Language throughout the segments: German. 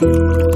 嗯。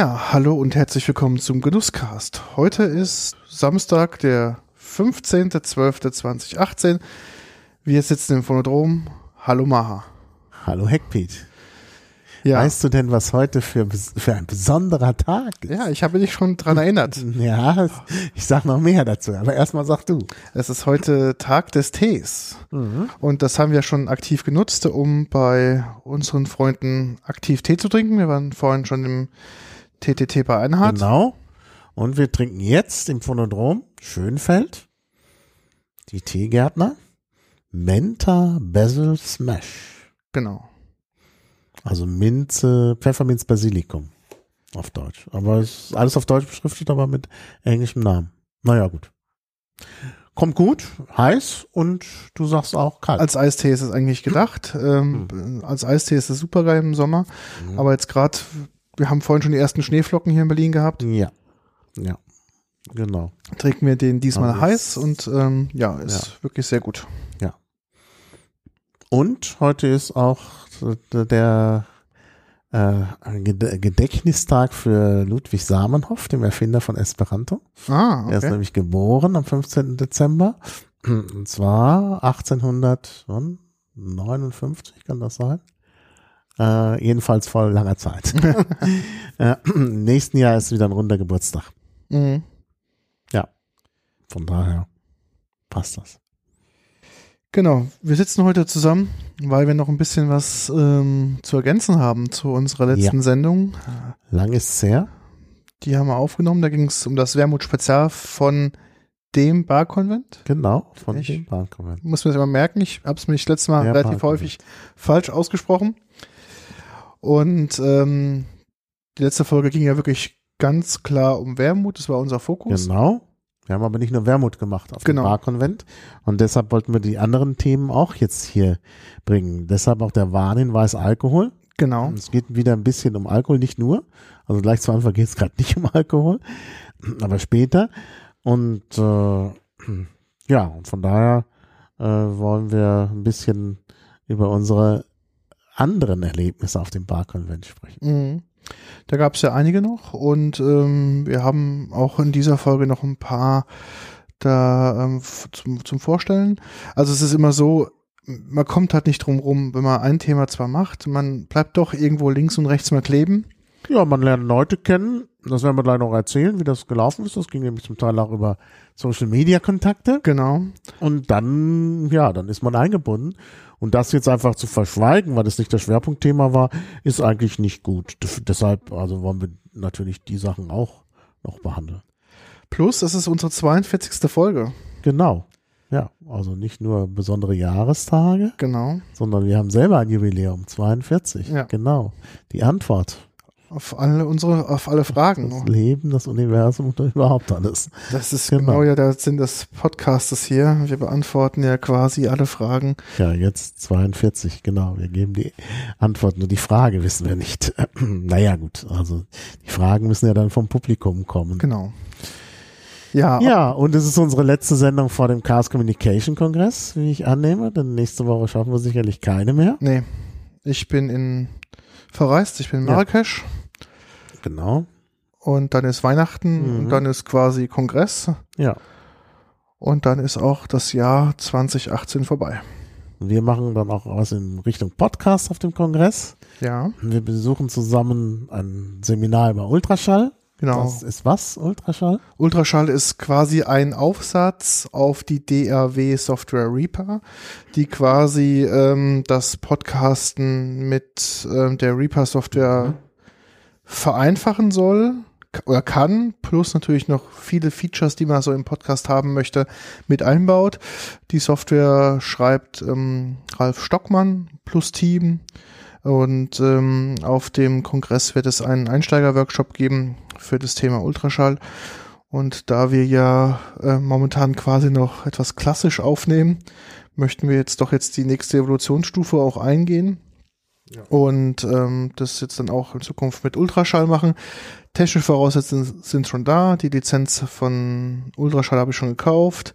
Ja, hallo und herzlich willkommen zum Genusscast. Heute ist Samstag, der 15.12.2018. Wir sitzen im Phonodrom. Hallo Maha. Hallo Heckpiet. Ja. Weißt du denn, was heute für, für ein besonderer Tag ist? Ja, ich habe dich schon dran erinnert. ja, ich sag noch mehr dazu, aber erstmal sag du. Es ist heute Tag des Tees. Mhm. Und das haben wir schon aktiv genutzt, um bei unseren Freunden aktiv Tee zu trinken. Wir waren vorhin schon im TTT bei Einhard. Genau. Und wir trinken jetzt im Phonodrom Schönfeld, die Teegärtner, Menta Basil Smash. Genau. Also Minze, Pfefferminz Basilikum auf Deutsch. Aber es ist alles auf Deutsch beschriftet, aber mit englischem Namen. Naja, gut. Kommt gut, heiß und du sagst auch kalt. Als Eistee ist es eigentlich gedacht. Ähm, mhm. Als Eistee ist es super geil im Sommer. Mhm. Aber jetzt gerade wir haben vorhin schon die ersten Schneeflocken hier in Berlin gehabt. Ja. Ja. Genau. Trinken wir den diesmal also heiß und ähm, ja, ist ja. wirklich sehr gut. Ja. Und heute ist auch der äh, Gedächtnistag für Ludwig Samenhoff, dem Erfinder von Esperanto. Ah, okay. Er ist nämlich geboren am 15. Dezember. Und zwar 1859, kann das sein? Äh, jedenfalls vor langer Zeit. äh, nächsten Jahr ist wieder ein runder Geburtstag. Mhm. Ja. Von daher passt das. Genau, wir sitzen heute zusammen, weil wir noch ein bisschen was ähm, zu ergänzen haben zu unserer letzten ja. Sendung. Lang ist her. Die haben wir aufgenommen, da ging es um das Wermut-Spezial von dem Barkonvent. Genau, von ich dem Barkonvent. Muss mir das immer merken, ich habe es mir das letzte Mal Der relativ häufig falsch ausgesprochen. Und ähm, die letzte Folge ging ja wirklich ganz klar um Wermut, das war unser Fokus. Genau. Wir haben aber nicht nur Wermut gemacht auf genau. dem Barkonvent und deshalb wollten wir die anderen Themen auch jetzt hier bringen. Deshalb auch der Warnhinweis Alkohol. Genau. Es geht wieder ein bisschen um Alkohol, nicht nur. Also gleich zu Anfang geht es gerade nicht um Alkohol, aber später. Und äh, ja, und von daher äh, wollen wir ein bisschen über unsere anderen Erlebnisse auf dem Bar-Convent sprechen. Mhm. Da gab es ja einige noch und ähm, wir haben auch in dieser Folge noch ein paar da ähm, zum, zum Vorstellen. Also es ist immer so, man kommt halt nicht drum rum, wenn man ein Thema zwar macht, man bleibt doch irgendwo links und rechts mal kleben. Ja, man lernt Leute kennen. Das werden wir gleich noch erzählen, wie das gelaufen ist. Das ging nämlich zum Teil auch über Social Media Kontakte. Genau. Und dann, ja, dann ist man eingebunden. Und das jetzt einfach zu verschweigen, weil das nicht das Schwerpunktthema war, ist eigentlich nicht gut. deshalb, also wollen wir natürlich die Sachen auch noch behandeln. Plus, das ist unsere 42. Folge. Genau. Ja, also nicht nur besondere Jahrestage. Genau. Sondern wir haben selber ein Jubiläum, 42. Ja. Genau. Die Antwort auf alle unsere, auf alle Fragen. Das Leben, das Universum und überhaupt alles. Das ist genau, genau ja der Sinn des Podcastes hier. Wir beantworten ja quasi alle Fragen. Ja, jetzt 42, genau. Wir geben die Antwort, nur die Frage wissen wir nicht. naja, gut, also die Fragen müssen ja dann vom Publikum kommen. Genau. Ja, ja, und es ist unsere letzte Sendung vor dem Chaos Communication Kongress, wie ich annehme, denn nächste Woche schaffen wir sicherlich keine mehr. Nee, ich bin in verreist, ich bin in Marrakesch. Ja. Genau. Und dann ist Weihnachten mhm. und dann ist quasi Kongress. Ja. Und dann ist auch das Jahr 2018 vorbei. Wir machen dann auch was in Richtung Podcast auf dem Kongress. Ja. Wir besuchen zusammen ein Seminar über Ultraschall. Genau. Das ist was, Ultraschall? Ultraschall ist quasi ein Aufsatz auf die DAW Software Reaper, die quasi ähm, das Podcasten mit ähm, der Reaper Software mhm vereinfachen soll, oder kann, plus natürlich noch viele Features, die man so im Podcast haben möchte, mit einbaut. Die Software schreibt ähm, Ralf Stockmann plus Team. Und ähm, auf dem Kongress wird es einen Einsteiger-Workshop geben für das Thema Ultraschall. Und da wir ja äh, momentan quasi noch etwas klassisch aufnehmen, möchten wir jetzt doch jetzt die nächste Evolutionsstufe auch eingehen. Ja. Und ähm, das jetzt dann auch in Zukunft mit Ultraschall machen. Technische Voraussetzungen sind schon da. Die Lizenz von Ultraschall habe ich schon gekauft.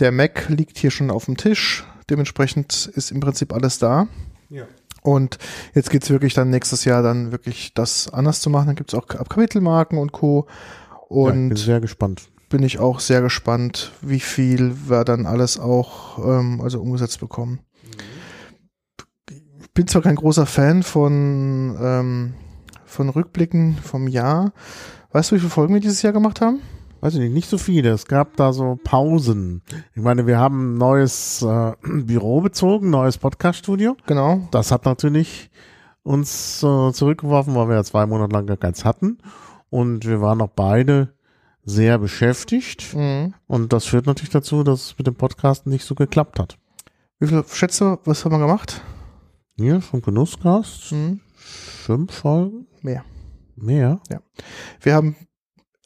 Der Mac liegt hier schon auf dem Tisch. Dementsprechend ist im Prinzip alles da. Ja. Und jetzt geht's wirklich dann nächstes Jahr dann wirklich das anders zu machen. Dann gibt's auch Kapitelmarken und Co. Und ja, bin sehr gespannt. Bin ich auch sehr gespannt, wie viel wir dann alles auch ähm, also umgesetzt bekommen. Ich bin zwar kein großer Fan von, ähm, von Rückblicken vom Jahr. Weißt du, wie viele Folgen wir dieses Jahr gemacht haben? Weiß ich nicht, nicht so viele. Es gab da so Pausen. Ich meine, wir haben ein neues äh, Büro bezogen, neues Podcaststudio. Genau. Das hat natürlich uns äh, zurückgeworfen, weil wir ja zwei Monate lang gar keins hatten und wir waren auch beide sehr beschäftigt. Mhm. Und das führt natürlich dazu, dass es mit dem Podcast nicht so geklappt hat. Wie viel schätze, was haben wir gemacht? Hier vom Genussgast mhm. fünf Folgen. Mehr. Mehr? Ja. Wir haben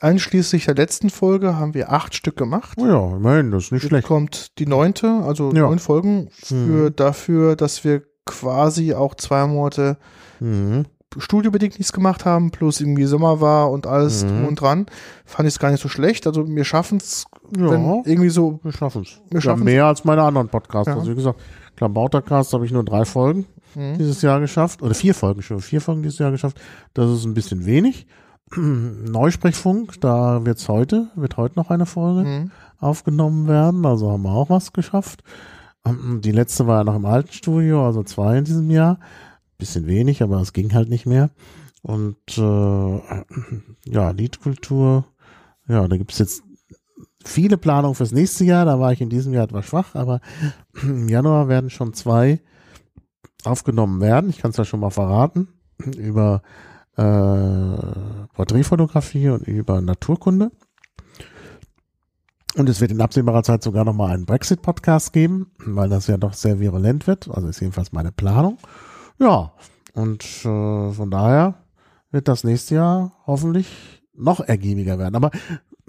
einschließlich der letzten Folge haben wir acht Stück gemacht. Oh ja, immerhin, das ist nicht Jetzt schlecht. kommt die neunte, also ja. neun Folgen für mhm. dafür, dass wir quasi auch zwei Monate mhm studiobedingt nichts gemacht haben, plus irgendwie Sommer war und alles mhm. drum und dran, fand ich es gar nicht so schlecht. Also wir schaffen es, ja, irgendwie so. Wir schaffen es. Wir schaffen ja, mehr als meine anderen Podcasts. Ja. Also wie gesagt, Klabautercast habe ich nur drei Folgen mhm. dieses Jahr geschafft. Oder vier Folgen schon, vier Folgen dieses Jahr geschafft. Das ist ein bisschen wenig. Neusprechfunk, da wird's heute, wird heute noch eine Folge mhm. aufgenommen werden. Also haben wir auch was geschafft. Die letzte war ja noch im alten Studio, also zwei in diesem Jahr bisschen wenig, aber es ging halt nicht mehr. Und äh, ja, Liedkultur, ja, da gibt's jetzt viele Planungen fürs nächste Jahr. Da war ich in diesem Jahr etwas schwach, aber im Januar werden schon zwei aufgenommen werden. Ich kann es ja schon mal verraten. Über äh, Porträtfotografie und über Naturkunde. Und es wird in absehbarer Zeit sogar noch mal einen Brexit-Podcast geben, weil das ja doch sehr virulent wird. Also ist jedenfalls meine Planung. Ja, und äh, von daher wird das nächste Jahr hoffentlich noch ergiebiger werden. Aber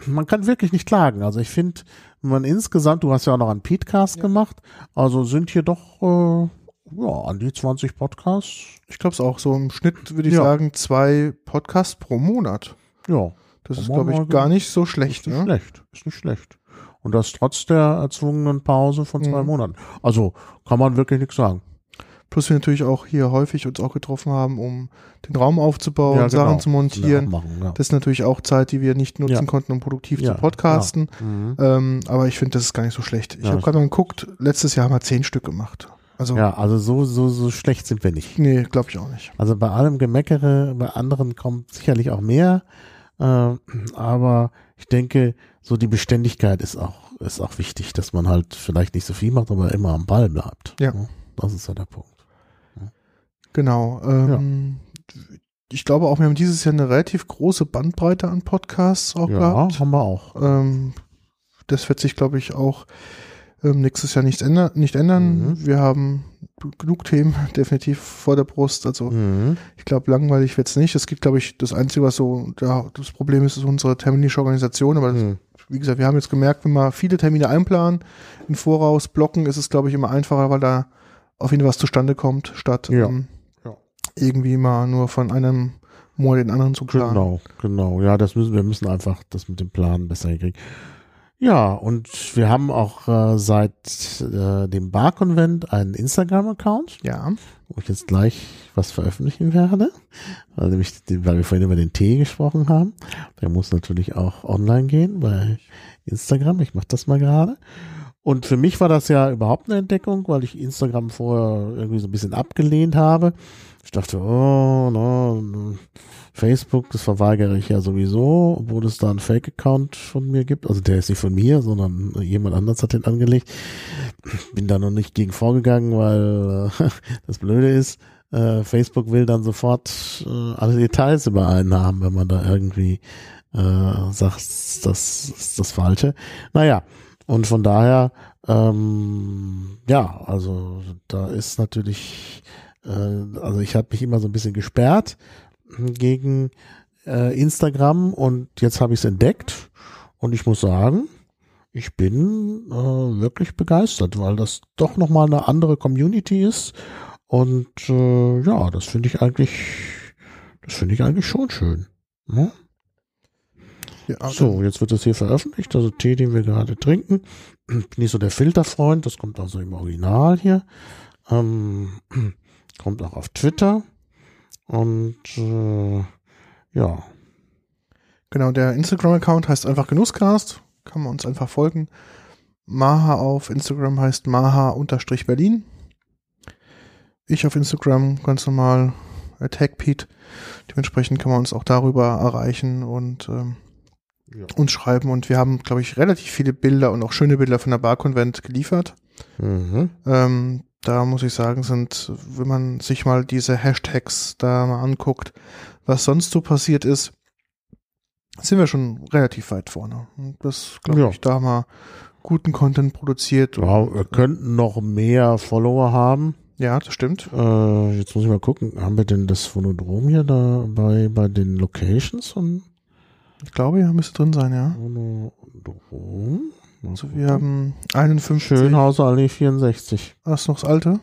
man kann wirklich nicht klagen. Also ich finde, man insgesamt, du hast ja auch noch einen Petecast ja. gemacht, also sind hier doch äh, ja, an die 20 Podcasts. Ich glaube es auch so im Schnitt würde ich ja. sagen zwei Podcasts pro Monat. Ja. Das ist glaube ich gar nicht so schlecht. Ist nicht ne? schlecht, ist nicht schlecht. Und das trotz der erzwungenen Pause von zwei mhm. Monaten. Also kann man wirklich nichts sagen. Plus wir natürlich auch hier häufig uns auch getroffen haben, um den Raum aufzubauen, ja, genau. Sachen zu montieren. Ja, machen, ja. Das ist natürlich auch Zeit, die wir nicht nutzen konnten, um produktiv zu podcasten. Mhm. Ähm, aber ich finde, das ist gar nicht so schlecht. Ich habe gerade mal geguckt, letztes Jahr haben wir zehn Stück gemacht. Also, ja, also so, so, so schlecht sind wir nicht. Nee, glaube ich auch nicht. Also bei allem Gemeckere, bei anderen kommt sicherlich auch mehr. Äh, aber ich denke, so die Beständigkeit ist auch, ist auch wichtig, dass man halt vielleicht nicht so viel macht, aber immer am Ball bleibt. Ja. Das ist ja der Punkt. Genau. Ähm, ja. Ich glaube auch, wir haben dieses Jahr eine relativ große Bandbreite an Podcasts auch ja, gehabt. haben wir auch. Ähm, das wird sich, glaube ich, auch ähm, nächstes Jahr nicht, änder nicht ändern. Mhm. Wir haben genug Themen definitiv vor der Brust. Also mhm. ich glaube, langweilig wird es nicht. Es gibt, glaube ich, das Einzige, was so ja, das Problem ist, ist unsere terminische Organisation. Aber das, mhm. wie gesagt, wir haben jetzt gemerkt, wenn wir viele Termine einplanen, im Voraus blocken, ist es, glaube ich, immer einfacher, weil da auf jeden Fall was zustande kommt, statt ja. ähm, irgendwie mal nur von einem Monat den anderen zu planen. Genau, genau. Ja, das müssen wir müssen einfach das mit dem Planen besser hinkriegen. Ja, und wir haben auch äh, seit äh, dem Bar-Konvent einen Instagram-Account. Ja. Wo ich jetzt gleich was veröffentlichen werde. Weil, nämlich, weil wir vorhin über den Tee gesprochen haben. Der muss natürlich auch online gehen bei Instagram. Ich mache das mal gerade. Und für mich war das ja überhaupt eine Entdeckung, weil ich Instagram vorher irgendwie so ein bisschen abgelehnt habe. Ich dachte, oh, no, Facebook, das verweigere ich ja sowieso, obwohl es da einen Fake-Account von mir gibt. Also der ist nicht von mir, sondern jemand anders hat den angelegt. Bin da noch nicht gegen vorgegangen, weil äh, das Blöde ist, äh, Facebook will dann sofort äh, alle Details über einen haben, wenn man da irgendwie sagt, das ist das Falsche. Naja, und von daher, ähm, ja, also da ist natürlich, also ich habe mich immer so ein bisschen gesperrt gegen äh, Instagram und jetzt habe ich es entdeckt und ich muss sagen, ich bin äh, wirklich begeistert, weil das doch nochmal eine andere Community ist und äh, ja, das finde ich eigentlich, das finde ich eigentlich schon schön. Ne? Ja, so, jetzt wird das hier veröffentlicht, also Tee, den wir gerade trinken. Bin nicht so der Filterfreund, das kommt also im Original hier. Ähm, kommt auch auf Twitter. Und äh, ja. Genau, der Instagram-Account heißt einfach Genusscast. Kann man uns einfach folgen. Maha auf Instagram heißt Maha-Berlin. Ich auf Instagram ganz normal AttackPete. Dementsprechend kann man uns auch darüber erreichen und ähm, ja. uns schreiben. Und wir haben, glaube ich, relativ viele Bilder und auch schöne Bilder von der Barkonvent geliefert. Mhm. Ähm, da muss ich sagen, sind, wenn man sich mal diese Hashtags da mal anguckt, was sonst so passiert ist, sind wir schon relativ weit vorne. Und das, glaube ja. ich, da mal guten Content produziert. Ja, wir könnten noch mehr Follower haben. Ja, das stimmt. Äh, jetzt muss ich mal gucken, haben wir denn das Phonodrom hier da bei, bei den Locations? Und ich glaube, ja, müsste drin sein, ja. Also wir haben 51. Schönhauser 64. Das ist noch das alte?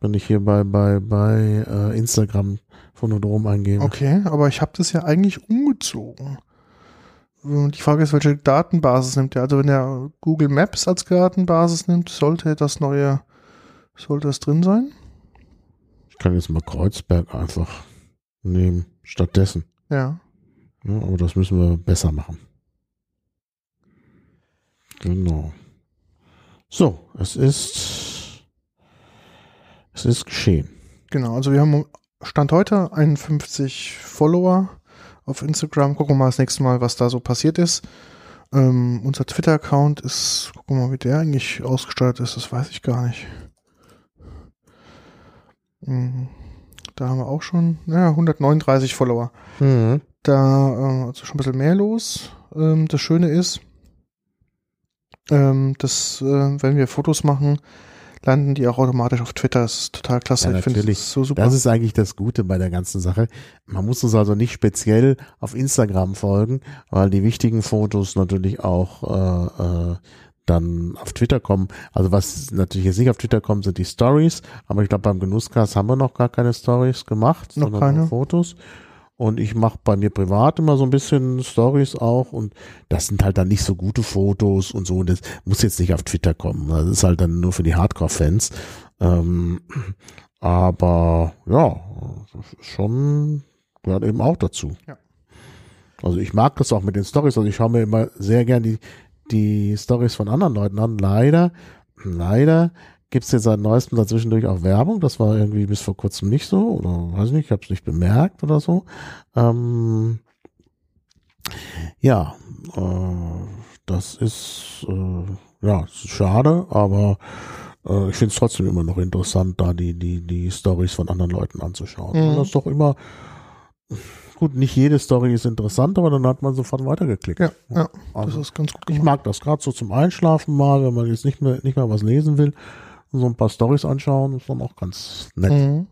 Wenn ich hier bei, bei, bei äh, Instagram Phonodrom eingebe. Okay, aber ich habe das ja eigentlich umgezogen. Die Frage ist, welche Datenbasis nimmt er? Also wenn er Google Maps als Datenbasis nimmt, sollte das neue, sollte das drin sein? Ich kann jetzt mal Kreuzberg einfach nehmen, stattdessen. Ja. Ja, aber das müssen wir besser machen. Genau. So, es ist, es ist geschehen. Genau, also wir haben Stand heute 51 Follower auf Instagram. Gucken wir mal das nächste Mal, was da so passiert ist. Ähm, unser Twitter-Account ist, gucken wir mal, wie der eigentlich ausgestattet ist, das weiß ich gar nicht. Mhm. Da haben wir auch schon, naja, 139 Follower. Mhm da äh, also schon ein bisschen mehr los. Ähm, das Schöne ist, ähm, dass äh, wenn wir Fotos machen, landen die auch automatisch auf Twitter. Das ist total klasse. Ja, ich finde das so super. Das ist eigentlich das Gute bei der ganzen Sache. Man muss uns also nicht speziell auf Instagram folgen, weil die wichtigen Fotos natürlich auch äh, äh, dann auf Twitter kommen. Also was natürlich jetzt nicht auf Twitter kommt, sind die Stories. Aber ich glaube, beim Genusscast haben wir noch gar keine Stories gemacht, noch sondern keine. nur Fotos. Und ich mache bei mir privat immer so ein bisschen Stories auch und das sind halt dann nicht so gute Fotos und so. Und das muss jetzt nicht auf Twitter kommen. Das ist halt dann nur für die Hardcore-Fans. Ähm, aber ja, schon gehört eben auch dazu. Ja. Also ich mag das auch mit den Stories. Also ich schaue mir immer sehr gern die, die Stories von anderen Leuten an. Leider, leider Gibt es jetzt seit neuestem dazwischendurch auch Werbung? Das war irgendwie bis vor kurzem nicht so oder weiß nicht, ich habe es nicht bemerkt oder so. Ähm, ja, äh, das ist äh, ja ist schade, aber äh, ich finde es trotzdem immer noch interessant, da die die die Stories von anderen Leuten anzuschauen. Mhm. Das ist doch immer gut. Nicht jede Story ist interessant, aber dann hat man sofort weitergeklickt. Ja, ja also, das ist ganz gut. Ich mag das gerade so zum Einschlafen mal, wenn man jetzt nicht mehr nicht mehr was lesen will so ein paar Stories anschauen, ist dann auch ganz nett. Mhm.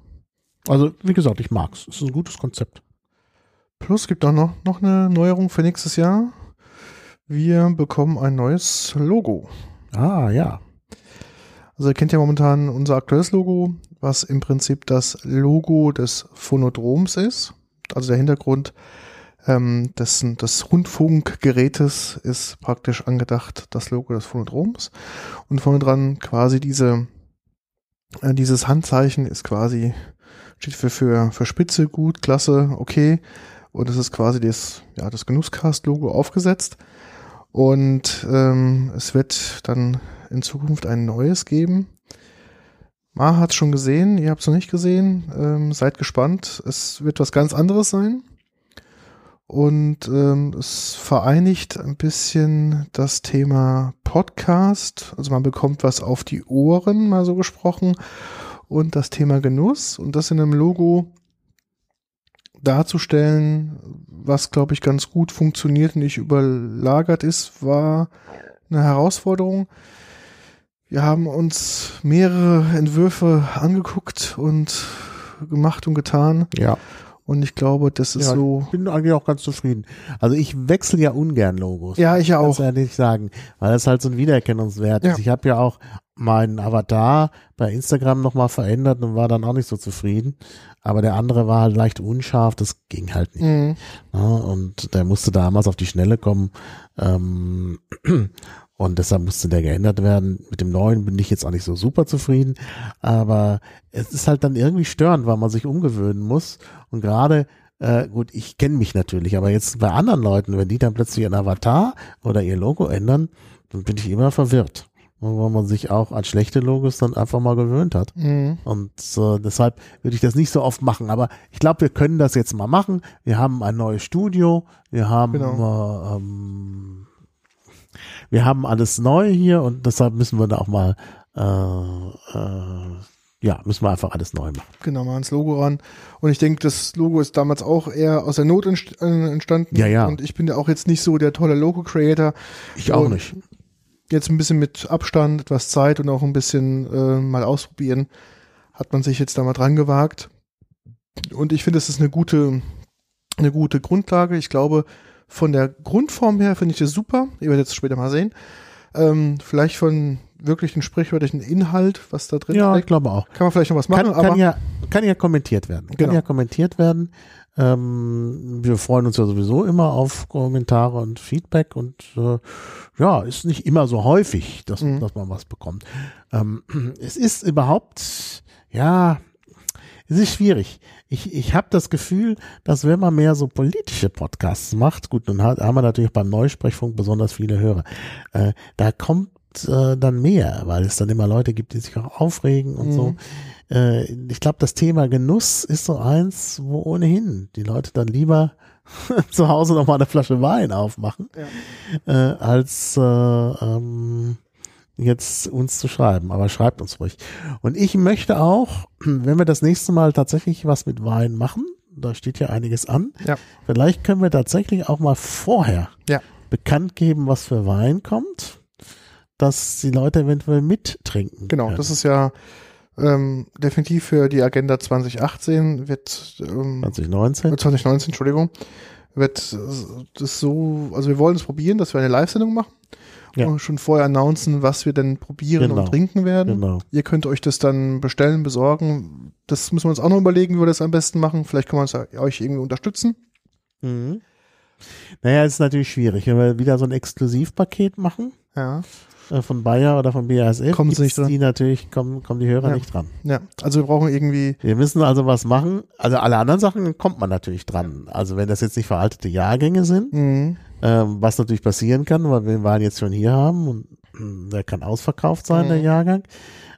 Also, wie gesagt, ich mag's. Es ist ein gutes Konzept. Plus gibt auch noch, noch eine Neuerung für nächstes Jahr. Wir bekommen ein neues Logo. Ah, ja. Also ihr kennt ja momentan unser aktuelles Logo, was im Prinzip das Logo des Phonodroms ist. Also der Hintergrund ähm, des, des Rundfunkgerätes ist praktisch angedacht das Logo des Phonodroms. Und vorne dran quasi diese, äh, dieses Handzeichen ist quasi, steht für, für, für Spitze, gut, klasse, okay. Und es ist quasi das, ja, das Genusscast-Logo aufgesetzt. Und ähm, es wird dann in Zukunft ein neues geben. Ma hat es schon gesehen, ihr habt es noch nicht gesehen. Ähm, seid gespannt. Es wird was ganz anderes sein. Und ähm, es vereinigt ein bisschen das Thema Podcast. Also man bekommt was auf die Ohren, mal so gesprochen. und das Thema Genuss und das in einem Logo darzustellen, was glaube ich ganz gut funktioniert und nicht überlagert ist, war eine Herausforderung. Wir haben uns mehrere Entwürfe angeguckt und gemacht und getan. Ja. Und ich glaube, das ist ja, so. Ich bin eigentlich auch ganz zufrieden. Also ich wechsle ja ungern Logos. Ja, ich auch. Das ja nicht sagen, weil das halt so ein Wiedererkennungswert Ja. ist. Ich habe ja auch meinen Avatar bei Instagram nochmal verändert und war dann auch nicht so zufrieden. Aber der andere war halt leicht unscharf, das ging halt nicht. Mhm. Ja, und der musste damals auf die Schnelle kommen. Ähm, und deshalb musste der geändert werden. Mit dem neuen bin ich jetzt auch nicht so super zufrieden. Aber es ist halt dann irgendwie störend, weil man sich umgewöhnen muss. Und gerade, äh, gut, ich kenne mich natürlich, aber jetzt bei anderen Leuten, wenn die dann plötzlich ihren Avatar oder ihr Logo ändern, dann bin ich immer verwirrt. Weil man sich auch an schlechte Logos dann einfach mal gewöhnt hat. Mhm. Und äh, deshalb würde ich das nicht so oft machen. Aber ich glaube, wir können das jetzt mal machen. Wir haben ein neues Studio. Wir haben, Genau. äh, ähm, wir haben alles neu hier und deshalb müssen wir da auch mal, äh, äh, ja, müssen wir einfach alles neu machen. Genau, mal ans Logo ran. Und ich denke, das Logo ist damals auch eher aus der Not äh, entstanden. Ja, ja. Und ich bin ja auch jetzt nicht so der tolle Logo-Creator. Ich auch nicht. Jetzt ein bisschen mit Abstand, etwas Zeit und auch ein bisschen äh, mal ausprobieren, hat man sich jetzt da mal dran gewagt. Und ich finde, es ist eine gute, eine gute Grundlage. Ich glaube, von der Grundform her finde ich das super. Ihr werdet es später mal sehen. Ähm, vielleicht von wirklich einen sprichwörtlichen Inhalt, was da drin Ja, ich steckt. glaube auch. Kann man vielleicht noch was machen, Kann, kann, ja, kann ja kommentiert werden. Kann Genau. ja kommentiert werden. Ähm, wir freuen uns ja sowieso immer auf Kommentare und Feedback und äh, ja, ist nicht immer so häufig, dass, Mhm. dass man was bekommt. Ähm, es ist überhaupt, ja, es ist schwierig. Ich, ich habe das Gefühl, dass wenn man mehr so politische Podcasts macht, gut, nun hat, haben wir natürlich beim Neusprechfunk besonders viele Hörer, äh, da kommt äh, dann mehr, weil es dann immer Leute gibt, die sich auch aufregen und so. Mhm. Äh, ich glaube, das Thema Genuss ist so eins, wo ohnehin die Leute dann lieber zu Hause noch mal eine Flasche Wein aufmachen, äh, als äh, ähm, jetzt uns zu schreiben. Aber schreibt uns ruhig. Und ich möchte auch, wenn wir das nächste Mal tatsächlich was mit Wein machen, da steht ja einiges an, Ja. vielleicht können wir tatsächlich auch mal vorher Ja. bekannt geben, was für Wein kommt, dass die Leute eventuell mittrinken. Genau, können. das ist ja ähm, definitiv für die Agenda 2018 wird ähm, 2019. 2019, Entschuldigung, wird äh, das so, also wir wollen es probieren, dass wir eine Live-Sendung machen Ja. schon vorher announcen, was wir denn probieren Genau. und trinken werden. Genau. Ihr könnt euch das dann bestellen, besorgen. Das müssen wir uns auch noch überlegen, wie wir das am besten machen. Vielleicht man es ja euch irgendwie unterstützen. Mhm. Naja, es ist natürlich schwierig, wenn wir wieder so ein Exklusivpaket machen Ja, äh, von Bayer oder von BASF, Kommen sie nicht dran. die natürlich, kommen, kommen die Hörer Ja. nicht dran. ja. Also wir brauchen irgendwie, Wir müssen also was machen. Also alle anderen Sachen kommt man natürlich dran. Also wenn das jetzt nicht veraltete Jahrgänge sind, mh, ähm, was natürlich passieren kann, weil wir den Wein jetzt schon hier haben und mh, der kann ausverkauft sein, Mhm. der Jahrgang.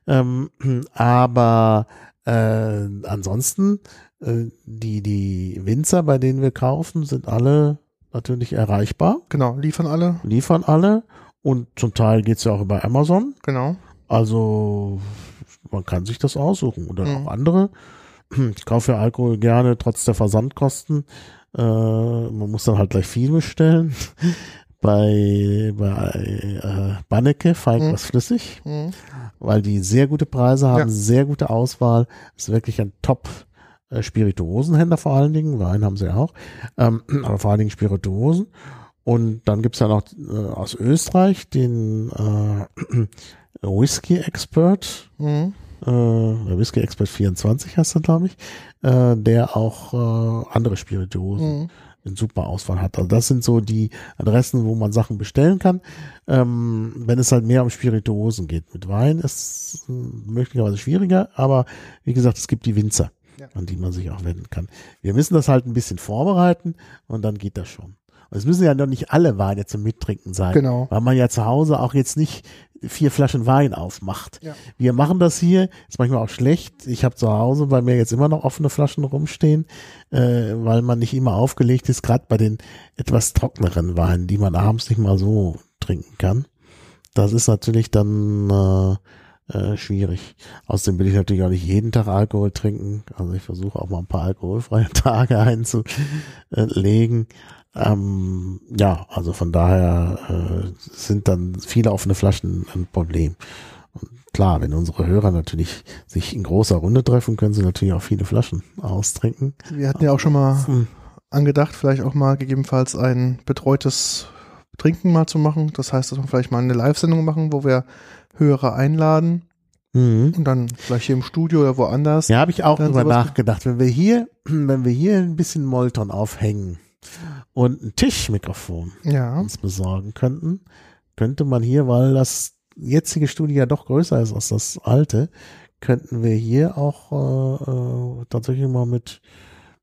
Ähm, aber äh, ansonsten, äh, die, die Winzer, bei denen wir kaufen, sind alle natürlich erreichbar, genau, liefern alle, liefern alle und zum Teil geht's ja auch über Amazon. genau. Also man kann sich das aussuchen oder Mhm. auch andere. Ich kaufe ja Alkohol gerne trotz der Versandkosten. Äh, man muss dann halt gleich viel bestellen. Bei, bei äh, Banneke Falk Mhm. was flüssig, Mhm. weil die sehr gute Preise haben, Ja. sehr gute Auswahl. Ist wirklich ein Top äh, Spirituosenhändler vor allen Dingen. Wein haben sie auch, ähm, aber vor allen Dingen Spirituosen. Und dann gibt's ja noch äh, aus Österreich den äh, Whisky Expert, Mhm. Äh, der Whisky Expert 24 heißt er, glaube ich, äh, der auch äh, andere Spirituosen Mhm. in super Auswahl hat. Also das sind so die Adressen, wo man Sachen bestellen kann. Ähm, wenn es halt mehr um Spirituosen geht. Mit Wein ist es möglicherweise schwieriger, aber wie gesagt, es gibt die Winzer, Ja. an die man sich auch wenden kann. Wir müssen das halt ein bisschen vorbereiten und dann geht das schon. Und es müssen ja noch nicht alle Weine zum Mittrinken sein, Genau. weil man ja zu Hause auch jetzt nicht vier Flaschen Wein aufmacht. Ja. Wir machen das hier, ist manchmal auch schlecht. Ich habe zu Hause bei mir jetzt immer noch offene Flaschen rumstehen, äh, weil man nicht immer aufgelegt ist, gerade bei den etwas trockneren Weinen, die man abends nicht mal so trinken kann. Das ist natürlich dann äh, schwierig. Außerdem will ich natürlich auch nicht jeden Tag Alkohol trinken. Also ich versuche auch mal ein paar alkoholfreie Tage einzulegen. Ähm, ja, also von daher äh, sind dann viele offene Flaschen ein Problem. Und klar, wenn unsere Hörer natürlich sich in großer Runde treffen, können sie natürlich auch viele Flaschen austrinken. Wir hatten ja auch schon mal hm. angedacht, vielleicht auch mal gegebenenfalls ein betreutes Trinken mal zu machen. Das heißt, dass wir vielleicht mal eine Live-Sendung machen, wo wir Hörer einladen. Mhm. Und dann vielleicht hier im Studio oder woanders. Ja, habe ich auch drüber nachgedacht. Wenn wir hier, wenn wir hier ein bisschen Molton aufhängen und ein Tischmikrofon ja. uns besorgen könnten, könnte man hier, weil das jetzige Studio ja doch größer ist als das alte, könnten wir hier auch äh, äh, tatsächlich mal mit,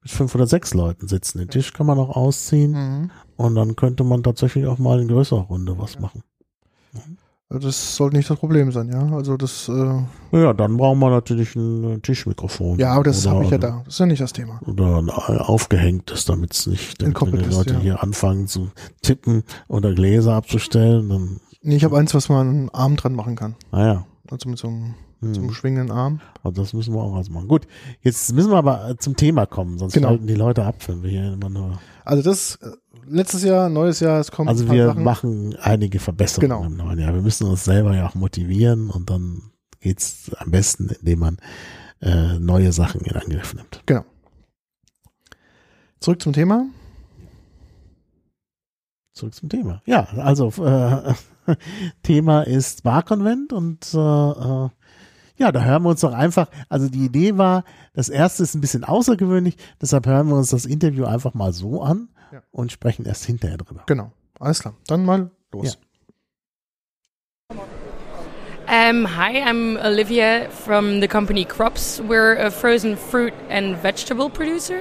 mit fünf oder sechs Leuten sitzen. Den Tisch kann man auch ausziehen mhm. und dann könnte man tatsächlich auch mal in größerer Runde was machen. Das sollte nicht das Problem sein, ja. Also das. Äh ja, dann brauchen wir natürlich ein Tischmikrofon. Ja, aber das habe ich ja da. Das ist ja nicht das Thema. Oder ein aufgehängtes, damit es nicht, damit wenn die Leute ja. hier anfangen zu tippen oder Gläser abzustellen, dann. Nee, ich habe eins, was man einen Arm dran machen kann. Ah ja. Also mit so einem, hm. einem schwingenden Arm. Also das müssen wir auch was machen. Gut, jetzt müssen wir aber zum Thema kommen, sonst genau. halten die Leute ab, wenn wir hier immer nur. Also das äh, letztes Jahr, neues Jahr, es kommt. Also wir Sachen. machen einige Verbesserungen genau. im neuen Jahr. Wir müssen uns selber ja auch motivieren und dann geht's am besten, indem man äh, neue Sachen in Angriff nimmt. Genau. Zurück zum Thema. Zurück zum Thema. Ja, also äh, Thema ist Barkonvent und äh, äh, ja, da hören wir uns doch einfach, also die Idee war, das erste ist ein bisschen außergewöhnlich, deshalb hören wir uns das Interview einfach mal so an ja. und sprechen erst hinterher drüber. Genau, alles klar. Dann mal los. Ja. Um, hi, I'm Olivia from the company Crops. We're a frozen fruit and vegetable producer.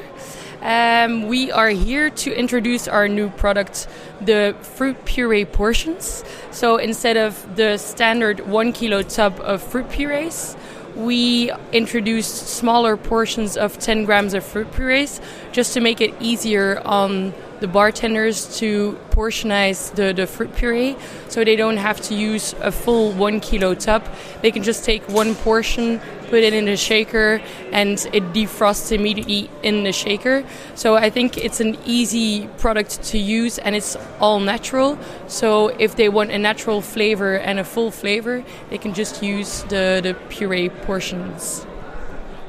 Um, we are here to introduce our new product, the fruit puree portions. So instead of the standard one kilo tub of fruit purees, we introduced smaller portions of 10 grams of fruit purees just to make it easier on the bartenders to portionize the, the fruit puree so they don't have to use a full one kilo tub. They can just take one portion, put it in a shaker, and it defrosts immediately in the shaker. So I think it's an easy product to use and it's all natural. So if they want a natural flavor and a full flavor, they can just use the, the puree portions.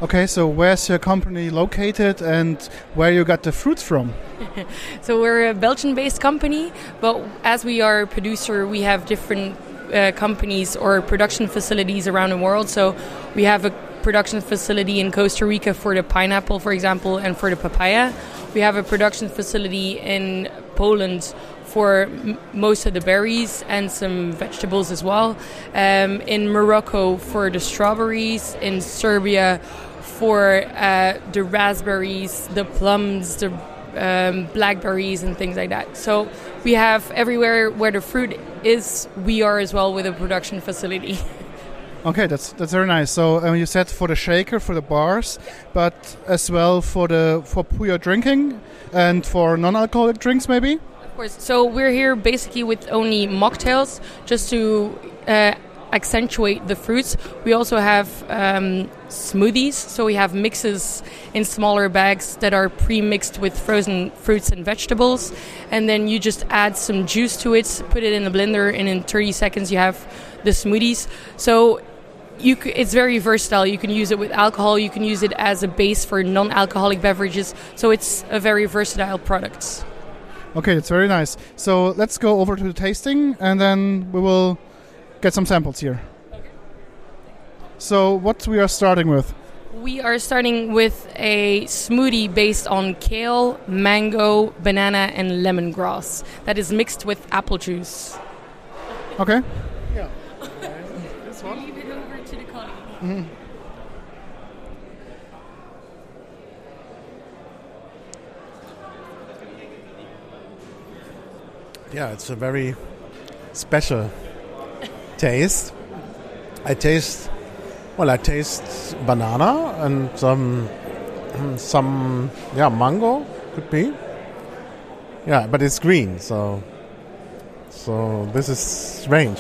Okay, so where's your company located and where you got the fruits from? so we're a Belgian-based company, but as we are a producer, we have different uh, companies or production facilities around the world. So we have a production facility in Costa Rica for the pineapple, for example, and for the papaya. We have a production facility in Poland for m- most of the berries and some vegetables as well. Um, in Morocco for the strawberries. In Serbia for uh, the raspberries, the plums, the um, blackberries, and things like that. So we have everywhere where the fruit is, we are as well with a production facility. Okay, that's that's very nice. So um, you said for the shaker, for the bars, but as well for the for pure drinking and for non-alcoholic drinks, maybe. Of course. So we're here basically with only mocktails, just to uh, accentuate the fruits. We also have um, smoothies, so we have mixes in smaller bags that are pre-mixed with frozen fruits and vegetables, and then you just add some juice to it, put it in the blender, and in 30 seconds you have the smoothies. So you c- it's very versatile. You can use it with alcohol. You can use it as a base for non-alcoholic beverages. So it's a very versatile product. Okay, it's very nice. So let's go over to the tasting, and then we will get some samples here. So, what we are starting with? We are starting with a smoothie based on kale, mango, banana, and lemongrass that is mixed with apple juice. Okay. Yeah. this one. Leave it over to the colleague. Mm-hmm. Yeah, it's a very special taste. I taste, well, I taste banana and some, some, yeah, mango could be. Yeah, but it's green, so, so this is strange.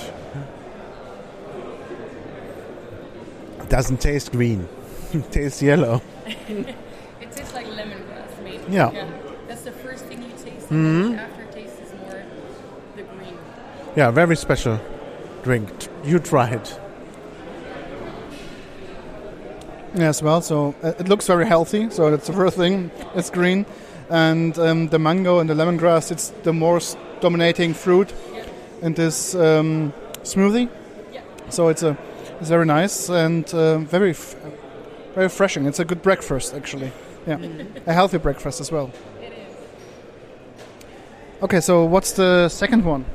doesn't taste green. it tastes yellow. it tastes like lemongrass, maybe. Yeah. That's the first thing you taste. Mhm. aftertaste is more the green. Yeah, very special drink. You try it. Yes, well. So uh, it looks very healthy. So that's the first thing. It's green, and um, the mango and the lemongrass. It's the most dominating fruit in this um, smoothie. Yeah. So it's a it's very nice and uh, very f- very refreshing. It's a good breakfast actually. Yeah, a healthy breakfast as well. It is. Okay, so what's the second one?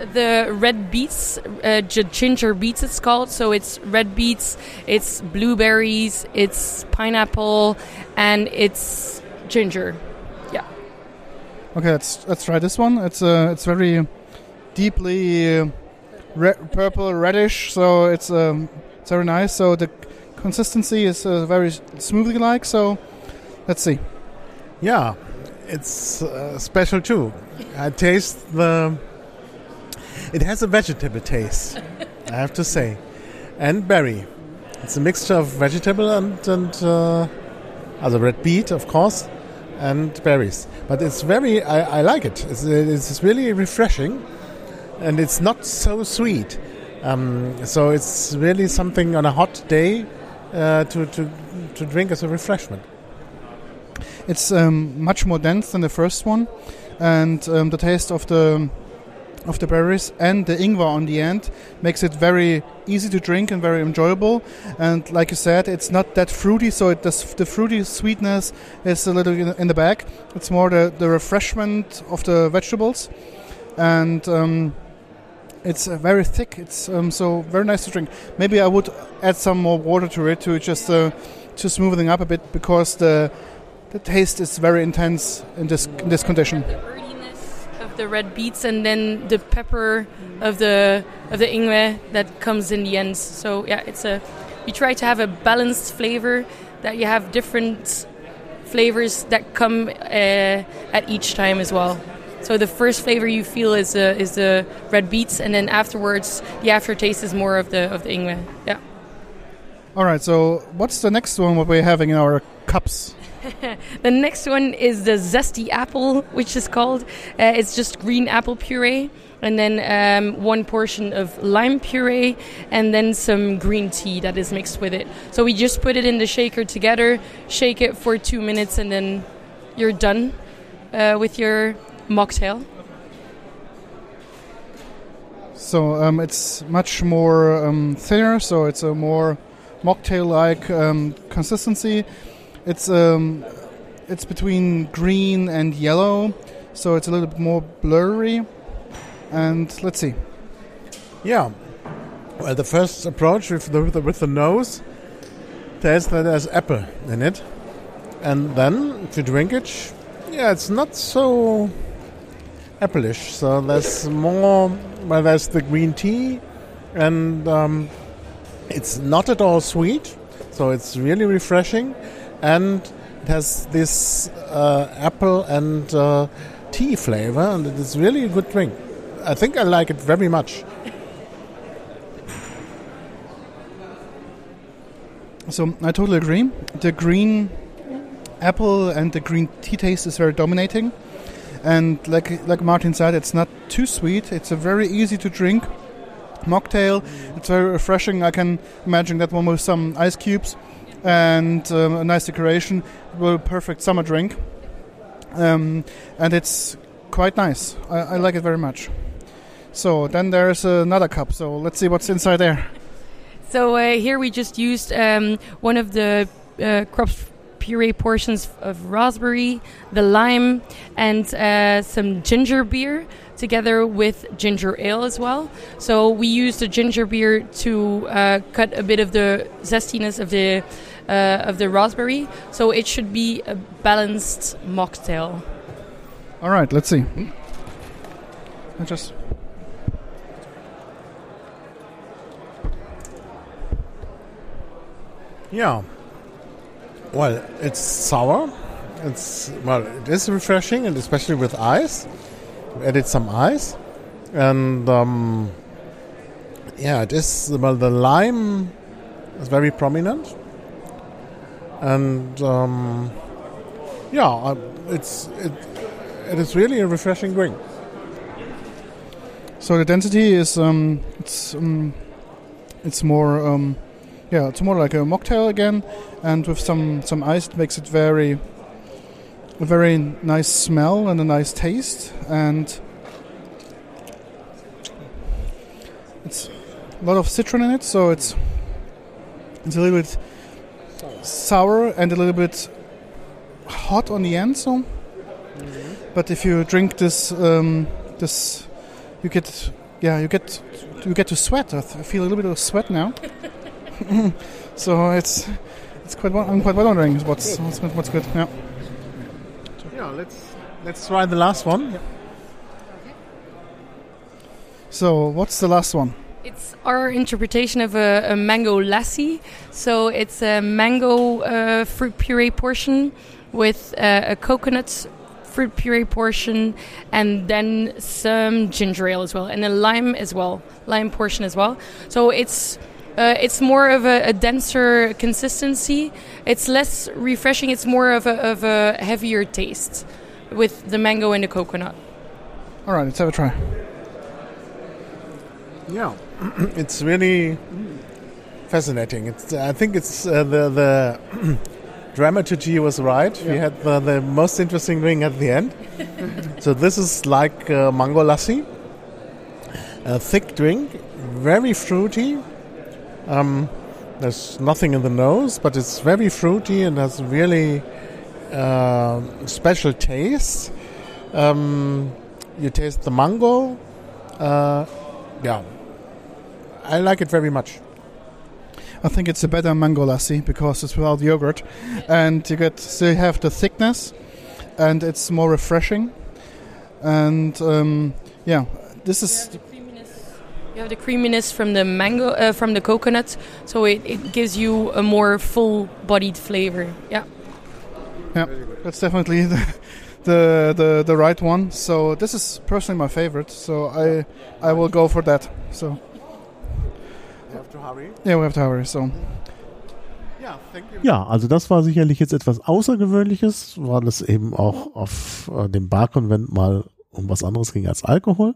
It's the red beets, uh, ginger beets. It's called. So it's red beets. It's blueberries. It's pineapple, and it's ginger. Yeah. Okay, let's let's try this one. It's uh, it's very deeply uh, re- purple reddish, so it's um, it's very nice. So the consistency is uh, very smoothly like. So let's see. Yeah, it's uh, special too. I taste the. It has a vegetable taste, I have to say, and berry. It's a mixture of vegetable and and uh, other red beet, of course, and berries. But it's very. I, I like it. It's, it's really refreshing, and it's not so sweet. Um, so it's really something on a hot day uh, to, to to drink as a refreshment. It's um, much more dense than the first one, and um, the taste of the of the berries and the ingwer on the end makes it very easy to drink and very enjoyable. And like you said, it's not that fruity, so it does, the fruity sweetness is a little in, the back. It's more the, the refreshment of the vegetables, and um, it's uh, very thick. It's um, so very nice to drink. Maybe I would add some more water to it to just uh, to smoothing up a bit because the the taste is very intense in this in this condition. The red beets, and then the pepper of the of the ingwer that comes in the end. So yeah, it's a. You try to have a balanced flavor that you have different flavors that come uh, at each time as well. So the first flavor you feel is the is the red beets, and then afterwards the aftertaste is more of the of the ingwer. Yeah. All right. So what's the next one? What we're having in our cups? The next one is the zesty apple, which is called. Uh, it's just green apple puree, and then um, one portion of lime puree, and then some green tea that is mixed with it. So we just put it in the shaker together, shake it for two minutes, and then you're done uh, with your mocktail. So um, it's much more um, thinner. So it's a more mocktail-like um, consistency. It's um, it's between green and yellow, so it's a little bit more blurry. And let's see. Yeah. Well, the first approach with the, with the, with the nose tastes that there's apple in it. And then, if you drink it, yeah, it's not so appleish. So there's more, well, there's the green tea, and um, it's not at all sweet. So it's really refreshing. And it has this uh, apple and uh, tea flavor, and it is really a good drink. I think I like it very much. So I totally agree. The green apple and the green tea taste is very dominating, and like like Martin said, it's not too sweet. It's a very easy to drink mocktail. It's very refreshing. I can imagine that one with some ice cubes and um, a nice decoration. Will perfect summer drink, um, and it's quite nice. I, I like it very much. So then there's another cup. So let's see what's inside there. So uh, here we just used um, one of the uh, crops puree portions of raspberry, the lime, and uh, some ginger beer together with ginger ale as well. So we used the ginger beer to uh, cut a bit of the zestiness of the uh, of the raspberry. So it should be a balanced mocktail. All right, let's see. I just Yeah. Well, it's sour. It's well, it is refreshing, and especially with ice. Added some ice, and um, yeah, it is. Well, the lime is very prominent. And um, yeah, it's it, it is really a refreshing drink. So the density is um, it's um, it's more um, yeah it's more like a mocktail again, and with some some ice it makes it very a very nice smell and a nice taste and it's a lot of citron in it, so it's it's a little bit sour and a little bit hot on the end. So, but if you drink this um, this you get yeah you get you get to sweat. I, th- I feel a little bit of sweat now. so it's it's quite I'm quite wondering what's what's good, what's good. Yeah. Yeah, let's let's try the last one. So what's the last one? It's our interpretation of a, a mango lassi. So it's a mango uh, fruit puree portion with uh, a coconut fruit puree portion and then some ginger ale as well and a lime as well, lime portion as well. So it's uh, it's more of a, a denser consistency. It's less refreshing. It's more of a, of a heavier taste with the mango and the coconut. All right, let's have a try. Yeah, it's really fascinating. It's, I think it's uh, the the dramaturgy was right. We had the, the most interesting thing at the end. so this is like uh, mango lassi, a thick drink, very fruity. Um, there's nothing in the nose, but it's very fruity and has really uh, special taste. Um, you taste the mango. Uh, yeah, I like it very much. I think it's a better mango lassi because it's without yogurt, and you get still have the thickness, and it's more refreshing. And um, yeah, this is You have the creaminess from the mango, uh, from the coconut, so it, it gives you a more full-bodied flavor. Yeah. yeah, that's definitely the, the the the right one. So this is personally my favorite. So I I will go for that. So You have to hurry. yeah, we have to hurry. So Yeah, thank you. Ja, also das war sicherlich jetzt etwas Außergewöhnliches, weil es eben auch auf äh, dem Barkonvent mal um was anderes ging als Alkohol.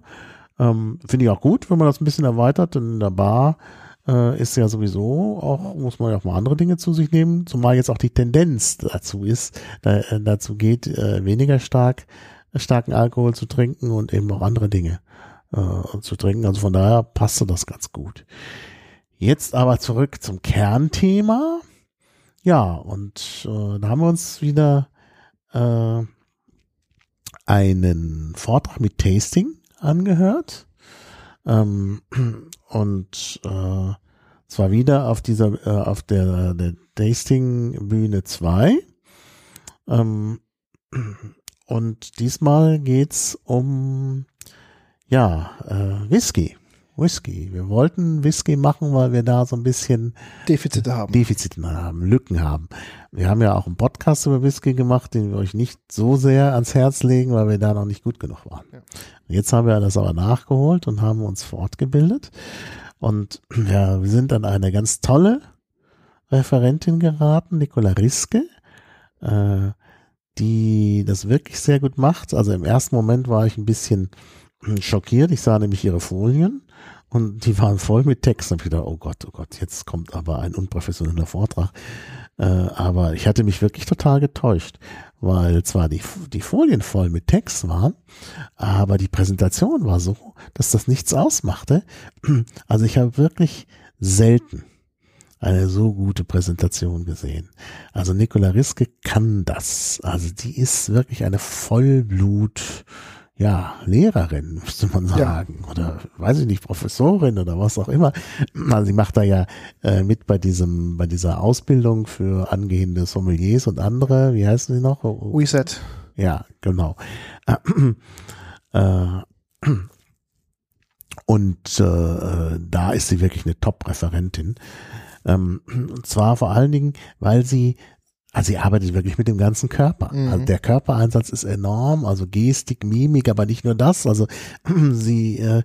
Ähm, Finde ich auch gut, wenn man das ein bisschen erweitert, denn in der Bar äh, ist ja sowieso auch, muss man ja auch mal andere Dinge zu sich nehmen, zumal jetzt auch die Tendenz dazu ist, da, äh, dazu geht, äh, weniger stark, starken Alkohol zu trinken und eben auch andere Dinge äh, zu trinken. Also von daher passte das ganz gut. Jetzt aber zurück zum Kernthema. Ja, und äh, da haben wir uns wieder einen Vortrag mit Tasting angehört. Ähm, und äh, zwar wieder auf dieser, äh, auf der, der Tasting-Bühne 2. Ähm, und diesmal geht's um ja, äh, Whisky. Whisky. Wir wollten Whisky machen, weil wir da so ein bisschen Defizite haben. Defizite haben, Lücken haben. Wir haben ja auch einen Podcast über Whisky gemacht, den wir euch nicht so sehr ans Herz legen, weil wir da noch nicht gut genug waren. Ja. Jetzt haben wir das aber nachgeholt und haben uns fortgebildet. Und ja, wir sind an eine ganz tolle Referentin geraten, Nicola Riske, äh, die das wirklich sehr gut macht. Also im ersten Moment war ich ein bisschen schockiert. Ich sah nämlich ihre Folien und die waren voll mit Text. Und ich dachte, oh Gott, oh Gott, jetzt kommt aber ein unprofessioneller Vortrag. Äh, aber ich hatte mich wirklich total getäuscht, weil zwar die, die Folien voll mit Text waren, aber die Präsentation war so, dass das nichts ausmachte. Also ich habe wirklich selten eine so gute Präsentation gesehen. Also Nicola Riske kann das. Also die ist wirklich eine Vollblut, ja, Lehrerin, müsste man sagen. Oder weiß ich nicht, Professorin oder was auch immer. Also sie macht da ja äh, mit bei diesem, bei dieser Ausbildung für angehende Sommeliers und andere, wie heißen sie noch? Reset. Ja, genau. Äh, und äh, da ist sie wirklich eine Top-Referentin. Ähm, und zwar vor allen Dingen, weil sie Also sie arbeitet wirklich mit dem ganzen Körper. Mhm. Also der Körpereinsatz ist enorm, also Gestik, Mimik, aber nicht nur das. Also sie, äh,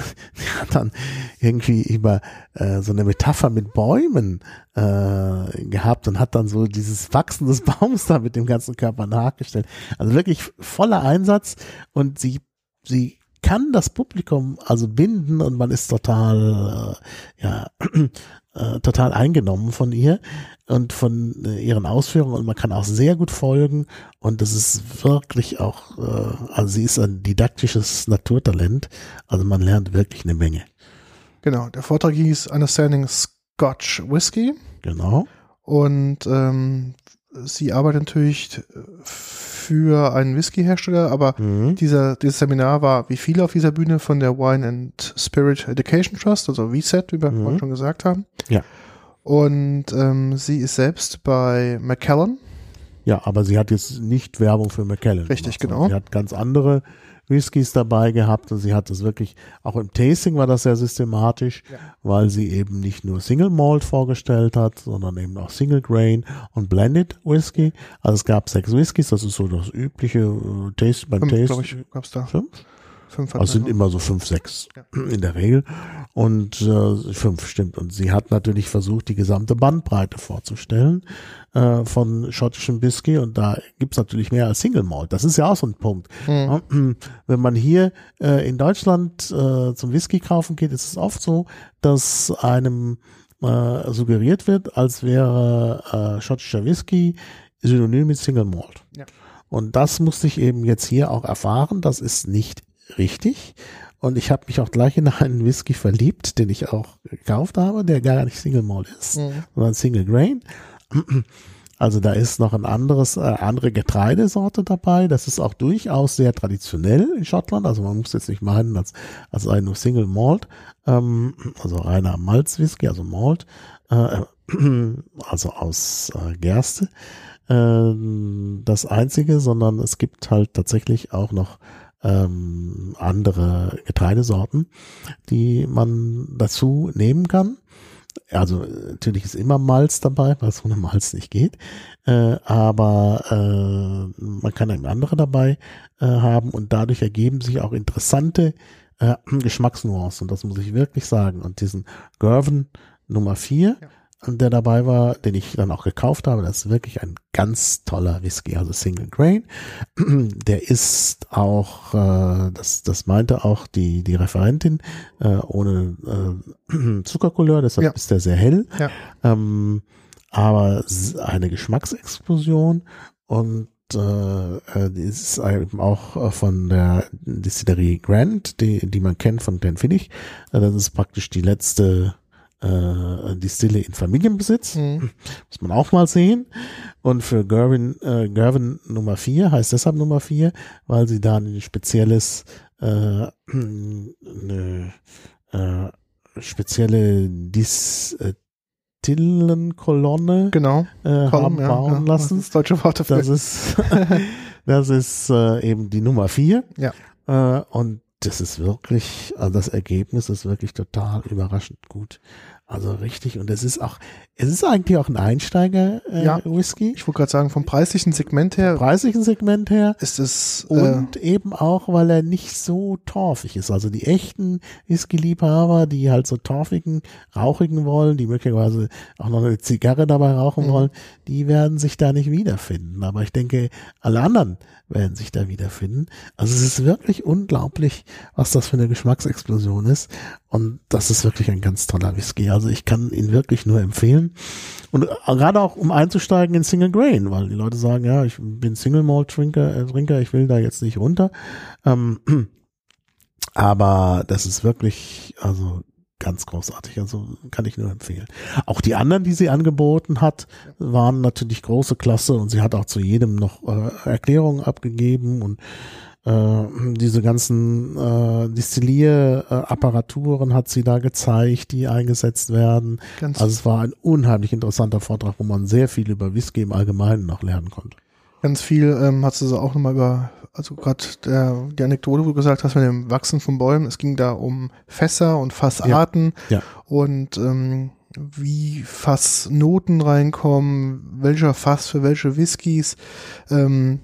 hat dann irgendwie über äh, so eine Metapher mit Bäumen äh, gehabt und hat dann so dieses Wachsen des Baums da mit dem ganzen Körper nachgestellt. Also wirklich voller Einsatz und sie, sie kann das Publikum also binden und man ist total, äh, ja, äh, total eingenommen von ihr und von äh, ihren Ausführungen. Und man kann auch sehr gut folgen. Und das ist wirklich auch, äh, also sie ist ein didaktisches Naturtalent, also man lernt wirklich eine Menge. Genau, der Vortrag hieß Understanding Scotch Whisky. Genau. und ähm, sie arbeitet natürlich für einen Whisky-Hersteller, aber Mhm. dieser, dieses Seminar war wie viele auf dieser Bühne von der Wine and Spirit Education Trust, also VSET, wie wir Mhm. vorhin schon gesagt haben. Ja. Und ähm, sie ist selbst bei Macallan. Ja, aber sie hat jetzt nicht Werbung für McKellen. Richtig, gemacht, genau. Sie hat ganz andere Whiskys dabei gehabt und sie hat das wirklich, auch im Tasting war das sehr systematisch, Ja. weil sie eben nicht nur Single Malt vorgestellt hat, sondern eben auch Single Grain und Blended Whisky. Also es gab sechs Whiskys, das ist so das übliche äh, Taste beim Fünf, Taste. glaube ich, gab's da. Fünf? Fünf Also es sind immer so fünf, sechs Ja. in der Regel. Und äh, fünf stimmt. Und sie hat natürlich versucht, die gesamte Bandbreite vorzustellen äh, von schottischem Whisky. Und da gibt's natürlich mehr als Single Malt. Das ist ja auch so ein Punkt. Mhm. Wenn man hier äh, in Deutschland äh, zum Whisky kaufen geht, ist es oft so, dass einem äh, suggeriert wird, als wäre äh, schottischer Whisky synonym mit Single Malt. Ja. Und das musste ich eben jetzt hier auch erfahren. Das ist nicht richtig. Und ich habe mich auch gleich in einen Whisky verliebt, den ich auch gekauft habe, der gar nicht Single Malt ist, Mhm. sondern Single Grain. Also da ist noch ein anderes, äh, andere Getreidesorte dabei. Das ist auch durchaus sehr traditionell in Schottland. Also man muss jetzt nicht meinen, als, als ein nur Single Malt, ähm, also reiner Malzwhisky, also Malt, äh, also aus äh, Gerste. Ähm, das einzige, sondern es gibt halt tatsächlich auch noch ähm, andere Getreidesorten, die man dazu nehmen kann. Also äh, natürlich ist immer Malz dabei, weil es ohne Malz nicht geht. Äh, aber äh, man kann eben andere dabei äh, haben und dadurch ergeben sich auch interessante äh, Geschmacksnuancen. Das muss ich wirklich sagen. Und diesen Gervin Nummer 4, der dabei war, den ich dann auch gekauft habe, das ist wirklich ein ganz toller Whisky, also Single Grain. Der ist auch, äh, das, das meinte auch die, die Referentin, äh, ohne äh, Zuckercouleur, deshalb Ja. ist der sehr hell. Ja. Ähm, aber eine Geschmacksexplosion und äh, äh, ist eben auch äh, von der Distillerie Grant, die, die man kennt von Glenfiddich. Äh, Das ist praktisch die letzte äh, Distille in Familienbesitz. Mhm. Muss man auch mal sehen. Und für Gervin, äh, Gervin Nummer 4 heißt deshalb Nummer 4, weil sie da ein spezielles, äh, eine äh, spezielle Distillenkolonne Genau. äh, Column, haben ja, bauen ja. lassen. Das ist deutsche Wort dafür. Das ist, das ist äh, eben die Nummer 4. Ja. Äh, und das ist wirklich, also das Ergebnis ist wirklich total überraschend gut. Also richtig, und es ist auch, es ist eigentlich auch ein Einsteiger äh, Ja. Whisky. ich wollte gerade sagen, vom preislichen Segment her Preislichen Segment her. ist es äh, Und eben auch, weil er nicht so torfig ist. Also die echten Whisky-Liebhaber, die halt so torfigen, rauchigen wollen, die möglicherweise auch noch eine Zigarre dabei rauchen Mhm. wollen, die werden sich da nicht wiederfinden. Aber ich denke, alle anderen werden sich da wiederfinden. Also es ist wirklich unglaublich, was das für eine Geschmacksexplosion ist. Und das ist wirklich ein ganz toller Whisky. Also ich kann ihn wirklich nur empfehlen. Und äh, gerade auch, um einzusteigen in Single Grain, weil die Leute sagen, ja, ich bin Single Malt Trinker, äh, Trinker ich will da jetzt nicht runter. Ähm, aber das ist wirklich, also ganz großartig. Also kann ich nur empfehlen. Auch die anderen, die sie angeboten hat, waren natürlich große Klasse und sie hat auch zu jedem noch äh, Erklärungen abgegeben und äh, diese ganzen äh, Destillierapparaturen hat sie da gezeigt, die eingesetzt werden. ganz, Also es war ein unheimlich interessanter Vortrag, wo man sehr viel über Whisky im Allgemeinen noch lernen konnte. Ganz viel ähm, hat sie so auch nochmal über, also gerade der die Anekdote, wo du gesagt hast, mit dem Wachsen von Bäumen, es ging da um Fässer und Fassarten Ja. und ähm, wie Fassnoten reinkommen, welcher Fass für welche Whiskys ähm,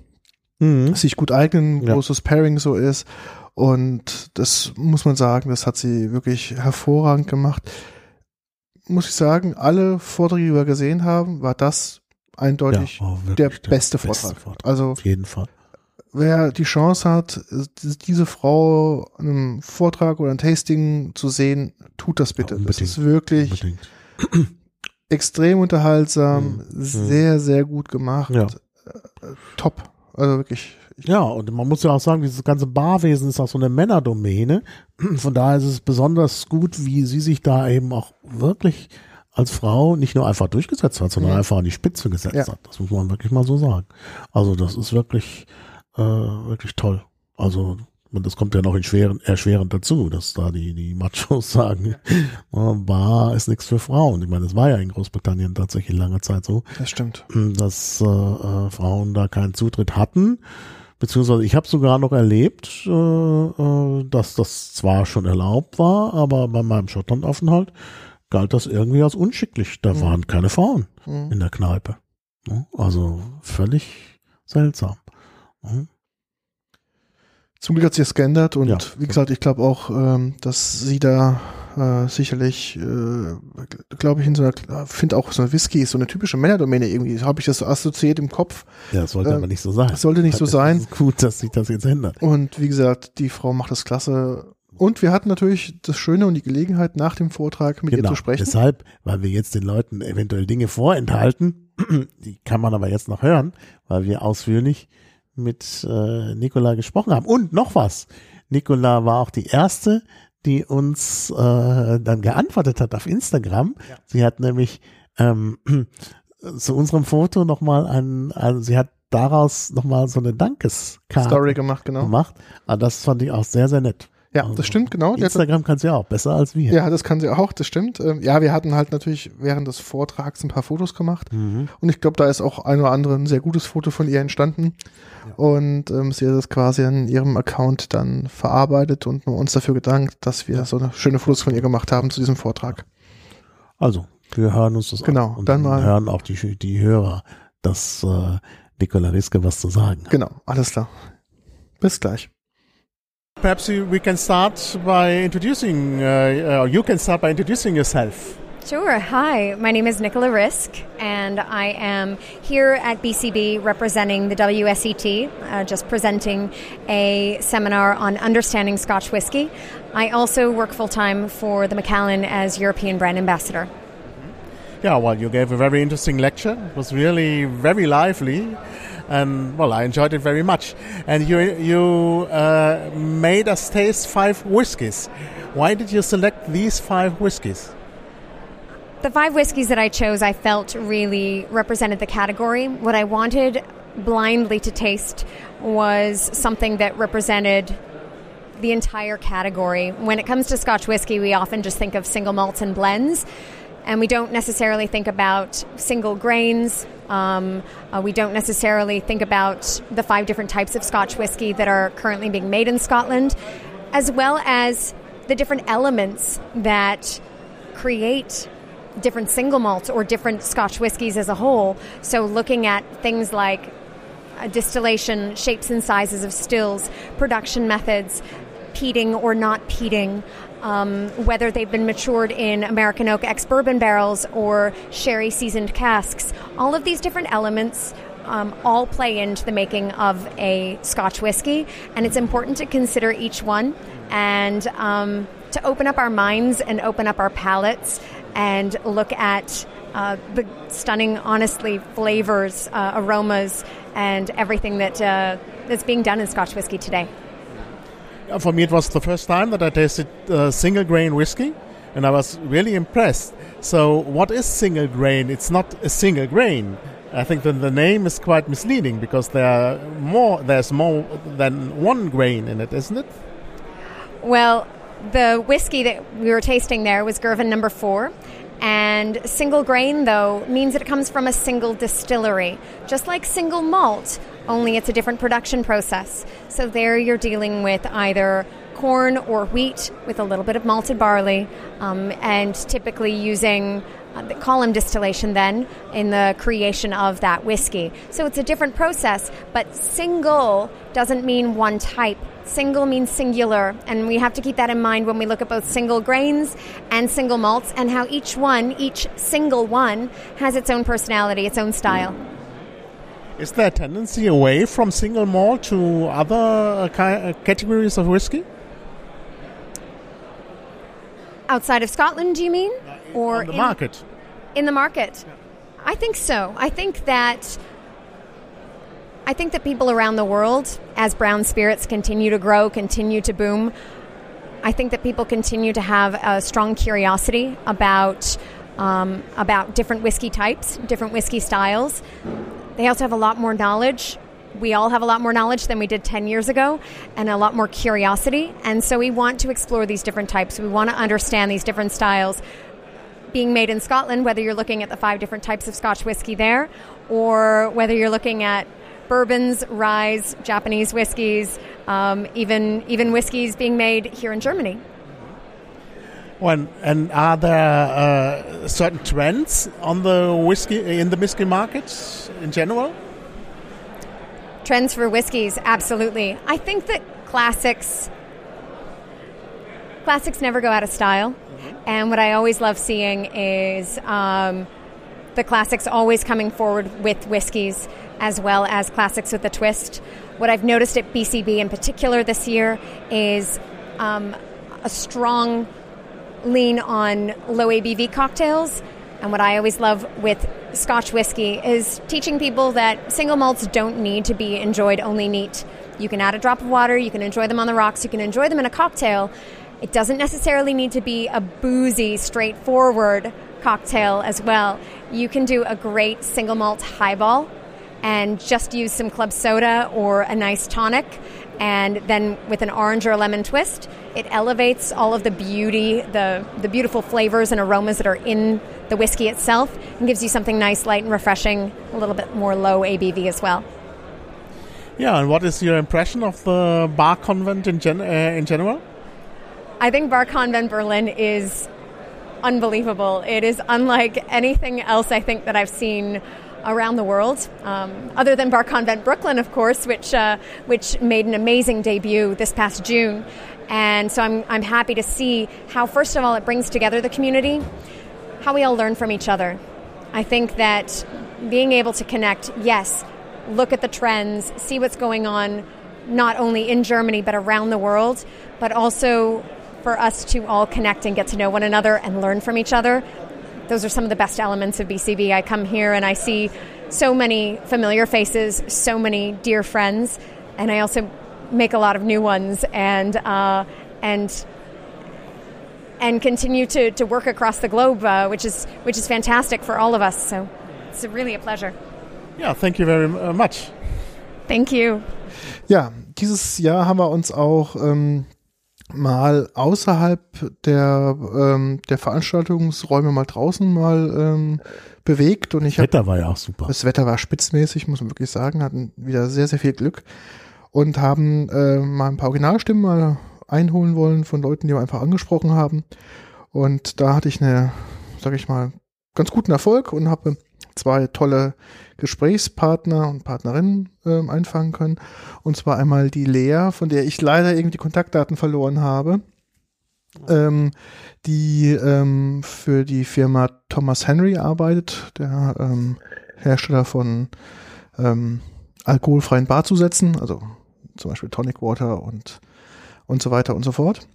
Mhm. sich gut eignen, Ja. das Pairing so ist. Und das muss man sagen, das hat sie wirklich hervorragend gemacht. Muss ich sagen, alle Vorträge, die wir gesehen haben, war das eindeutig Ja, war der wirklich beste Vortrag. Also Auf jeden Fall. wer die Chance hat, diese Frau in einem Vortrag oder ein Tasting zu sehen, tut das bitte. Ja, das ist wirklich Unbedingt. extrem unterhaltsam, Mhm. sehr, sehr gut gemacht. Ja. Äh, Top. Also wirklich. Ja, und man muss ja auch sagen, dieses ganze Barwesen ist auch so eine Männerdomäne. Von daher ist es besonders gut, wie sie sich da eben auch wirklich als Frau nicht nur einfach durchgesetzt hat, sondern Mhm. einfach an die Spitze gesetzt Ja. hat. Das muss man wirklich mal so sagen. Also das ist wirklich, äh, wirklich toll. Also und das kommt ja noch in schweren, erschwerend dazu, dass da die, die Machos sagen, äh, Bar ist nichts für Frauen. Ich meine, das war ja in Großbritannien tatsächlich lange Zeit so Das stimmt. dass äh, äh, Frauen da keinen Zutritt hatten. Beziehungsweise ich habe sogar noch erlebt, äh, äh, dass das zwar schon erlaubt war, aber bei meinem Schottlandaufenthalt galt das irgendwie als unschicklich. Da Mhm. waren keine Frauen Mhm. in der Kneipe. Ne? Also völlig seltsam. Ne? Zum Glück hat sich das geändert und Ja. wie gesagt, ich glaube auch, ähm, dass sie da äh, sicherlich, äh, glaube ich, in so einer, finde auch so eine Whisky ist so eine typische Männerdomäne irgendwie, habe ich das so assoziiert im Kopf. Ja, das sollte Ähm, aber nicht so sein. Das sollte nicht so sein. ist gut, dass sich das jetzt ändert. Und wie gesagt, die Frau macht das klasse. Und wir hatten natürlich das Schöne und die Gelegenheit, nach dem Vortrag mit ihr zu sprechen. Genau. Deshalb, weil wir jetzt den Leuten eventuell Dinge vorenthalten, die kann man aber jetzt noch hören, weil wir ausführlich mit äh, Nicola gesprochen haben. Und noch was. Nicola war auch die erste, die uns äh, dann geantwortet hat auf Instagram. Sie hat nämlich ähm, zu unserem Foto nochmal ein, also sie hat daraus nochmal so eine Dankeskarte Story gemacht, genau. gemacht. Aber das fand ich auch sehr, sehr nett. Ja, Also, das stimmt, genau. Instagram kann sie ja auch besser als wir. Ja, das kann sie auch, das stimmt. Ähm, Ja, wir hatten halt natürlich während des Vortrags ein paar Fotos gemacht. Mhm. Und ich glaube, da ist auch ein oder andere ein sehr gutes Foto von ihr entstanden. Und ähm, sie hat das quasi an ihrem Account dann verarbeitet und nur uns dafür gedankt, dass wir so eine schöne Fotos von ihr gemacht haben zu diesem Vortrag. Also, wir hören uns das Genau, an. Und dann dann mal- hören auch die, die Hörer, dass äh, Nicola Riske was zu sagen hat. Genau, alles klar. Bis gleich. Perhaps we can start by introducing, uh, uh, you can start by introducing yourself. Sure. Hi, my name is Nicola Risk, and I am here at BCB representing the WSET, uh, just presenting a seminar on understanding Scotch whiskey. I also work full time for the Macallan as European brand ambassador. Yeah, well, you gave a very interesting lecture. It was really very lively, and well, I enjoyed it very much. And you you uh, made us taste five whiskies. Why did you select these five whiskies? The five whiskeys that I chose, I felt really represented the category. What I wanted blindly to taste was something that represented the entire category. When it comes to Scotch whiskey, we often just think of single malts and blends, and we don't necessarily think about single grains. Um, uh, we don't necessarily think about the five different types of Scotch whiskey that are currently being made in Scotland, as well as the different elements that create different single malts or different Scotch whiskies as a whole. So, looking at things like uh, distillation, shapes and sizes of stills, production methods, peating or not peating, um, whether they've been matured in American oak ex bourbon barrels or sherry seasoned casks. All of these different elements. Um, all play into the making of a Scotch whiskey, and it's important to consider each one and um, to open up our minds and open up our palates and look at uh, the stunning, honestly, flavors, uh, aromas, and everything that uh, that's being done in Scotch whiskey today. Uh, For me, it was the first time that I tasted uh, single grain whiskey, and I was really impressed. So, what is single grain? It's not a single grain. I think that the name is quite misleading because there are more. There's more than one grain in it, isn't it? Well, the whiskey that we were tasting there was Girvan number four. And single grain, though, means that it comes from a single distillery, just like single malt, only it's a different production process. So there you're dealing with either corn or wheat with a little bit of malted barley, um, and typically using uh, the column distillation then in the creation of that whiskey. So it's a different process, but single doesn't mean one type. Single means singular, and we have to keep that in mind when we look at both single grains and single malts and how each one, each single one, has its own personality, its own style. Is there a tendency away from single malt to other uh, uh, categories of whiskey? Outside of Scotland, do you mean? or on the in, market? In the market. I think so. I think that I think that people around the world, as brown spirits continue to grow, continue to boom, I think that people continue to have a strong curiosity about um, about different whiskey types, different whiskey styles. They also have a lot more knowledge. We all have a lot more knowledge than we did 10 years ago and a lot more curiosity. And so we want to explore these different types. We want to understand these different styles being made in Scotland, whether you're looking at the five different types of Scotch whiskey there, or whether you're looking at bourbons, ryes, Japanese whiskeys, um, even even whiskeys being made here in Germany. Well, and are there uh, certain trends on the whiskey in the whiskey markets in general? Trends for whiskeys, absolutely. I think that classics classics never go out of style. And what I always love seeing is um, the classics always coming forward with whiskies as well as classics with a twist. What I've noticed at BCB in particular this year is um, a strong lean on low ABV cocktails. And what I always love with Scotch whiskey is teaching people that single malts don't need to be enjoyed only neat. You can add a drop of water, you can enjoy them on the rocks, you can enjoy them in a cocktail, it doesn't necessarily need to be a boozy, straightforward cocktail as well. You can do a great single malt highball and just use some club soda or a nice tonic. And then with an orange or a lemon twist it elevates all of the beauty the, the beautiful flavors and aromas that are in the whiskey itself and gives you something nice light and refreshing a little bit more low abv as well. Yeah and what is your impression of the bar convent in, gen- uh, in general? I think Bar Convent Berlin is unbelievable. It is unlike anything else I think that I've seen around the world, um, other than Bar Convent Brooklyn, of course, which uh, which made an amazing debut this past June. And so I'm I'm happy to see how first of all it brings together the community, how we all learn from each other. I think that being able to connect, yes, look at the trends, see what's going on, not only in Germany but around the world, but also for us to all connect and get to know one another and learn from each other. Those are some of the best elements of BCB. I come here and I see so many familiar faces, so many dear friends, and I also make a lot of new ones and uh, and and continue to, to work across the globe, uh, which is which is fantastic for all of us. So it's really a pleasure. Yeah, thank you very uh, much. Thank you. Ja, dieses Jahr haben wir uns auch ähm, mal außerhalb der, ähm, der Veranstaltungsräume mal draußen mal ähm, bewegt und ich Das Wetter war ja auch super. Das Wetter war spitzmäßig, muss man wirklich sagen, hatten wieder sehr, sehr viel Glück und haben äh, mal ein paar Originalstimmen mal einholen wollen von Leuten, die wir einfach angesprochen haben. Und da hatte ich eine, sag ich mal, ganz guten Erfolg und habe zwei tolle Gesprächspartner und Partnerinnen äh, einfangen können. Und zwar einmal die Lea, von der ich leider irgendwie Kontaktdaten verloren habe. Ähm, die ähm, für die Firma Thomas Henry arbeitet, der ähm, Hersteller von ähm, alkoholfreien Barzusätzen, also zum Beispiel Tonic Water und, und so weiter und so fort.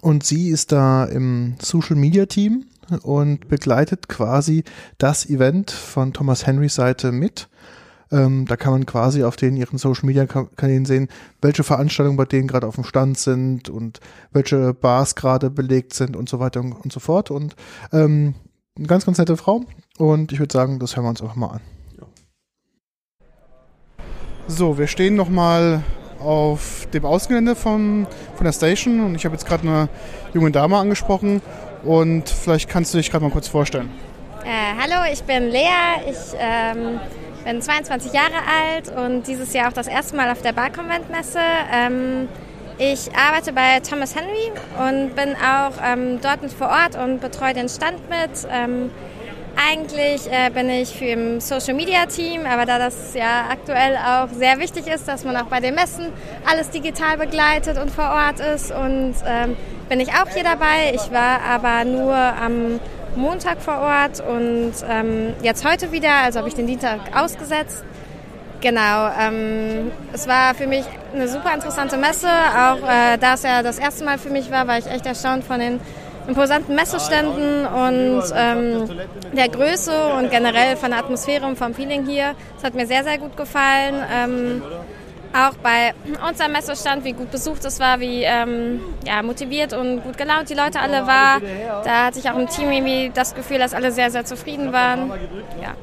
Und sie ist da im Social Media Team und begleitet quasi das Event von Thomas Henrys Seite mit. Ähm, da kann man quasi auf den ihren Social Media Kanälen sehen, welche Veranstaltungen bei denen gerade auf dem Stand sind und welche Bars gerade belegt sind und so weiter und so fort. Und ähm, eine ganz, ganz nette Frau. Und ich würde sagen, das hören wir uns einfach mal an. So, wir stehen nochmal auf dem Außengelände von, von der Station und ich habe jetzt gerade eine junge Dame angesprochen und vielleicht kannst du dich gerade mal kurz vorstellen. Äh, hallo, ich bin Lea, ich ähm, bin 22 Jahre alt und dieses Jahr auch das erste Mal auf der Barkonventmesse. Ähm, Ich arbeite bei Thomas Henry und bin auch ähm, dort vor Ort und betreue den Stand mit. Eigentlich äh, bin ich für im Social Media Team, aber da das ja aktuell auch sehr wichtig ist, dass man auch bei den Messen alles digital begleitet und vor Ort ist und ähm, bin ich auch hier dabei. Ich war aber nur am Montag vor Ort und ähm, jetzt heute wieder, also habe ich den Dienstag ausgesetzt. Genau, ähm, es war für mich eine super interessante Messe, auch äh, da es ja das erste Mal für mich war, war ich echt erstaunt von den imposanten Messeständen und ähm, der Größe und generell von der Atmosphäre und vom Feeling hier. Das hat mir sehr, sehr gut gefallen. Ähm, auch bei unserem Messestand, wie gut besucht es war, wie ähm, ja, motiviert und gut gelaunt die Leute alle waren. Da hatte ich auch im Team irgendwie das Gefühl, dass alle sehr, sehr zufrieden waren. Ja.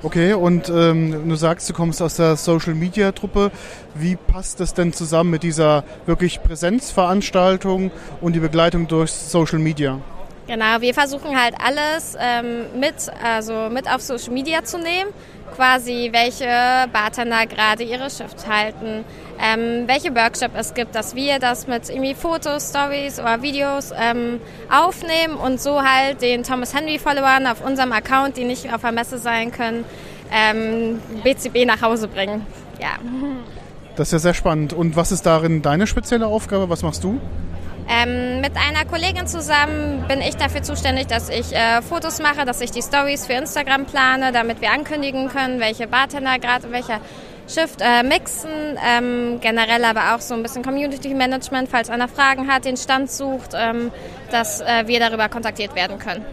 Okay, und ähm, du sagst, du kommst aus der Social Media Truppe. Wie passt das denn zusammen mit dieser wirklich Präsenzveranstaltung und die Begleitung durch Social Media? Genau, wir versuchen halt alles ähm, mit, also mit auf Social Media zu nehmen quasi, welche Bartender gerade ihre Shift halten, ähm, welche Workshop es gibt, dass wir das mit irgendwie Fotos, Stories oder Videos ähm, aufnehmen und so halt den Thomas Henry Followern auf unserem Account, die nicht auf der Messe sein können, ähm, BCB nach Hause bringen. Ja. Das ist ja sehr spannend. Und was ist darin deine spezielle Aufgabe? Was machst du? Ähm, mit einer Kollegin zusammen bin ich dafür zuständig, dass ich äh, Fotos mache, dass ich die Stories für Instagram plane, damit wir ankündigen können, welche Bartender gerade in welcher Shift äh, mixen. Ähm, generell aber auch so ein bisschen Community Management, falls einer Fragen hat, den Stand sucht, ähm, dass äh, wir darüber kontaktiert werden können.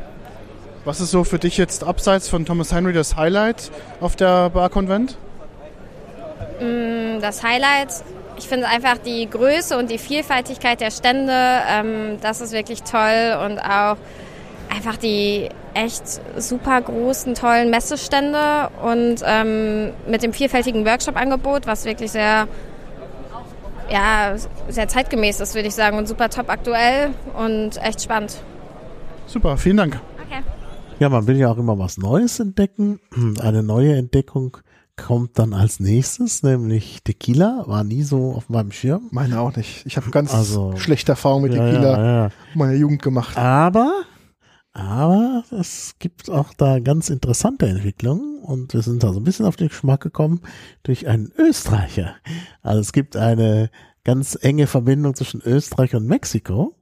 Was ist so für dich jetzt abseits von Thomas Henry das Highlight auf der Bar Convent? Mm, das Highlight ich finde einfach die Größe und die Vielfaltigkeit der Stände, ähm, das ist wirklich toll und auch einfach die echt super großen, tollen Messestände und ähm, mit dem vielfältigen Workshop-Angebot, was wirklich sehr, ja, sehr zeitgemäß ist, würde ich sagen, und super top aktuell und echt spannend. Super, vielen Dank. Okay. Ja, man will ja auch immer was Neues entdecken. Eine neue Entdeckung kommt dann als nächstes, nämlich Tequila. War nie so auf meinem Schirm. Meine auch nicht. Ich habe ganz also, schlechte Erfahrungen mit Tequila ja, ja, ja. meiner Jugend gemacht. Aber, aber es gibt auch da ganz interessante Entwicklungen und wir sind da so ein bisschen auf den Geschmack gekommen durch einen Österreicher. Also es gibt eine ganz enge Verbindung zwischen Österreich und Mexiko.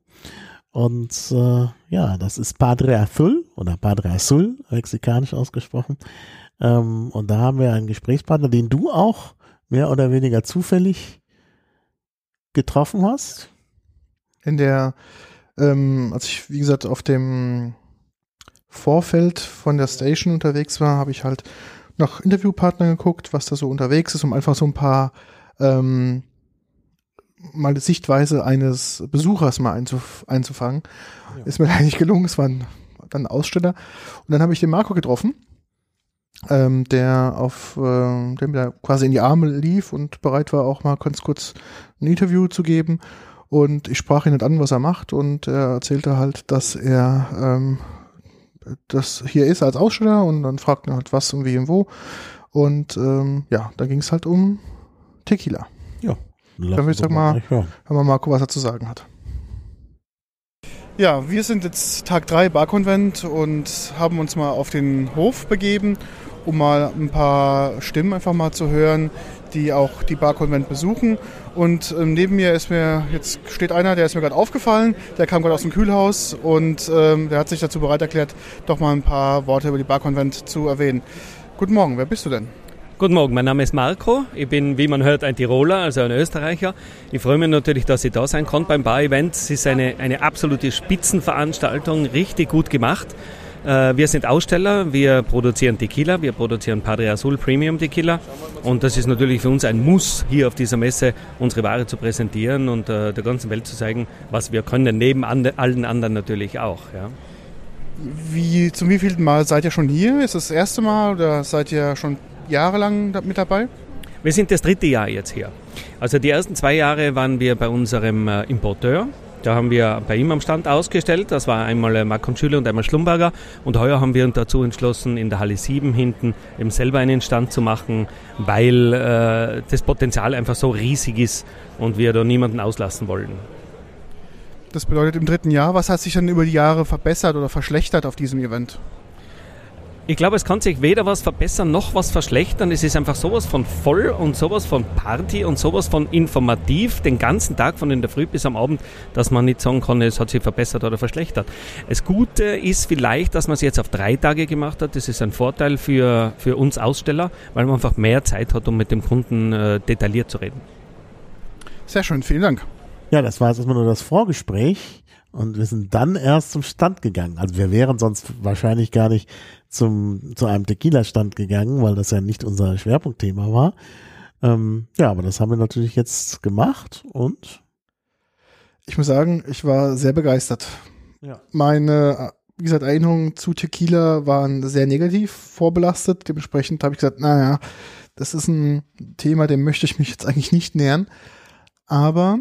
Und äh, ja, das ist Padre Azul oder Padre Azul, mexikanisch ausgesprochen. Ähm, und da haben wir einen Gesprächspartner, den du auch mehr oder weniger zufällig getroffen hast. In der, ähm, als ich, wie gesagt, auf dem Vorfeld von der Station unterwegs war, habe ich halt nach Interviewpartnern geguckt, was da so unterwegs ist, um einfach so ein paar ähm, mal die Sichtweise eines Besuchers mal einzuf einzufangen. Ja. Ist mir nicht gelungen, es war ein, dann ein Aussteller. Und dann habe ich den Marco getroffen ähm, der auf äh, der mir quasi in die Arme lief und bereit war, auch mal ganz kurz ein Interview zu geben. Und ich sprach ihn nicht an, was er macht, und er erzählte halt, dass er ähm, das hier ist als Aussteller und dann fragten er halt was und wie und wo. Und ähm, ja, da ging es halt um Tequila. Ja. Dann würde ich sagen mal, hören wir Marco, was er zu sagen hat. Ja, wir sind jetzt Tag 3 Barkonvent und haben uns mal auf den Hof begeben um mal ein paar Stimmen einfach mal zu hören, die auch die Barkonvent besuchen. Und ähm, neben mir ist mir, jetzt steht einer, der ist mir gerade aufgefallen, der kam gerade aus dem Kühlhaus und ähm, der hat sich dazu bereit erklärt, doch mal ein paar Worte über die Barkonvent zu erwähnen. Guten Morgen, wer bist du denn? Guten Morgen, mein Name ist Marco. Ich bin, wie man hört, ein Tiroler, also ein Österreicher. Ich freue mich natürlich, dass ich da sein konnte beim Bar-Event. Es ist eine, eine absolute Spitzenveranstaltung, richtig gut gemacht. Äh, wir sind Aussteller, wir produzieren Tequila, wir produzieren Padre Azul Premium Tequila und das ist natürlich für uns ein Muss, hier auf dieser Messe unsere Ware zu präsentieren und äh, der ganzen Welt zu zeigen, was wir können, neben allen anderen natürlich auch. Ja. Wie, zum wievielten Mal seid ihr schon hier? Ist das das erste Mal oder seid ihr schon jahrelang mit dabei? Wir sind das dritte Jahr jetzt hier. Also die ersten zwei Jahre waren wir bei unserem äh, Importeur Da haben wir bei ihm am Stand ausgestellt. Das war einmal Mark Schüler und einmal Schlumberger. Und heuer haben wir uns dazu entschlossen, in der Halle 7 hinten eben selber einen Stand zu machen, weil äh, das Potenzial einfach so riesig ist und wir da niemanden auslassen wollen. Das bedeutet im dritten Jahr, was hat sich dann über die Jahre verbessert oder verschlechtert auf diesem Event? Ich glaube, es kann sich weder was verbessern noch was verschlechtern. Es ist einfach sowas von voll und sowas von Party und sowas von informativ den ganzen Tag von in der Früh bis am Abend, dass man nicht sagen kann, es hat sich verbessert oder verschlechtert. Das Gute ist vielleicht, dass man es jetzt auf drei Tage gemacht hat. Das ist ein Vorteil für, für uns Aussteller, weil man einfach mehr Zeit hat, um mit dem Kunden äh, detailliert zu reden. Sehr schön, vielen Dank. Ja, das war jetzt erstmal nur das Vorgespräch. Und wir sind dann erst zum Stand gegangen. Also wir wären sonst wahrscheinlich gar nicht zum, zu einem Tequila-Stand gegangen, weil das ja nicht unser Schwerpunktthema war. Ähm, ja, aber das haben wir natürlich jetzt gemacht und ich muss sagen, ich war sehr begeistert. Ja. Meine, wie gesagt, Erinnerungen zu Tequila waren sehr negativ vorbelastet. Dementsprechend habe ich gesagt, naja, das ist ein Thema, dem möchte ich mich jetzt eigentlich nicht nähern. Aber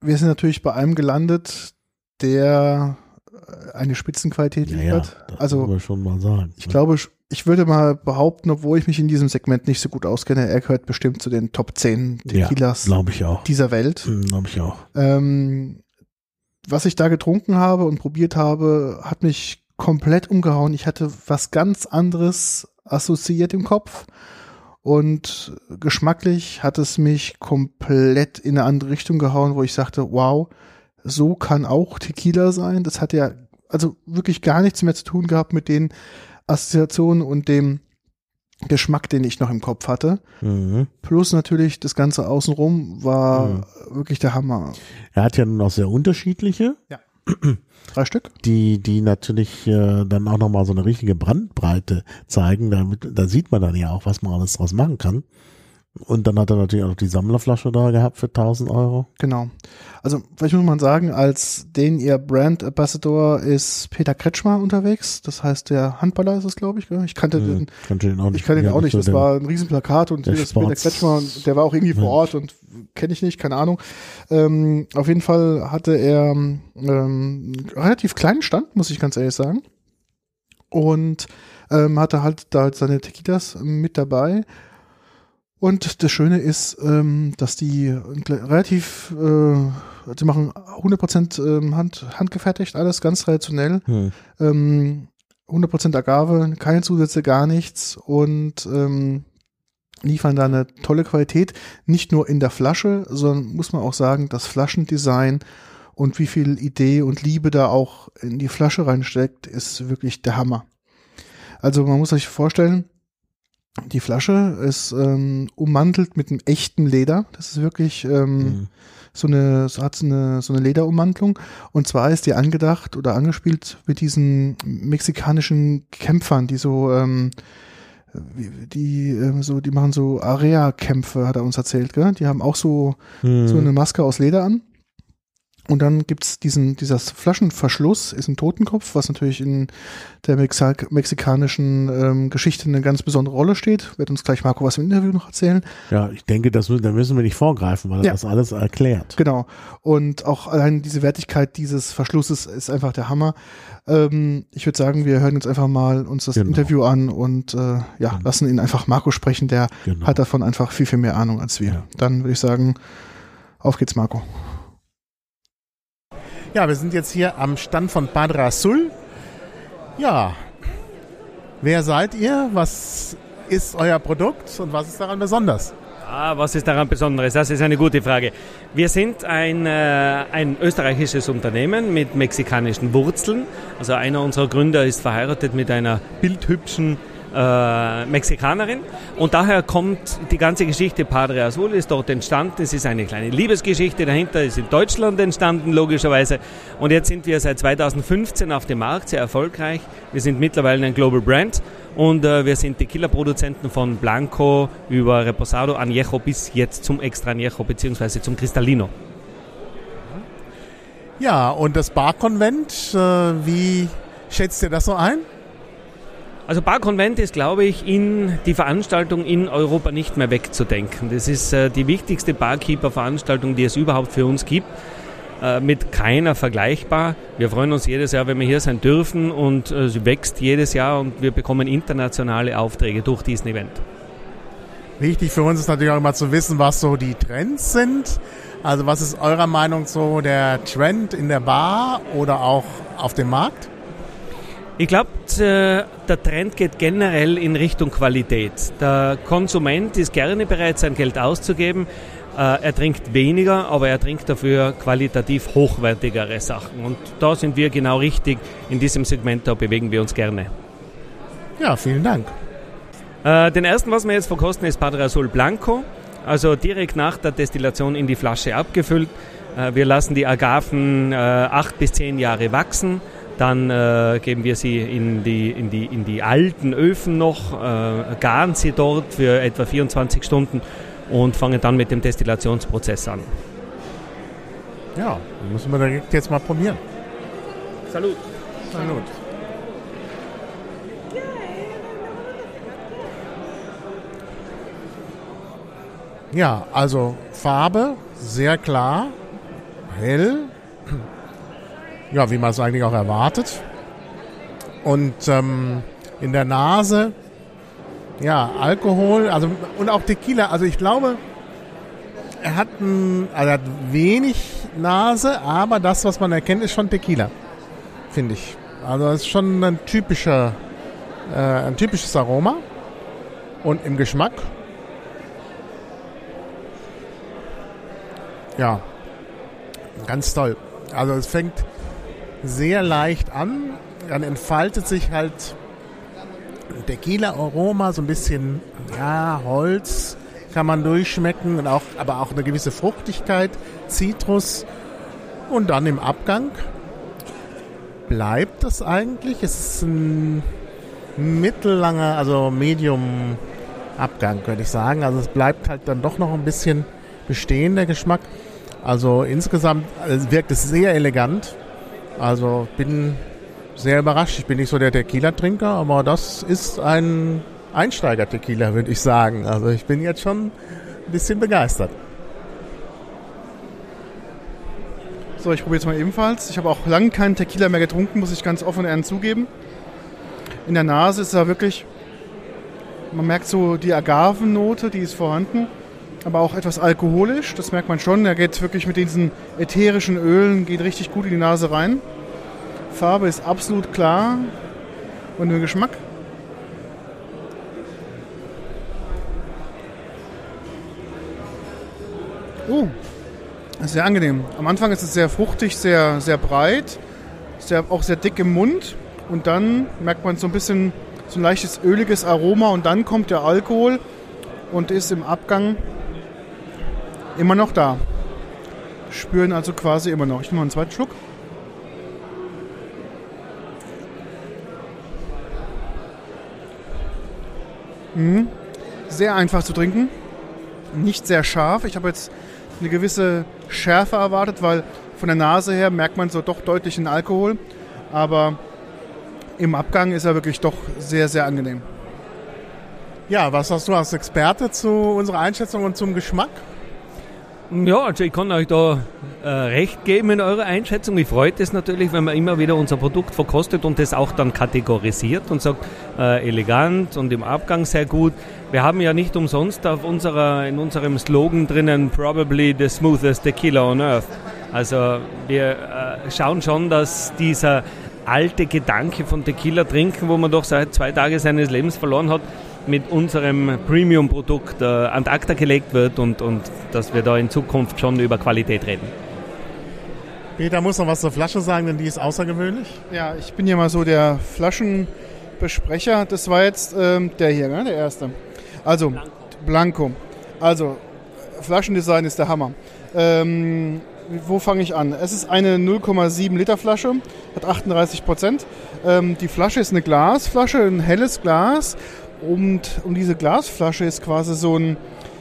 wir sind natürlich bei einem gelandet, der äh, eine Spitzenqualität ja, liefert. ja, das also schon mal sagen. ich glaube, ich würde mal behaupten, obwohl ich mich in diesem Segment nicht so gut auskenne, er gehört bestimmt zu den Top 10 Tequilas auch. dieser Welt. Glaube ich auch. Ähm, was ich da getrunken habe und probiert habe, hat mich komplett umgehauen. Ich hatte was ganz anderes assoziiert im Kopf. Und geschmacklich hat es mich komplett in eine andere Richtung gehauen, wo ich sagte, wow, so kann auch Tequila sein. Das hat ja also wirklich gar nichts mehr zu tun gehabt mit den Assoziationen und dem Geschmack, den ich noch im Kopf hatte. Mhm. Plus natürlich das Ganze außenrum war Mhm. wirklich der Hammer. Er hat ja nun auch sehr unterschiedliche, Drei Stück? die, die natürlich äh, dann auch nochmal so eine richtige Brandbreite zeigen. Damit, da sieht man dann ja auch, was man alles draus machen kann. Und dann hat er natürlich auch noch die Sammlerflasche da gehabt für 1000 Euro. Genau. Also, vielleicht muss man sagen, als den ihr Brand Ambassador ist Peter Kretschmer unterwegs. Das heißt, der Handballer ist es, glaube ich. Ich kannte den, Hm, kannte den auch nicht. ich kannte den Ja, auch nicht. so Das war ein Riesenplakat und der das Peter Kretschmer und der war auch irgendwie vor Ort und kenne ich nicht, keine Ahnung. Ähm, auf jeden Fall hatte er ähm, einen relativ kleinen Stand, muss ich ganz ehrlich sagen. Und ähm, hatte halt da seine Tequilas mit dabei. Und das Schöne ist, ähm, dass die relativ, äh, sie machen 100% ähm, Hand, handgefertigt, alles ganz traditionell. Hm. Ähm, 100% Agave, keine Zusätze, gar nichts und ähm, liefern da eine tolle Qualität. Nicht nur in der Flasche, sondern muss man auch sagen, das Flaschendesign und wie viel Idee und Liebe da auch in die Flasche reinsteckt, ist wirklich der Hammer. Also man muss sich vorstellen, die Flasche ist ähm, ummantelt mit einem echten Leder. Das ist wirklich ähm, Hm. so eine, so hat eine, so eine Lederummantelung. Und zwar ist die angedacht oder angespielt mit diesen mexikanischen Kämpfern, die so, ähm, wie- die, ähm, so, die machen so Area-Kämpfe, hat er uns erzählt, gell? Die haben auch so, Hm. so eine Maske aus Leder an. Und dann gibt's diesen, dieser Flaschenverschluss, ist ein Totenkopf, was natürlich in der Mexa mexikanischen ähm, Geschichte eine ganz besondere Rolle steht. Wird uns gleich Marco was im Interview noch erzählen. Ja, ich denke, das, da müssen wir nicht vorgreifen, weil er Ja. das alles erklärt. Genau. Und auch allein diese Wertigkeit dieses Verschlusses ist einfach der Hammer. Ähm, ich würde sagen, wir hören uns einfach mal uns das Genau. Interview an und äh, ja, lassen ihn einfach Marco sprechen. Der Genau. hat davon einfach viel, viel mehr Ahnung als wir. Ja. Dann würde ich sagen, auf geht's, Marco. Ja, wir sind jetzt hier am Stand von Padre Azul. Ja, wer seid ihr? Was ist euer Produkt und was ist daran besonders? Ah, was ist daran Besonderes? Das ist eine gute Frage. Wir sind ein, äh, ein österreichisches Unternehmen mit mexikanischen Wurzeln. Also einer unserer Gründer ist verheiratet mit einer bildhübschen äh, Mexikanerin. Und daher kommt die ganze Geschichte Padre Azul ist dort entstanden. Es ist eine kleine Liebesgeschichte dahinter, ist in Deutschland entstanden, logischerweise. Und jetzt sind wir seit 2015 auf dem Markt, sehr erfolgreich. Wir sind mittlerweile ein Global Brand und äh, wir sind Tequila-Produzenten von Blanco über Reposado, Añejo bis jetzt zum Extra Añejo beziehungsweise zum Cristallino. Ja, und das Barkonvent, äh, wie schätzt ihr das so ein? Also Barkonvent ist, glaube ich, in die Veranstaltung in Europa nicht mehr wegzudenken. Das ist äh, die wichtigste Barkeeper-Veranstaltung, die es überhaupt für uns gibt. äh, mit keiner vergleichbar. Wir freuen uns jedes Jahr, wenn wir hier sein dürfen und äh, sie wächst jedes Jahr und wir bekommen internationale Aufträge durch diesen Event. Wichtig für uns ist natürlich auch immer zu wissen, was so die Trends sind. Also was ist eurer Meinung so der Trend in der Bar oder auch auf dem Markt? Ich glaube, der Trend geht generell in Richtung Qualität. Der Konsument ist gerne bereit, sein Geld auszugeben. Äh, er trinkt weniger, aber er trinkt dafür qualitativ hochwertigere Sachen. Und da sind wir genau richtig. In diesem Segment, da bewegen wir uns gerne. Ja, vielen Dank. Äh, den ersten, was wir jetzt verkosten, ist Padre Azul Blanco. Also direkt nach der Destillation in die Flasche abgefüllt. Äh, wir lassen die Agaven acht bis zehn Jahre wachsen. Dann äh, geben wir sie in die, in, die, in die alten Öfen noch, äh, garen sie dort für etwa 24 Stunden und fangen dann mit dem Destillationsprozess an. Ja, müssen wir direkt jetzt mal probieren. Salut. Salut. Ja, also Farbe sehr klar, hell, ja, wie man es eigentlich auch erwartet. Und ähm, in der Nase ja, Alkohol, also und auch Tequila. Also ich glaube, er hat, ein, also er hat wenig Nase, aber das, was man erkennt, ist schon Tequila, finde ich. Also es ist schon ein typischer, äh, ein typisches Aroma und im Geschmack. Ja, ganz toll. Also es fängt sehr leicht an, dann entfaltet sich halt Tequila-Aroma, so ein bisschen ja, Holz kann man durchschmecken, und auch, aber auch eine gewisse Fruchtigkeit, Zitrus. Und dann im Abgang bleibt das eigentlich. Es ist ein mittellanger, also Medium Abgang, könnte ich sagen. Also es bleibt halt dann doch noch ein bisschen bestehen, der Geschmack. Also insgesamt also wirkt es sehr elegant. Also bin sehr überrascht. Ich bin nicht so der Tequila-Trinker, aber das ist ein Einsteiger-Tequila, würde ich sagen. Also ich bin jetzt schon ein bisschen begeistert. So, ich probiere jetzt mal ebenfalls. Ich habe auch lange keinen Tequila mehr getrunken, muss ich ganz offen und ehrlich zugeben. In der Nase ist er wirklich, man merkt so die Agavennote, die ist vorhanden, aber auch etwas alkoholisch, das merkt man schon. Er geht wirklich mit diesen ätherischen Ölen, geht richtig gut in die Nase rein. Farbe ist absolut klar. Und der Geschmack? Uh, sehr angenehm. Am Anfang ist es sehr fruchtig, sehr, sehr breit, sehr, auch sehr dick im Mund. Und dann merkt man so ein bisschen so ein leichtes öliges Aroma und dann kommt der Alkohol und ist im Abgang immer noch da. Spüren also quasi immer noch. Ich nehme mal einen zweiten Schluck. Mhm. Sehr einfach zu trinken. Nicht sehr scharf. Ich habe jetzt eine gewisse Schärfe erwartet, weil von der Nase her merkt man so doch deutlich den Alkohol. Aber im Abgang ist er wirklich doch sehr, sehr angenehm. Ja, was hast du als Experte zu unserer Einschätzung und zum Geschmack? Ja, also ich kann euch da äh, recht geben in eurer Einschätzung. Mich freut es natürlich, wenn man immer wieder unser Produkt verkostet und das auch dann kategorisiert und sagt, äh, elegant und im Abgang sehr gut. Wir haben ja nicht umsonst auf unserer, in unserem Slogan drinnen, probably the smoothest tequila on earth. Also wir äh, schauen schon, dass dieser alte Gedanke von Tequila trinken, wo man doch seit zwei Tagen seines Lebens verloren hat, mit unserem Premium-Produkt äh, an Akta gelegt wird und, und dass wir da in Zukunft schon über Qualität reden. Peter muss noch was zur Flasche sagen, denn die ist außergewöhnlich. Ja, ich bin ja mal so der Flaschenbesprecher. Das war jetzt ähm, der hier, ne? der erste. Also, Blanco. Blanco. Also, Flaschendesign ist der Hammer. Ähm, wo fange ich an? Es ist eine 0,7 Liter Flasche, hat 38 Prozent. Ähm, die Flasche ist eine Glasflasche, ein helles Glas und um diese Glasflasche ist quasi so ein,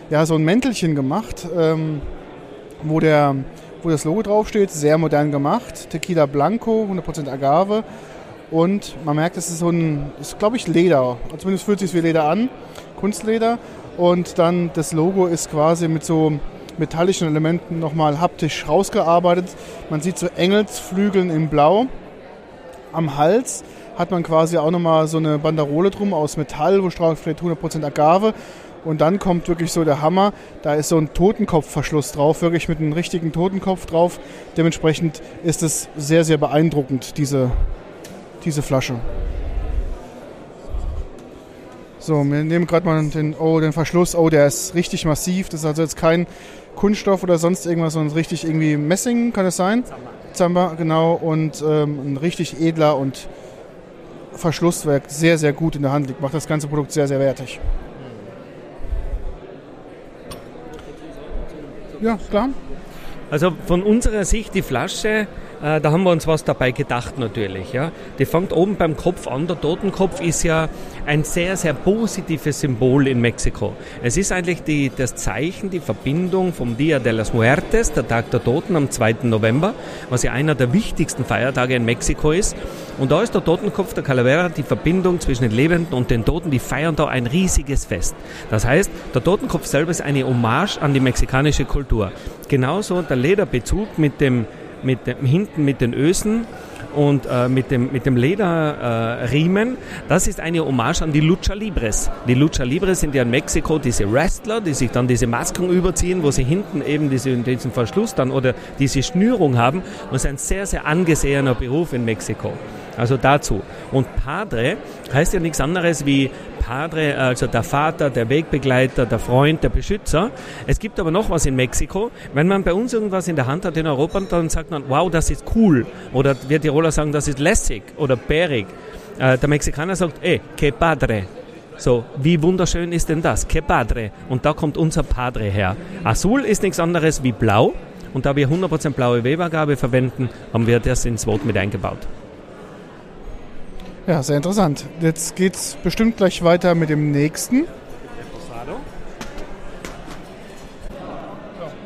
ja, so ein Mäntelchen gemacht, ähm, wo, der, wo das Logo draufsteht. Sehr modern gemacht. Tequila Blanco, 100% Agave. Und man merkt, es ist so ein, ist glaube ich Leder. Zumindest fühlt es sich wie Leder an. Kunstleder. Und dann das Logo ist quasi mit so metallischen Elementen nochmal haptisch rausgearbeitet. Man sieht so Engelsflügeln in Blau. Am Hals hat man quasi auch nochmal so eine Banderole drum aus Metall, wo drauf steht 100% Agave. Und dann kommt wirklich so der Hammer. Da ist so ein Totenkopfverschluss drauf, wirklich mit einem richtigen Totenkopf drauf. Dementsprechend ist es sehr, sehr beeindruckend, diese, diese Flasche. So, wir nehmen gerade mal den, oh, den Verschluss. Oh, der ist richtig massiv. Das ist also jetzt kein Kunststoff oder sonst irgendwas, sondern richtig irgendwie Messing, kann es sein? Zamba, genau. Und ähm, ein richtig edler und Verschlusswerk sehr, sehr gut in der Hand liegt. Macht das ganze Produkt sehr, sehr wertig. Ja, klar. Also von unserer Sicht die Flasche äh, da haben wir uns was dabei gedacht natürlich. Ja. Die fängt oben beim Kopf an. Der Totenkopf ist ja ein sehr, sehr positives Symbol in Mexiko. Es ist eigentlich die, das Zeichen, die Verbindung vom Dia de las Muertes, der Tag der Toten am 2. November, was ja einer der wichtigsten Feiertage in Mexiko ist. Und da ist der Totenkopf der Calavera die Verbindung zwischen den Lebenden und den Toten. Die feiern da ein riesiges Fest. Das heißt, der Totenkopf selber ist eine Hommage an die mexikanische Kultur. Genauso der Lederbezug mit dem mit dem, hinten mit den Ösen und äh, mit dem, mit dem Lederriemen. Äh, das ist eine Hommage an die Lucha Libres. Die Lucha Libres sind ja in Mexiko diese Wrestler, die sich dann diese Masken überziehen, wo sie hinten eben diese, diesen Verschluss dann oder diese Schnürung haben. Und ist ein sehr, sehr angesehener Beruf in Mexiko. Also dazu. Und Padre heißt ja nichts anderes wie Padre, also der Vater, der Wegbegleiter, der Freund, der Beschützer. Es gibt aber noch was in Mexiko. Wenn man bei uns irgendwas in der Hand hat in Europa, dann sagt man, wow, das ist cool. Oder wir Tiroler sagen, das ist lässig oder bärig. Äh, der Mexikaner sagt, eh, que padre. So, wie wunderschön ist denn das? Que padre. Und da kommt unser Padre her. Azul ist nichts anderes wie blau. Und da wir 100% blaue Webergabe verwenden, haben wir das ins Wort mit eingebaut. Ja, sehr interessant. Jetzt geht es bestimmt gleich weiter mit dem nächsten.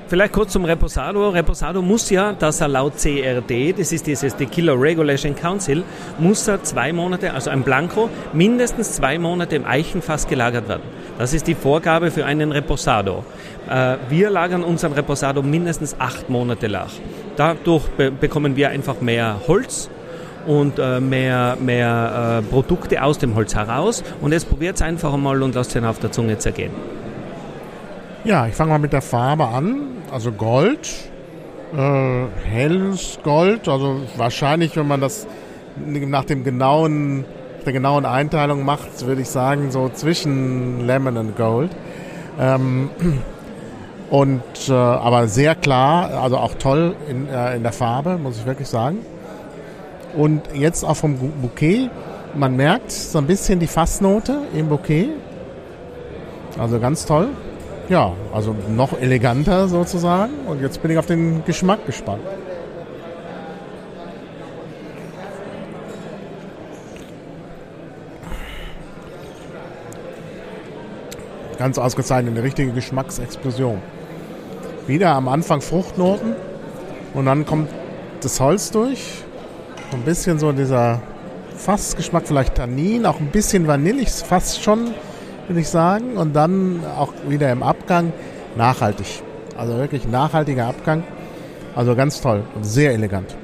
Vielleicht kurz zum Reposado. Reposado muss ja, dass er laut CRD, das ist dieses Tequila Regulation Council, muss er zwei Monate, also ein Blanco, mindestens zwei Monate im Eichenfass gelagert werden. Das ist die Vorgabe für einen Reposado. Äh, wir lagern unseren Reposado mindestens acht Monate nach. Dadurch bekommen wir einfach mehr Holz und äh, mehr, mehr äh, Produkte aus dem Holz heraus. Und jetzt probiert es einfach mal und lasst es auf der Zunge zergehen. Ja, ich fange mal mit der Farbe an. Also Gold, äh, helles Gold. Also wahrscheinlich, wenn man das nach dem genauen, der genauen Einteilung macht, würde ich sagen, so zwischen Lemon und Gold. Ähm, und äh, aber sehr klar, also auch toll in, äh, in der Farbe, muss ich wirklich sagen. Und jetzt auch vom Bouquet, man merkt so ein bisschen die Fassnote im Bouquet. Also ganz toll. Ja, also noch eleganter sozusagen. Und jetzt bin ich auf den Geschmack gespannt. Ganz ausgezeichnet, eine richtige Geschmacksexplosion. Wieder am Anfang Fruchtnoten und dann kommt das Holz durch ein bisschen so dieser Fassgeschmack, vielleicht Tannin, auch ein bisschen vanillig, fast schon, würde ich sagen. Und dann auch wieder im Abgang nachhaltig. Also wirklich nachhaltiger Abgang. Also ganz toll und sehr elegant.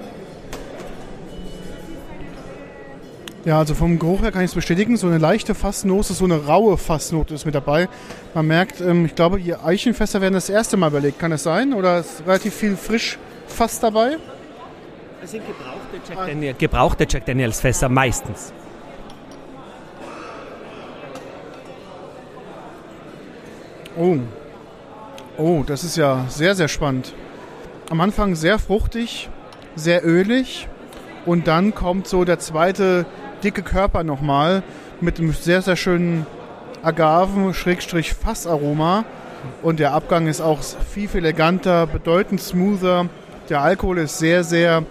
Ja, also vom Geruch her kann ich es bestätigen. So eine leichte Fassnote, so eine raue Fassnote ist mit dabei. Man merkt, ähm, ich glaube, die Eichenfässer werden das erste Mal überlegt. Kann es sein? Oder ist relativ viel frisch Fass dabei? Das sind gebrauchte Jack, Daniel, gebrauchte Jack Daniels Fässer meistens. Oh. Oh, das ist ja sehr, sehr spannend. Am Anfang sehr fruchtig, sehr ölig und dann kommt so der zweite dicke Körper nochmal mit einem sehr, sehr schönen Agaven-Fassaroma und der Abgang ist auch viel, viel eleganter, bedeutend smoother. Der Alkohol ist sehr, sehr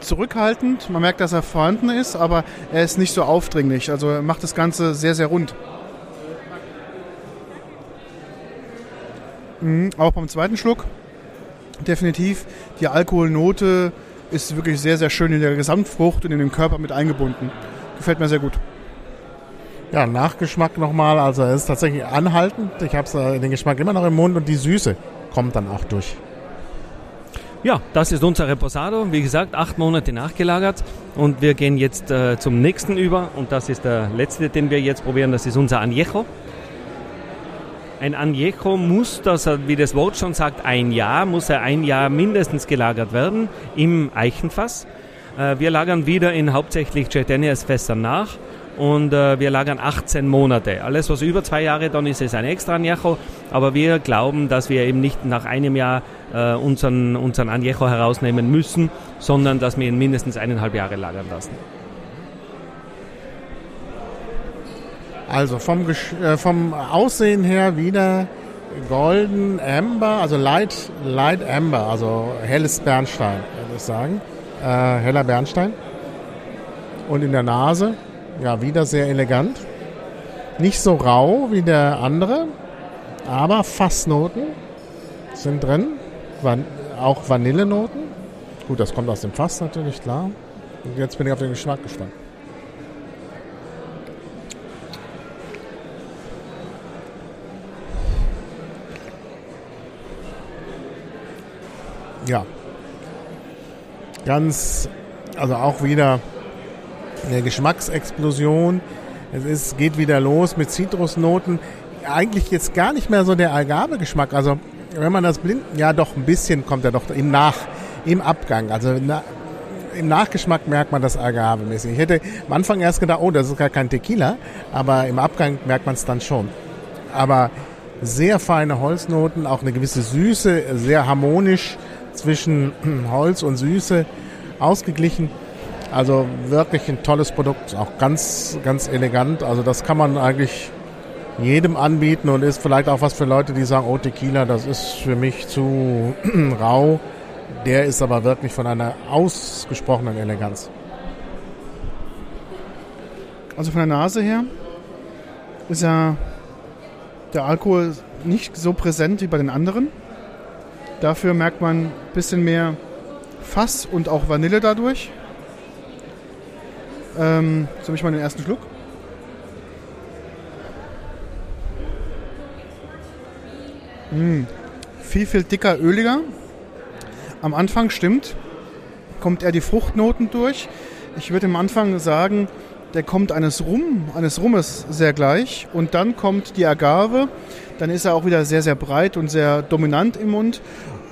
zurückhaltend. Man merkt, dass er vorhanden ist, aber er ist nicht so aufdringlich. Also er macht das Ganze sehr, sehr rund. Mhm, auch beim zweiten Schluck definitiv die Alkoholnote ist wirklich sehr, sehr schön in der Gesamtfrucht und in den Körper mit eingebunden. Gefällt mir sehr gut. Ja, Nachgeschmack nochmal, also es ist tatsächlich anhaltend. Ich habe den Geschmack immer noch im Mund und die Süße kommt dann auch durch. Ja, das ist unser Reposado. Wie gesagt, acht Monate nachgelagert. Und wir gehen jetzt äh, zum nächsten über. Und das ist der letzte, den wir jetzt probieren. Das ist unser Añejo. Ein Añejo muss, das, wie das Wort schon sagt, ein Jahr, muss er ein Jahr mindestens gelagert werden im Eichenfass. Äh, wir lagern wieder in hauptsächlich Chetenias Fässern nach und äh, wir lagern 18 Monate. Alles, was über zwei Jahre, dann ist es ein extra Añejo, aber wir glauben, dass wir eben nicht nach einem Jahr äh, unseren, unseren Añejo herausnehmen müssen, sondern dass wir ihn mindestens eineinhalb Jahre lagern lassen. Also vom, äh, vom Aussehen her wieder Golden Amber, also Light, Light Amber, also helles Bernstein, würde ich sagen. Äh, heller Bernstein. Und in der Nase, ja, wieder sehr elegant. Nicht so rau wie der andere, aber Fassnoten sind drin. Van auch Vanillenoten. Gut, das kommt aus dem Fass natürlich, klar. Und jetzt bin ich auf den Geschmack gespannt. Ja. Ganz, also auch wieder eine Geschmacksexplosion. Es ist, geht wieder los mit Zitrusnoten. Eigentlich jetzt gar nicht mehr so der Agavegeschmack. Also wenn man das blind, ja doch ein bisschen kommt er doch im Nach, im Abgang. Also na, im Nachgeschmack merkt man das Agave-mäßig. Ich hätte am Anfang erst gedacht, oh, das ist gar kein Tequila, aber im Abgang merkt man es dann schon. Aber sehr feine Holznoten, auch eine gewisse Süße, sehr harmonisch zwischen Holz und Süße ausgeglichen. Also wirklich ein tolles Produkt, auch ganz, ganz elegant. Also das kann man eigentlich jedem anbieten und ist vielleicht auch was für Leute, die sagen, oh Tequila, das ist für mich zu rau. Der ist aber wirklich von einer ausgesprochenen Eleganz. Also von der Nase her ist ja der Alkohol nicht so präsent wie bei den anderen. Dafür merkt man ein bisschen mehr Fass und auch Vanille dadurch. Ähm, so habe ich mal den ersten Schluck. Mmh. Viel, viel dicker, öliger. Am Anfang stimmt, kommt eher die Fruchtnoten durch. Ich würde am Anfang sagen, der kommt eines Rum, eines Rummes sehr gleich und dann kommt die Agave, dann ist er auch wieder sehr, sehr breit und sehr dominant im Mund.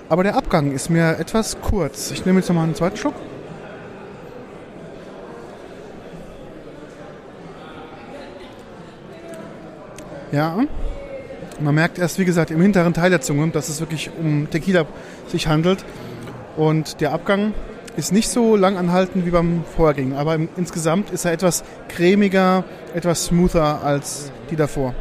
Aber der Abgang ist mir etwas kurz. Ich nehme jetzt nochmal einen zweiten Schluck. Ja, man merkt erst, wie gesagt, im hinteren Teil der Zunge, dass es wirklich um Tequila sich handelt. Und der Abgang ist nicht so lang anhaltend wie beim vorhergehenden. Aber insgesamt ist er etwas cremiger, etwas smoother als die davor.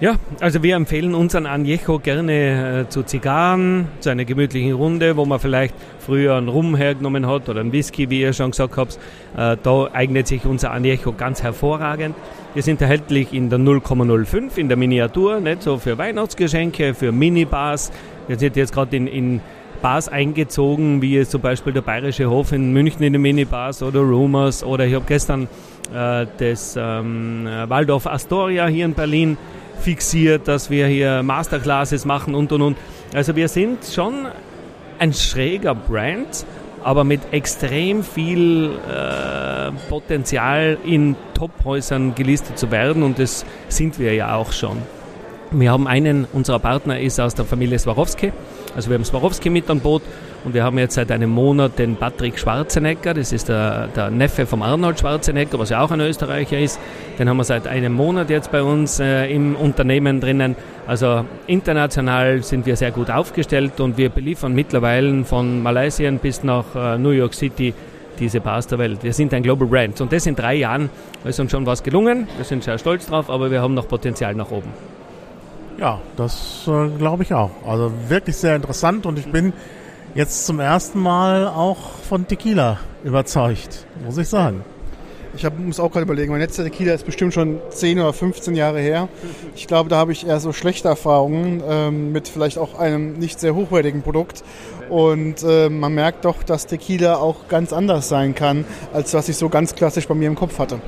Ja, also wir empfehlen unseren Añejo gerne äh, zu Zigarren, zu einer gemütlichen Runde, wo man vielleicht früher einen Rum hergenommen hat oder einen Whisky, wie ihr schon gesagt habt. Äh, da eignet sich unser Añejo ganz hervorragend. Wir sind erhältlich in der 0,05 in der Miniatur, nicht so für Weihnachtsgeschenke, für Minibars. Wir sind jetzt gerade in, in Bars eingezogen, wie jetzt zum Beispiel der Bayerische Hof in München in den Minibars oder Rumors oder ich habe gestern äh, das ähm, Waldorf Astoria hier in Berlin fixiert, dass wir hier Masterclasses machen und und und. Also wir sind schon ein schräger Brand, aber mit extrem viel äh, Potenzial in Tophäusern gelistet zu werden und das sind wir ja auch schon. Wir haben einen, unserer Partner ist aus der Familie Swarovski, also wir haben Swarovski mit an Boot und wir haben jetzt seit einem Monat den Patrick Schwarzenegger, das ist der, der Neffe vom Arnold Schwarzenegger, was ja auch ein Österreicher ist. Den haben wir seit einem Monat jetzt bei uns äh, im Unternehmen drinnen. Also international sind wir sehr gut aufgestellt und wir beliefern mittlerweile von Malaysia bis nach äh, New York City diese Bars der Welt. Wir sind ein Global Brand und das in drei Jahren ist uns schon was gelungen. Wir sind sehr stolz drauf, aber wir haben noch Potenzial nach oben. Ja, das äh, glaube ich auch. Also wirklich sehr interessant und ich bin jetzt zum ersten Mal auch von Tequila überzeugt, muss ich sagen. Ich hab, muss auch gerade überlegen, mein letzter Tequila ist bestimmt schon 10 oder 15 Jahre her. Ich glaube, da habe ich eher so schlechte Erfahrungen ähm, mit vielleicht auch einem nicht sehr hochwertigen Produkt. Und äh, man merkt doch, dass Tequila auch ganz anders sein kann, als was ich so ganz klassisch bei mir im Kopf hatte.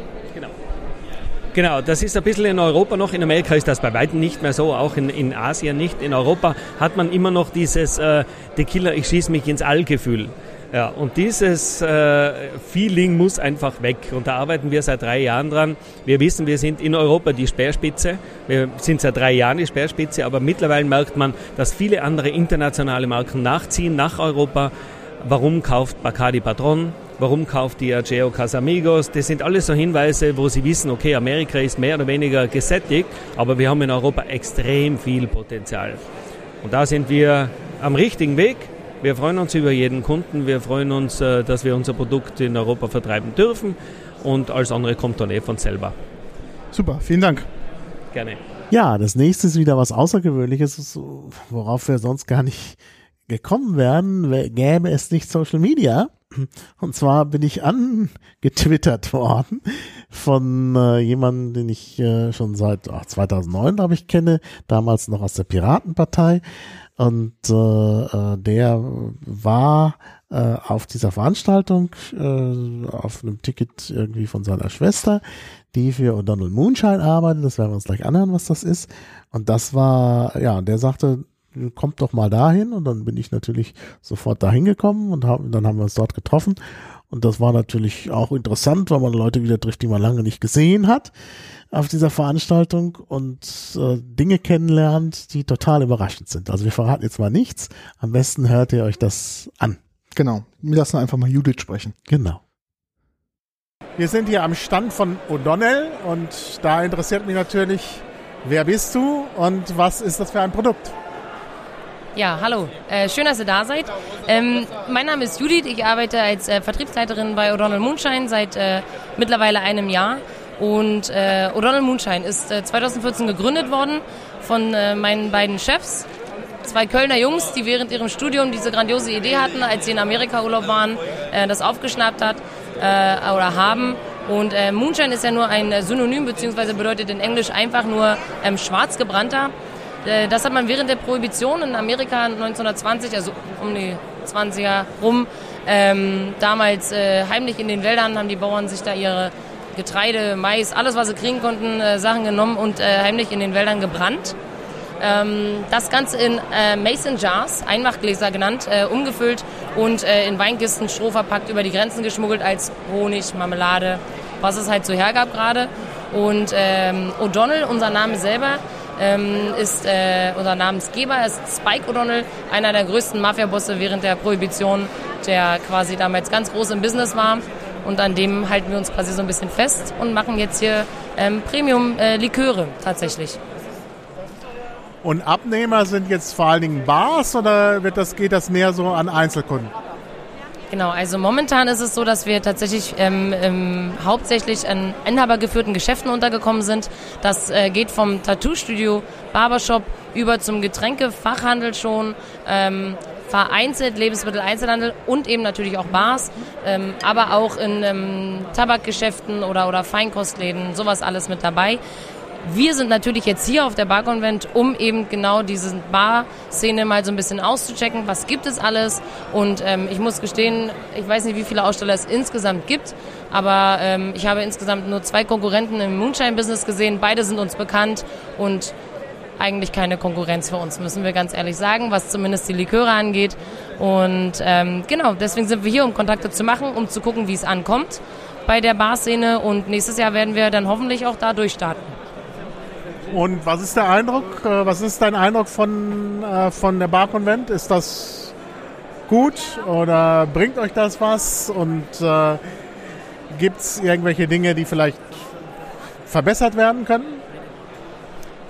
Genau. Das ist ein bisschen in Europa noch. In Amerika ist das bei weitem nicht mehr so, auch in, in Asien nicht. In Europa hat man immer noch dieses äh, Tequila, ich schieße mich ins All-Gefühl. Ja, und dieses äh, Feeling muss einfach weg. Und da arbeiten wir seit drei Jahren dran. Wir wissen, wir sind in Europa die Speerspitze. Wir sind seit drei Jahren die Speerspitze, aber mittlerweile merkt man, dass viele andere internationale Marken nachziehen nach Europa. Warum kauft Bacardi Patron? Warum kauft Diageo Casamigos? Das sind alles so Hinweise, wo Sie wissen, okay, Amerika ist mehr oder weniger gesättigt, aber wir haben in Europa extrem viel Potenzial. Und da sind wir am richtigen Weg. Wir freuen uns über jeden Kunden. Wir freuen uns, äh, dass wir unser Produkt in Europa vertreiben dürfen. Und alles andere kommt dann eh von selber. Super, vielen Dank. Gerne. Ja, das nächste ist wieder was Außergewöhnliches, worauf wir sonst gar nicht gekommen wären, gäbe es nicht Social Media. Und zwar bin ich angetwittert worden von äh, jemandem, den ich äh, schon seit ach, 2009, glaube ich, kenne, damals noch aus der Piratenpartei. Und äh, äh, der war äh, auf dieser Veranstaltung äh, auf einem Ticket irgendwie von seiner Schwester, die für O'Donnell Moonshine arbeitet. Das werden wir uns gleich anhören, was das ist. Und das war, ja, der sagte, kommt doch mal dahin. Und dann bin ich natürlich sofort dahin gekommen und hab, dann haben wir uns dort getroffen. Und das war natürlich auch interessant, weil man Leute wieder trifft, die man lange nicht gesehen hat auf dieser Veranstaltung und äh, Dinge kennenlernt, die total überraschend sind. Also wir verraten jetzt mal nichts. Am besten hört ihr euch das an. Genau. Wir lassen einfach mal Judith sprechen. Genau. Wir sind hier am Stand von O'Donnell und da interessiert mich natürlich, wer bist du und was ist das für ein Produkt? Ja, hallo. Äh, schön, dass ihr da seid. Ähm, mein Name ist Judith. Ich arbeite als äh, Vertriebsleiterin bei O'Donnell Moonshine seit äh, mittlerweile einem Jahr. Und O'Donnell Moonshine ist 2014 äh, gegründet worden von meinen beiden Chefs. Zwei Kölner Jungs, die während ihrem Studium diese grandiose Idee hatten, als sie in Amerika Urlaub waren, das aufgeschnappt hat oder haben. Und Moonshine ist ja nur ein Synonym, beziehungsweise bedeutet in Englisch einfach nur ähm, schwarz gebrannter. Äh, das hat man während der Prohibition in Amerika 1920, also um die 20er rum, ähm, damals äh, heimlich in den Wäldern haben die Bauern sich da ihre Getreide, Mais, alles was sie kriegen konnten, äh, Sachen genommen und äh, heimlich in den Wäldern gebrannt. Ähm, das Ganze in äh, Mason Jars, Einmachgläser genannt, äh, umgefüllt und in Weinkisten Stroh verpackt über die Grenzen geschmuggelt als Honig, Marmelade, was es halt so hergab gerade. Und ähm, O'Donnell, unser Name selber, ähm, ist äh, unser Namensgeber, ist Spike O'Donnell, einer der größten Mafiabosse während der Prohibition, der quasi damals ganz groß im Business war. Und an dem halten wir uns quasi so ein bisschen fest und machen jetzt hier ähm, Premium-Liköre äh, tatsächlich. Und Abnehmer sind jetzt vor allen Dingen Bars oder wird das, geht das mehr so an Einzelkunden? Genau, also momentan ist es so, dass wir tatsächlich ähm, ähm, hauptsächlich an inhabergeführten Geschäften untergekommen sind. Das äh, geht vom Tattoo-Studio, Barbershop über zum Getränkefachhandel schon, ähm, vereinzelt Lebensmitteleinzelhandel und eben natürlich auch Bars, ähm, aber auch in ähm, Tabakgeschäften oder, oder Feinkostläden, sowas alles mit dabei. Wir sind natürlich jetzt hier auf der Barkonvent, um eben genau diese Bar-Szene mal so ein bisschen auszuchecken. Was gibt es alles? Und ähm, ich muss gestehen, ich weiß nicht, wie viele Aussteller es insgesamt gibt, aber ähm, ich habe insgesamt nur zwei Konkurrenten im Moonshine-Business gesehen. Beide sind uns bekannt und eigentlich keine Konkurrenz für uns, müssen wir ganz ehrlich sagen, was zumindest die Liköre angeht. Und ähm, genau, deswegen sind wir hier, um Kontakte zu machen, um zu gucken, wie es ankommt bei der Barszene. Und nächstes Jahr werden wir dann hoffentlich auch da durchstarten. Und was ist der Eindruck? Äh, was ist dein Eindruck von, äh, von der Barkonvent? Ist das gut oder bringt euch das was? Und äh, gibt es irgendwelche Dinge, die vielleicht verbessert werden können?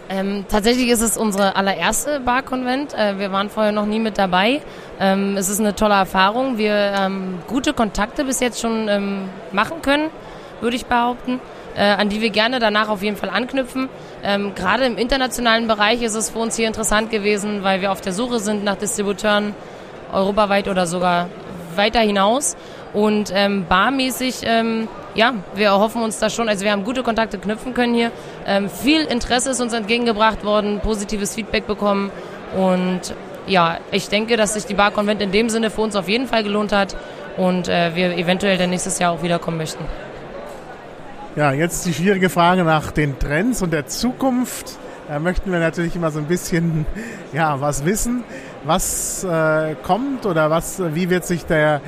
Ähm, tatsächlich ist es unsere allererste Barkonvent. Äh, wir waren vorher noch nie mit dabei. Ähm, es ist eine tolle Erfahrung. Wir haben gute Kontakte bis jetzt schon ähm, machen können, würde ich behaupten äh, an die wir gerne danach auf jeden Fall anknüpfen. Ähm, Gerade im internationalen Bereich ist es für uns hier interessant gewesen, weil wir auf der Suche sind nach Distributeuren europaweit oder sogar weiter hinaus. Und ähm, barmäßig, ähm, ja, wir erhoffen uns da schon, also wir haben gute Kontakte knüpfen können hier. Ähm, viel Interesse ist uns entgegengebracht worden, positives Feedback bekommen. Und ja, ich denke, dass sich die Bar Convent in dem Sinne für uns auf jeden Fall gelohnt hat und äh, wir eventuell dann nächstes Jahr auch wiederkommen möchten. Ja, jetzt die schwierige Frage nach den Trends und der Zukunft. Da möchten wir natürlich immer so ein bisschen ja, was wissen. Was äh, kommt oder was, wie wird sich der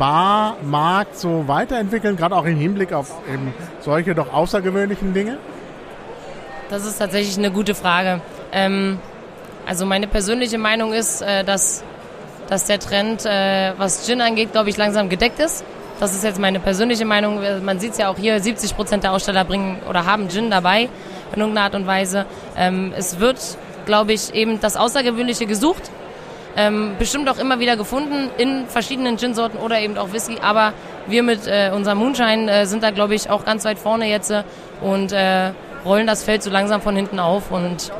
Barmarkt so weiterentwickeln, gerade auch im Hinblick auf eben solche doch außergewöhnlichen Dinge? Das ist tatsächlich eine gute Frage. Ähm, also meine persönliche Meinung ist, äh, dass, dass der Trend, äh, was Gin angeht, glaube ich, langsam gedeckt ist. Das ist jetzt meine persönliche Meinung. Man sieht es ja auch hier, 70 Prozent der Aussteller bringen oder haben Gin dabei in irgendeiner Art und Weise. Ähm, es wird, glaube ich, eben das Außergewöhnliche gesucht. Ähm, bestimmt auch immer wieder gefunden in verschiedenen Gin-Sorten oder eben auch Whisky. Aber wir mit äh, unserem Moonshine äh, sind da, glaube ich, auch ganz weit vorne jetzt äh, und äh, rollen das Feld so langsam von hinten auf und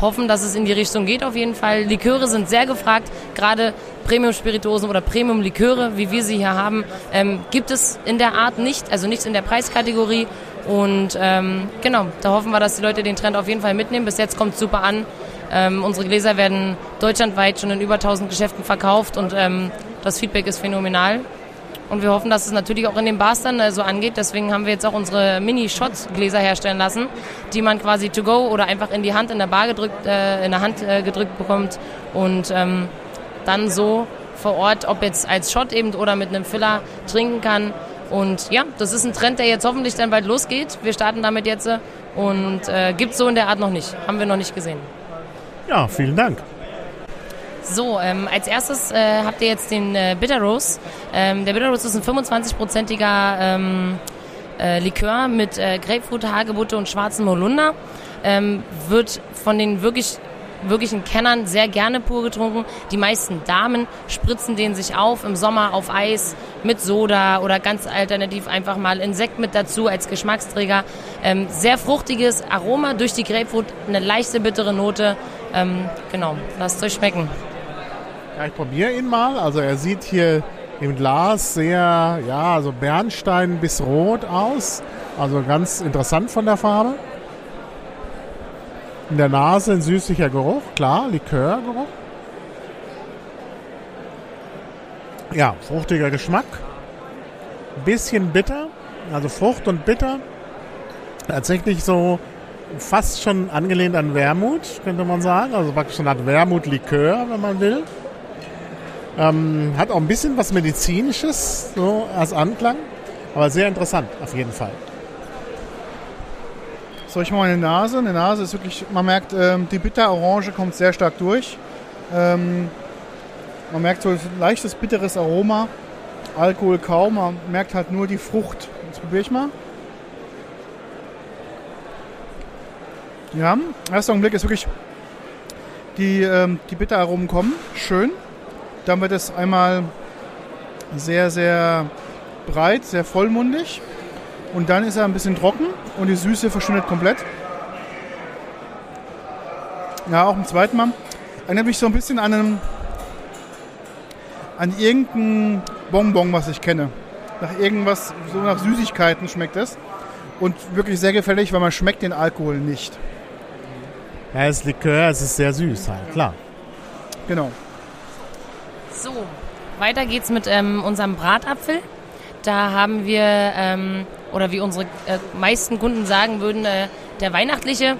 hoffen, dass es in die Richtung geht auf jeden Fall. Liköre sind sehr gefragt, gerade Premium-Spirituosen oder Premium-Liköre, wie wir sie hier haben, ähm, gibt es in der Art nicht, also nicht in der Preiskategorie. Und ähm, genau, da hoffen wir, dass die Leute den Trend auf jeden Fall mitnehmen. Bis jetzt kommt es super an. Ähm, unsere Gläser werden deutschlandweit schon in über 1000 Geschäften verkauft und ähm, das Feedback ist phänomenal. Und wir hoffen, dass es natürlich auch in den Bars dann äh, so angeht. Deswegen haben wir jetzt auch unsere Mini-Shot-Gläser herstellen lassen, die man quasi to go oder einfach in die Hand in der Bar gedrückt, äh, in der Hand äh, gedrückt bekommt und ähm, dann so vor Ort, ob jetzt als Shot eben oder mit einem Filler trinken kann. Und ja, das ist ein Trend, der jetzt hoffentlich dann bald losgeht. Wir starten damit jetzt und äh, gibt so in der Art noch nicht. Haben wir noch nicht gesehen. Ja, vielen Dank. So, ähm, als erstes äh, habt ihr jetzt den äh, Bitter Rose. Ähm, der Bitter Rose ist ein 25-prozentiger ähm, äh, Likör mit äh, Grapefruit, Hagebutte und schwarzen Molunder. Ähm, wird von den wirklich wirklichen Kennern sehr gerne pur getrunken. Die meisten Damen spritzen den sich auf im Sommer auf Eis mit Soda oder ganz alternativ einfach mal Insekt mit dazu als Geschmacksträger. Ähm, sehr fruchtiges Aroma durch die Grapefruit, eine leichte bittere Note. Ähm, genau, lasst euch schmecken. Ja, ich probiere ihn mal. Also er sieht hier im Glas sehr, ja, also Bernstein bis rot aus. Also ganz interessant von der Farbe. In der Nase ein süßlicher Geruch, klar, Likörgeruch. Ja, fruchtiger Geschmack. Bisschen bitter, also Frucht und bitter. Tatsächlich so fast schon angelehnt an Wermut, könnte man sagen. Also praktisch eine Art Wermut-Likör, wenn man will. Ähm, hat auch ein bisschen was Medizinisches so als Anklang, aber sehr interessant auf jeden Fall. Soll ich mal meine Nase? Eine Nase ist wirklich, man merkt, ähm, die Bitterorange kommt sehr stark durch. Ähm, man merkt so ein leichtes bitteres Aroma, Alkohol kaum, man merkt halt nur die Frucht. Jetzt probiere ich mal. Ja, erster Augenblick ist wirklich, die, ähm, die Bitteraromen kommen, schön. Dann wird es einmal sehr, sehr breit, sehr vollmundig. Und dann ist er ein bisschen trocken und die Süße verschwindet komplett. Ja, auch im zweiten Mal. Erinnert mich so ein bisschen an, einen, an irgendein Bonbon, was ich kenne. Nach irgendwas, so nach Süßigkeiten schmeckt es. Und wirklich sehr gefällig, weil man schmeckt den Alkohol nicht. Ja, es ist Likör, es ist sehr süß halt, klar. Genau. So, weiter geht's mit ähm, unserem Bratapfel. Da haben wir, ähm, oder wie unsere äh, meisten Kunden sagen würden, äh, der weihnachtliche.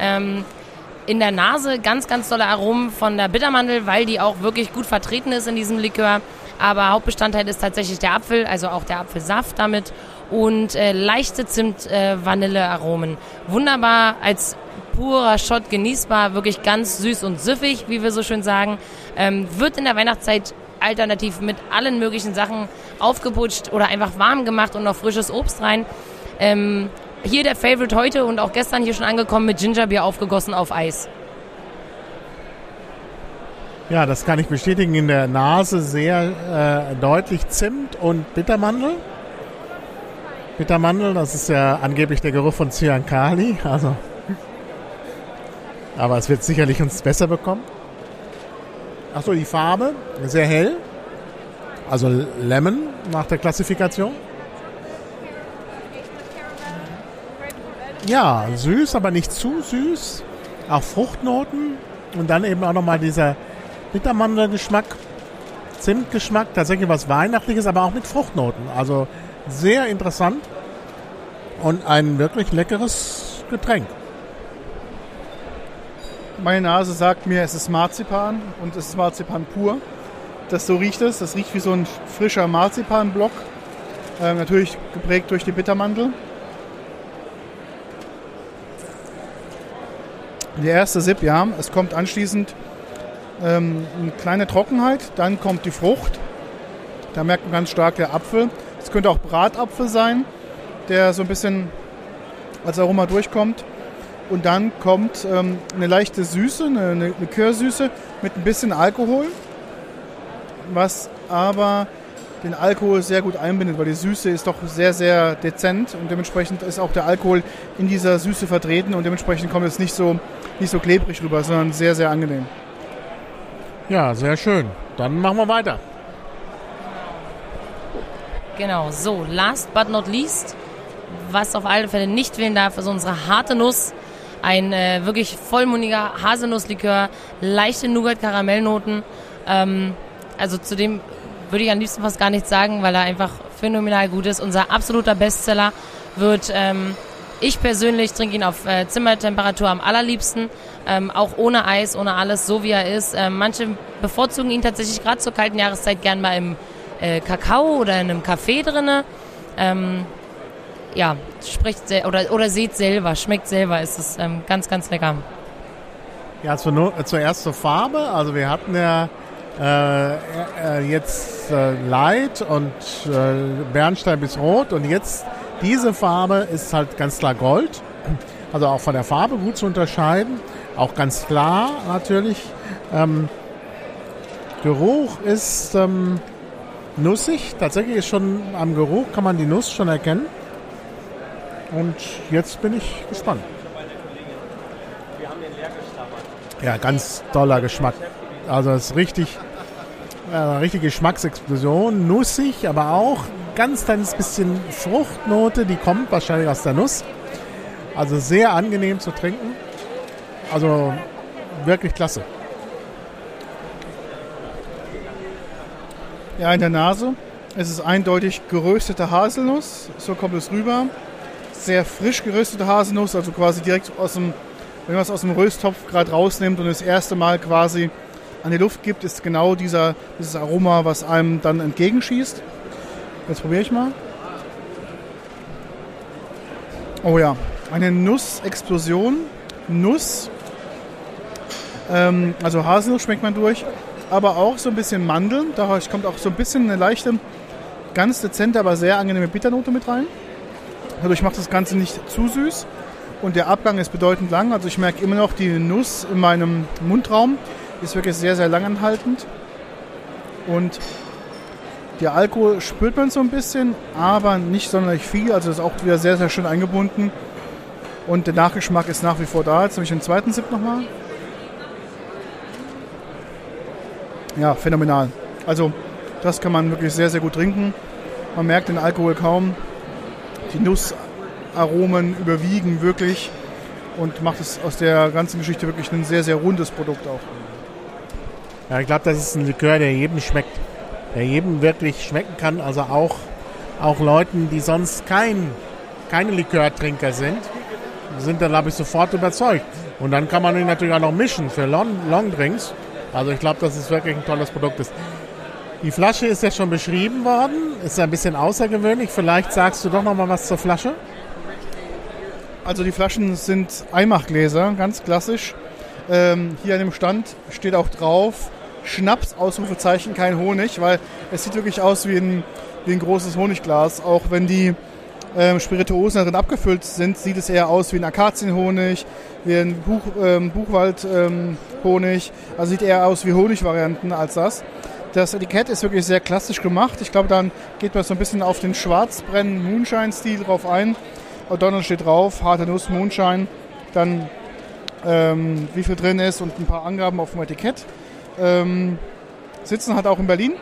Ähm, in der Nase ganz, ganz tolle Aromen von der Bittermandel, weil die auch wirklich gut vertreten ist in diesem Likör. Aber Hauptbestandteil ist tatsächlich der Apfel, also auch der Apfelsaft damit und äh, leichte Zimt-Vanille-Aromen. Äh, Wunderbar als purer Shot genießbar, wirklich ganz süß und süffig, wie wir so schön sagen. Ähm, wird in der Weihnachtszeit alternativ mit allen möglichen Sachen aufgeputscht oder einfach warm gemacht und noch frisches Obst rein. Ähm, hier der Favorite heute und auch gestern hier schon angekommen mit Gingerbier aufgegossen auf Eis. Ja, das kann ich bestätigen. In der Nase sehr äh, deutlich Zimt und Bittermandel. Bittermandel, das ist ja angeblich der Geruch von Cyankali. Also, aber es wird sicherlich uns besser bekommen. Achso, die Farbe, sehr hell. Also Lemon nach der Klassifikation. Ja, süß, aber nicht zu süß. Auch Fruchtnoten. Und dann eben auch nochmal dieser Bittermandelgeschmack, Zimtgeschmack, tatsächlich was Weihnachtliches, aber auch mit Fruchtnoten. Also sehr interessant. und ein wirklich leckeres Getränk. Meine Nase sagt mir, es ist Marzipan und es ist Marzipan pur. Das so riecht es. Das riecht wie so ein frischer Marzipanblock. Ähm, natürlich geprägt durch die Bittermandel. Der erste Sip, ja, es kommt anschließend ähm, eine kleine Trockenheit, dann kommt die Frucht. Da merkt man ganz stark der Apfel. Es könnte auch Bratapfel sein, der so ein bisschen als Aroma durchkommt. Und dann kommt ähm, eine leichte Süße, eine, eine Likörsüße mit ein bisschen Alkohol, was aber den Alkohol sehr gut einbindet, weil die Süße ist doch sehr, sehr dezent und dementsprechend ist auch der Alkohol in dieser Süße vertreten und dementsprechend kommt es nicht so, nicht so klebrig rüber, sondern sehr, sehr angenehm. Ja, sehr schön. Dann machen wir weiter. Genau, so, last but not least, was auf alle Fälle nicht fehlen darf, ist unsere harte Nuss. Ein äh, wirklich vollmundiger Haselnusslikör, leichte Nougat-Karamellnoten. Ähm, also zu dem würde ich am liebsten fast gar nichts sagen, weil er einfach phänomenal gut ist. Unser absoluter Bestseller wird, ähm, ich persönlich trinke ihn auf äh, Zimmertemperatur am allerliebsten, ähm, auch ohne Eis, ohne alles, so wie er ist. Ähm, manche bevorzugen ihn tatsächlich gerade zur kalten Jahreszeit gern mal im äh, Kakao oder in einem Kaffee drinne. Ähm, ja, spricht oder, oder seht selber, schmeckt selber, ist es ähm, ganz, ganz lecker. Ja, zu, zuerst zur Farbe. Also wir hatten ja äh, äh, jetzt äh, Light und äh, Bernstein bis Rot und jetzt diese Farbe ist halt ganz klar Gold. Also auch von der Farbe gut zu unterscheiden. Auch ganz klar natürlich. Ähm, Geruch ist ähm, nussig. Tatsächlich ist schon am Geruch kann man die Nuss schon erkennen. Und jetzt bin ich gespannt. Ja, ganz toller Geschmack. Also es ist richtig, äh, richtige Geschmacksexplosion, nussig, aber auch ganz kleines bisschen Fruchtnote, die kommt wahrscheinlich aus der Nuss. Also sehr angenehm zu trinken. Also wirklich klasse. Ja, in der Nase. Es ist eindeutig geröstete Haselnuss. So kommt es rüber. Sehr frisch geröstete Haselnuss, also quasi direkt aus dem, wenn man es aus dem Rösttopf gerade rausnimmt und das erste Mal quasi an die Luft gibt, ist genau dieser, dieses Aroma, was einem dann entgegenschießt. Jetzt probiere ich mal. Oh ja, eine Nussexplosion. Nuss. Ähm, also Haselnuss schmeckt man durch, aber auch so ein bisschen Mandeln. Daraus kommt auch so ein bisschen eine leichte, ganz dezente, aber sehr angenehme Bitternote mit rein. Dadurch macht das Ganze nicht zu süß und der Abgang ist bedeutend lang. Also ich merke immer noch die Nuss in meinem Mundraum. Ist wirklich sehr, sehr langanhaltend. Und der Alkohol spürt man so ein bisschen, aber nicht sonderlich viel. Also ist auch wieder sehr, sehr schön eingebunden. Und der Nachgeschmack ist nach wie vor da. Jetzt habe ich den zweiten Sip nochmal. Ja, phänomenal. Also das kann man wirklich sehr, sehr gut trinken. Man merkt den Alkohol kaum. Die Nussaromen überwiegen wirklich und macht es aus der ganzen Geschichte wirklich ein sehr, sehr rundes Produkt auch. Ja, ich glaube, das ist ein Likör, der jedem schmeckt. Der jedem wirklich schmecken kann. Also auch, auch Leuten, die sonst kein, keine Likörtrinker sind, sind dann, glaube ich, sofort überzeugt. Und dann kann man ihn natürlich auch noch mischen für Long, Long Drinks. Also ich glaube, dass es wirklich ein tolles Produkt ist. Die Flasche ist ja schon beschrieben worden, ist ein bisschen außergewöhnlich. Vielleicht sagst du doch noch mal was zur Flasche. Also die Flaschen sind Eimachgläser, ganz klassisch. Ähm, hier an dem Stand steht auch drauf Schnaps, Ausrufezeichen, kein Honig, weil es sieht wirklich aus wie ein, wie ein großes Honigglas. Auch wenn die ähm, Spirituosen darin abgefüllt sind, sieht es eher aus wie ein Akazienhonig, wie ein Buch, ähm, Buchwaldhonig. Also sieht eher aus wie Honigvarianten als das. Das Etikett ist wirklich sehr klassisch gemacht. Ich glaube, dann geht man so ein bisschen auf den schwarzbrennen Moonshine-Stil drauf ein. O'Donnell steht drauf, harte Nuss, Moonshine. Dann ähm, wie viel drin ist und ein paar Angaben auf dem Etikett. Ähm, sitzen hat auch in Berlin.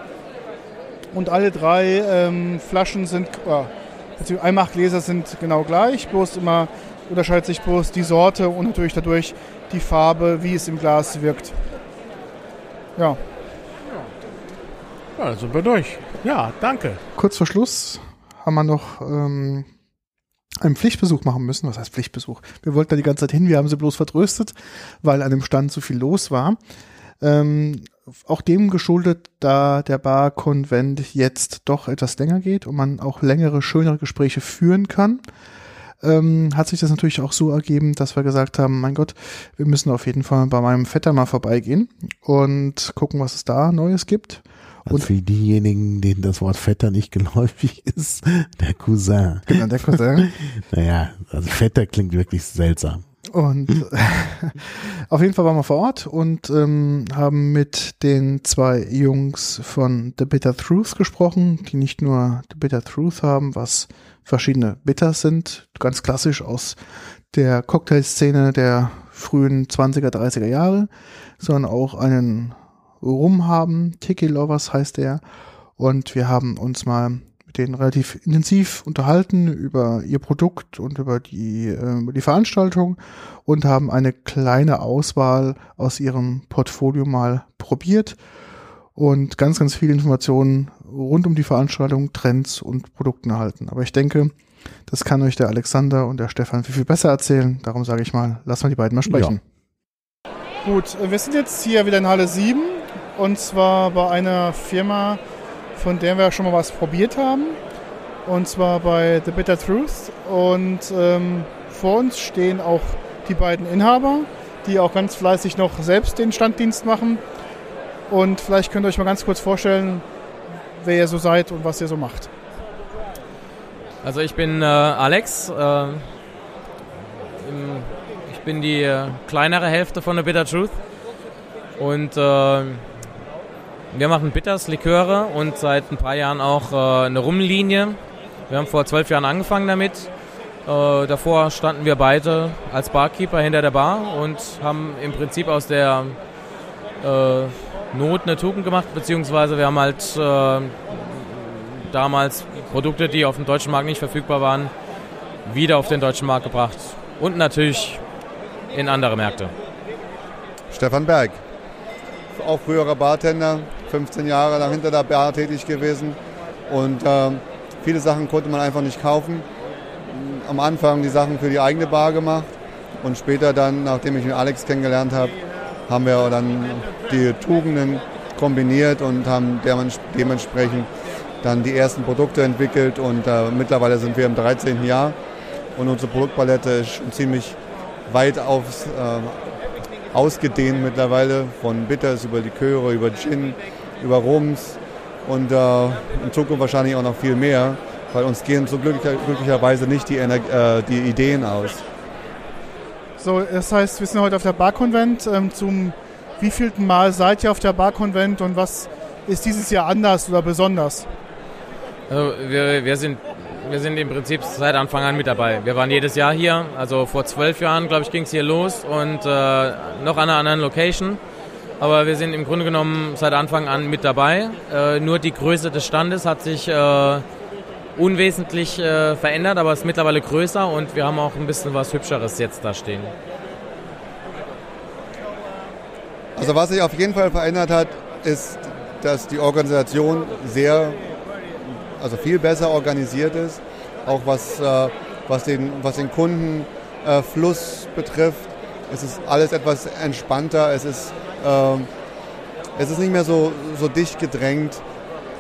Und alle drei ähm, Flaschen sind, äh, Einmachgläser sind genau gleich, bloß immer unterscheidet sich bloß die Sorte und natürlich dadurch die Farbe, wie es im Glas wirkt. Ja. Ja, sind wir durch. Ja, danke. Kurz vor Schluss haben wir noch ähm, einen Pflichtbesuch machen müssen. Was heißt Pflichtbesuch? Wir wollten da die ganze Zeit hin, wir haben sie bloß vertröstet, weil an dem Stand so viel los war. Ähm, auch dem geschuldet, da der Barkonvent jetzt doch etwas länger geht und man auch längere, schönere Gespräche führen kann, ähm, hat sich das natürlich auch so ergeben, dass wir gesagt haben, mein Gott, wir müssen auf jeden Fall bei meinem Vetter mal vorbeigehen und gucken, was es da Neues gibt. Also und für diejenigen, denen das Wort Vetter nicht geläufig ist, der Cousin. Genau, der Cousin. naja, also Vetter klingt wirklich seltsam. Und auf jeden Fall waren wir vor Ort und ähm, haben mit den zwei Jungs von The Bitter Truth gesprochen, die nicht nur The Bitter Truth haben, was verschiedene Bitters sind, ganz klassisch aus der Cocktailszene der frühen 20er, 30er Jahre, sondern auch einen Rum haben. Tiki Lovers heißt der. Und wir haben uns mal mit denen relativ intensiv unterhalten über ihr Produkt und über die, äh, über die Veranstaltung und haben eine kleine Auswahl aus ihrem Portfolio mal probiert und ganz, ganz viele Informationen rund um die Veranstaltung, Trends und Produkten erhalten. Aber ich denke, das kann euch der Alexander und der Stefan viel, viel besser erzählen. Darum sage ich mal, lass mal die beiden mal sprechen. Ja. Gut, wir sind jetzt hier wieder in Halle 7 und zwar bei einer Firma, von der wir schon mal was probiert haben. Und zwar bei The Bitter Truth. Und ähm, vor uns stehen auch die beiden Inhaber, die auch ganz fleißig noch selbst den Standdienst machen. Und vielleicht könnt ihr euch mal ganz kurz vorstellen, wer ihr so seid und was ihr so macht. Also ich bin äh, Alex. Äh, ich bin die äh, kleinere Hälfte von The Bitter Truth. Und äh, wir machen Bitters, Liköre und seit ein paar Jahren auch äh, eine Rumlinie. Wir haben vor zwölf Jahren angefangen damit. Äh, davor standen wir beide als Barkeeper hinter der Bar und haben im Prinzip aus der äh, Not eine Tugend gemacht, beziehungsweise wir haben halt äh, damals Produkte, die auf dem deutschen Markt nicht verfügbar waren, wieder auf den deutschen Markt gebracht und natürlich in andere Märkte. Stefan Berg, auch früherer Bartender, 15 Jahre lang hinter der Bar tätig gewesen und äh, viele Sachen konnte man einfach nicht kaufen. Am Anfang die Sachen für die eigene Bar gemacht und später dann, nachdem ich mit Alex kennengelernt habe, haben wir dann die Tugenden kombiniert und haben dementsprechend dann die ersten Produkte entwickelt und äh, mittlerweile sind wir im 13. Jahr und unsere Produktpalette ist schon ziemlich weit aufs, äh, ausgedehnt mittlerweile, von Bitters über Liköre, über Gin, über Rums und äh, in Zukunft wahrscheinlich auch noch viel mehr, weil uns gehen so glücklicher, glücklicherweise nicht die, äh, die Ideen aus. So, das heißt, wir sind heute auf der Barkonvent. Ähm, zum wievielten Mal seid ihr auf der Barkonvent und was ist dieses Jahr anders oder besonders? Also wir, wir, sind, wir sind im Prinzip seit Anfang an mit dabei. Wir waren jedes Jahr hier, also vor zwölf Jahren, glaube ich, ging es hier los und äh, noch an einer anderen Location. Aber wir sind im Grunde genommen seit Anfang an mit dabei. Äh, nur die Größe des Standes hat sich äh, unwesentlich äh, verändert, aber ist mittlerweile größer und wir haben auch ein bisschen was Hübscheres jetzt da stehen. Also was sich auf jeden Fall verändert hat, ist, dass die Organisation sehr, also viel besser organisiert ist, auch was, äh, was, den, was den Kundenfluss betrifft. Es ist alles etwas entspannter, es ist es ist nicht mehr so, so dicht gedrängt.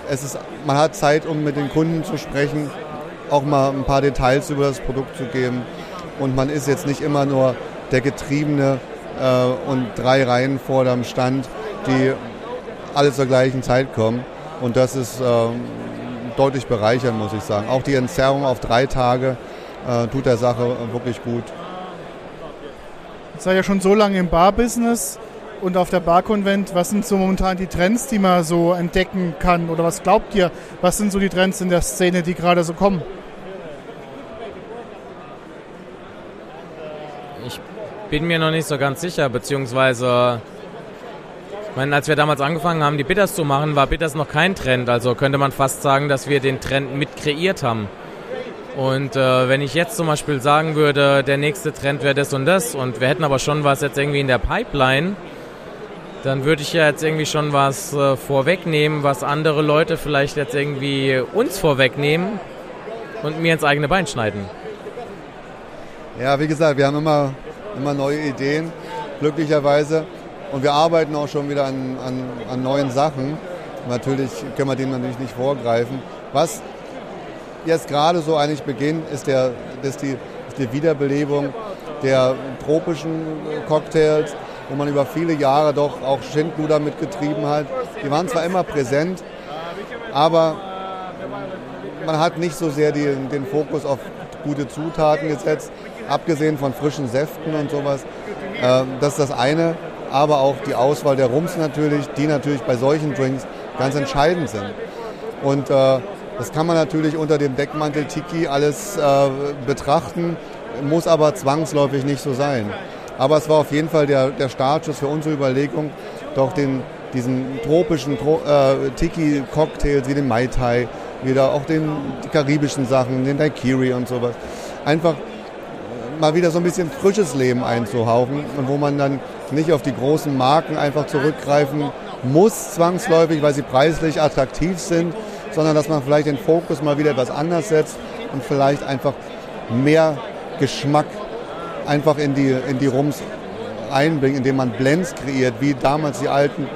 Es ist, man hat Zeit, um mit den Kunden zu sprechen, auch mal ein paar Details über das Produkt zu geben. Und man ist jetzt nicht immer nur der Getriebene äh, und drei Reihen vor dem Stand, die alle zur gleichen Zeit kommen. Und das ist äh, deutlich bereichernd, muss ich sagen. Auch die Entzerrung auf drei Tage äh, tut der Sache wirklich gut. Jetzt sei ja schon so lange im Bar-Business und auf der Barkonvent, was sind so momentan die Trends, die man so entdecken kann? Oder was glaubt ihr, was sind so die Trends in der Szene, die gerade so kommen? Ich bin mir noch nicht so ganz sicher, beziehungsweise, ich meine, als wir damals angefangen haben, die Bitters zu machen, war Bitters noch kein Trend. Also könnte man fast sagen, dass wir den Trend mit kreiert haben. Und äh, wenn ich jetzt zum Beispiel sagen würde, der nächste Trend wäre das und das und wir hätten aber schon was jetzt irgendwie in der Pipeline, dann würde ich ja jetzt irgendwie schon was äh, vorwegnehmen, was andere Leute vielleicht jetzt irgendwie uns vorwegnehmen und mir ins eigene Bein schneiden. Ja, wie gesagt, wir haben immer, immer neue Ideen, glücklicherweise. Und wir arbeiten auch schon wieder an, an, an neuen Sachen. Natürlich können wir dem natürlich nicht vorgreifen. Was jetzt gerade so eigentlich beginnt, ist, der, ist, die, ist die Wiederbelebung der tropischen Cocktails, wo man über viele Jahre doch auch Schindluder mitgetrieben hat. Die waren zwar immer präsent, aber man hat nicht so sehr die, den Fokus auf gute Zutaten gesetzt, abgesehen von frischen Säften und sowas. Ähm, das ist das eine, aber auch die Auswahl der Rums natürlich, die natürlich bei solchen Drinks ganz entscheidend sind. Und äh, das kann man natürlich unter dem Deckmantel Tiki alles äh, betrachten, muss aber zwangsläufig nicht so sein. Aber es war auf jeden Fall der, der Startschuss für unsere Überlegung, doch den, diesen tropischen äh, Tiki-Cocktails wie den Mai Tai, wieder auch den, karibischen Sachen, den Daiquiri und sowas, einfach mal wieder so ein bisschen frisches Leben einzuhauchen und wo man dann nicht auf die großen Marken einfach zurückgreifen muss, zwangsläufig, weil sie preislich attraktiv sind, sondern dass man vielleicht den Fokus mal wieder etwas anders setzt und vielleicht einfach mehr Geschmack einfach in die, in die Rums einbringt, indem man Blends kreiert, wie damals die alten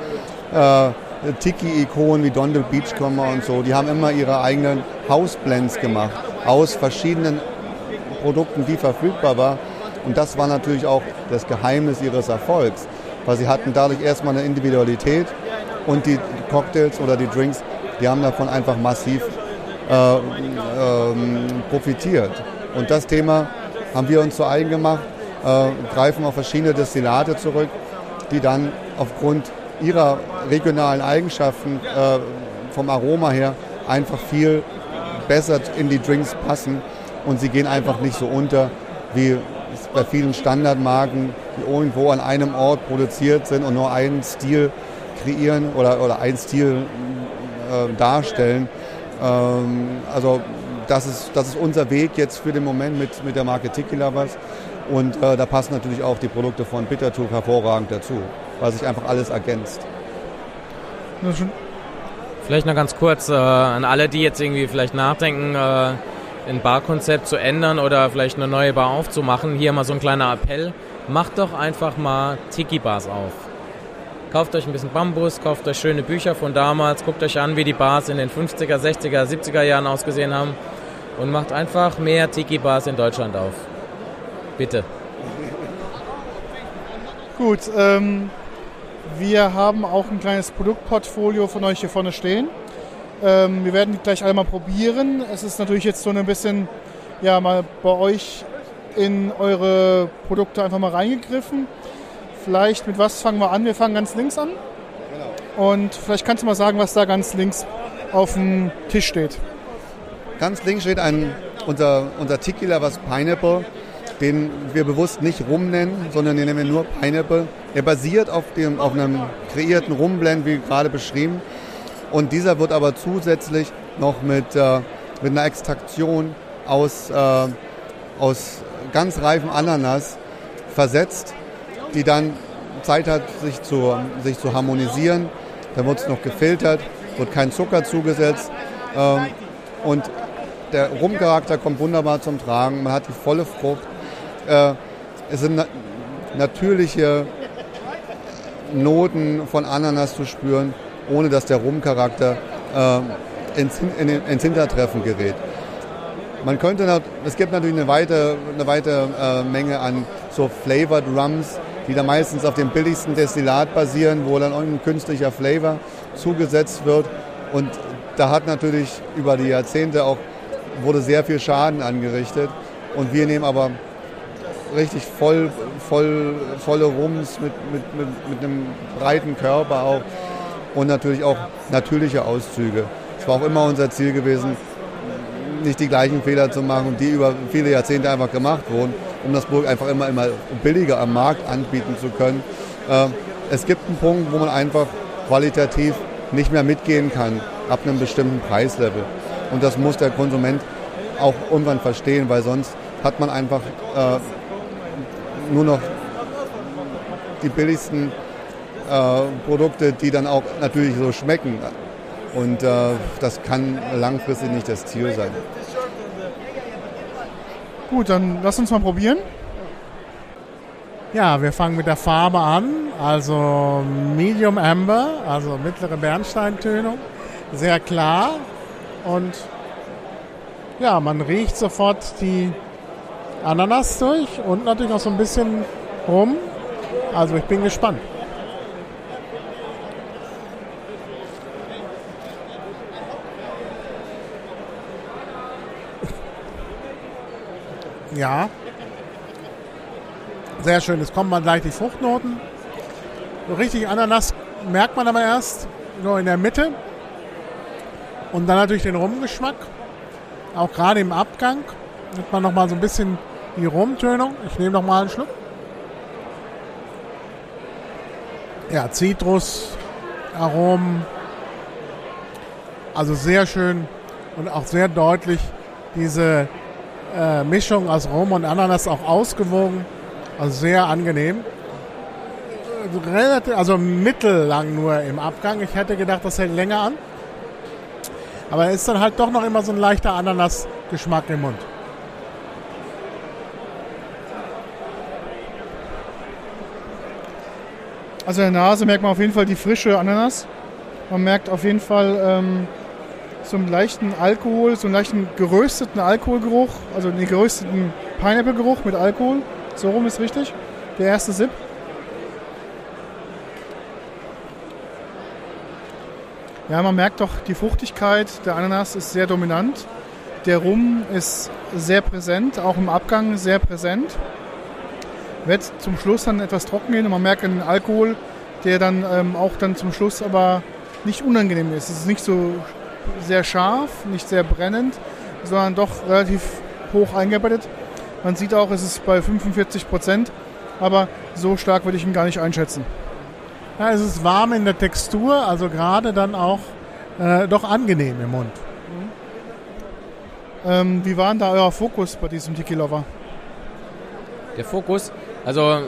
äh, Tiki-Ikonen wie Don the Beachcomber und so. Die haben immer ihre eigenen Hausblends gemacht aus verschiedenen Produkten, die verfügbar waren. Und das war natürlich auch das Geheimnis ihres Erfolgs, weil sie hatten dadurch erstmal eine Individualität und die Cocktails oder die Drinks, die haben davon einfach massiv äh, ähm, profitiert. Und das Thema haben wir uns zu eigen gemacht, äh, greifen auf verschiedene Destillate zurück, die dann aufgrund ihrer regionalen Eigenschaften äh, vom Aroma her einfach viel besser in die Drinks passen und sie gehen einfach nicht so unter wie bei vielen Standardmarken, die irgendwo an einem Ort produziert sind und nur einen Stil kreieren oder, oder einen Stil äh, darstellen. Ähm, also das ist, das ist unser Weg jetzt für den Moment mit, mit der Marke Tiki Lovers. Und äh, da passen natürlich auch die Produkte von Bittertuch hervorragend dazu, weil sich einfach alles ergänzt. Vielleicht noch ganz kurz äh, an alle, die jetzt irgendwie vielleicht nachdenken, äh, ein Barkonzept zu ändern oder vielleicht eine neue Bar aufzumachen. Hier mal so ein kleiner Appell. Macht doch einfach mal Tiki-Bars auf. Kauft euch ein bisschen Bambus, kauft euch schöne Bücher von damals, guckt euch an, wie die Bars in den 50er, 60er, 70er Jahren ausgesehen haben und macht einfach mehr Tiki-Bars in Deutschland auf. Bitte. Gut, ähm, wir haben auch ein kleines Produktportfolio von euch hier vorne stehen. Ähm, wir werden gleich alle mal probieren. Es ist natürlich jetzt so ein bisschen, ja, mal bei euch in eure Produkte einfach mal reingegriffen. Vielleicht mit was fangen wir an? Wir fangen ganz links an. Genau. Und vielleicht kannst du mal sagen, was da ganz links auf dem Tisch steht. Ganz links steht ein, unser, unser Tequila, was Pineapple, den wir bewusst nicht Rum nennen, sondern den nennen wir nur Pineapple. Er basiert auf, dem, auf einem kreierten Rumblend, wie gerade beschrieben. Und dieser wird aber zusätzlich noch mit, äh, mit einer Extraktion aus, äh, aus ganz reifen Ananas versetzt, die dann Zeit hat, sich zu, sich zu harmonisieren. Dann wird es noch gefiltert, wird kein Zucker zugesetzt. Ähm, und der Rumcharakter kommt wunderbar zum Tragen. Man hat die volle Frucht. Äh, es sind na natürliche Noten von Ananas zu spüren ohne dass der Rumcharakter äh, ins, in, ins Hintertreffen gerät. Man könnte, es gibt natürlich eine weite, eine weite äh, Menge an so Flavored Rums, die da meistens auf dem billigsten Destillat basieren, wo dann irgendein künstlicher Flavor zugesetzt wird. Und da hat natürlich über die Jahrzehnte auch, wurde sehr viel Schaden angerichtet. Und wir nehmen aber richtig voll, voll, volle Rums mit, mit, mit, mit einem breiten Körper auch und natürlich auch natürliche Auszüge. Es war auch immer unser Ziel gewesen, nicht die gleichen Fehler zu machen, die über viele Jahrzehnte einfach gemacht wurden, um das Burg einfach immer, immer billiger am Markt anbieten zu können. Ähm, es gibt einen Punkt, wo man einfach qualitativ nicht mehr mitgehen kann, ab einem bestimmten Preislevel. Und das muss der Konsument auch irgendwann verstehen, weil sonst hat man einfach äh, nur noch die billigsten äh, Produkte, die dann auch natürlich so schmecken. Und äh, das kann langfristig nicht das Ziel sein. Gut, dann lass uns mal probieren. Ja, wir fangen mit der Farbe an. Also Medium Amber, also mittlere Bernsteintönung. Sehr klar. Und ja, man riecht sofort die Ananas durch und natürlich auch so ein bisschen rum. Also ich bin gespannt. Ja. Sehr schön. Es kommen mal gleich die Fruchtnoten. So richtig Ananas merkt man aber erst so in der Mitte. Und dann natürlich den Rumgeschmack. Auch gerade im Abgang hat man nochmal so ein bisschen die Rumtönung. Ich nehme nochmal einen Schluck. Ja, Zitrus, Aromen. Also sehr schön und auch sehr deutlich diese äh, Mischung aus Rum und Ananas auch ausgewogen. Also sehr angenehm. Relativ, also mittellang nur im Abgang. Ich hätte gedacht, das hält länger an. Aber ist dann halt doch noch immer so ein leichter Ananas-Geschmack im Mund. Also in der Nase merkt man auf jeden Fall die frische Ananas. Man merkt auf jeden Fall ähm, so einen leichten Alkohol, so einen leichten gerösteten Alkoholgeruch, also einen gerösteten Pineapple-Geruch mit Alkohol. So rum ist richtig. Der erste Sip. Ja, man merkt doch, die Fruchtigkeit der Ananas ist sehr dominant. Der Rum ist sehr präsent, auch im Abgang sehr präsent. Wird zum Schluss dann etwas trocken gehen und man merkt den Alkohol, der dann ähm, auch dann zum Schluss aber nicht unangenehm ist. Es ist nicht so sehr scharf, nicht sehr brennend, sondern doch relativ hoch eingearbeitet. Man sieht auch, es ist bei 45 Prozent, aber so stark würde ich ihn gar nicht einschätzen. Ja, es ist warm in der Textur, also gerade dann auch äh, doch angenehm im Mund. Ähm, wie war denn da euer Fokus bei diesem Tiki Lover? Der Fokus, also äh,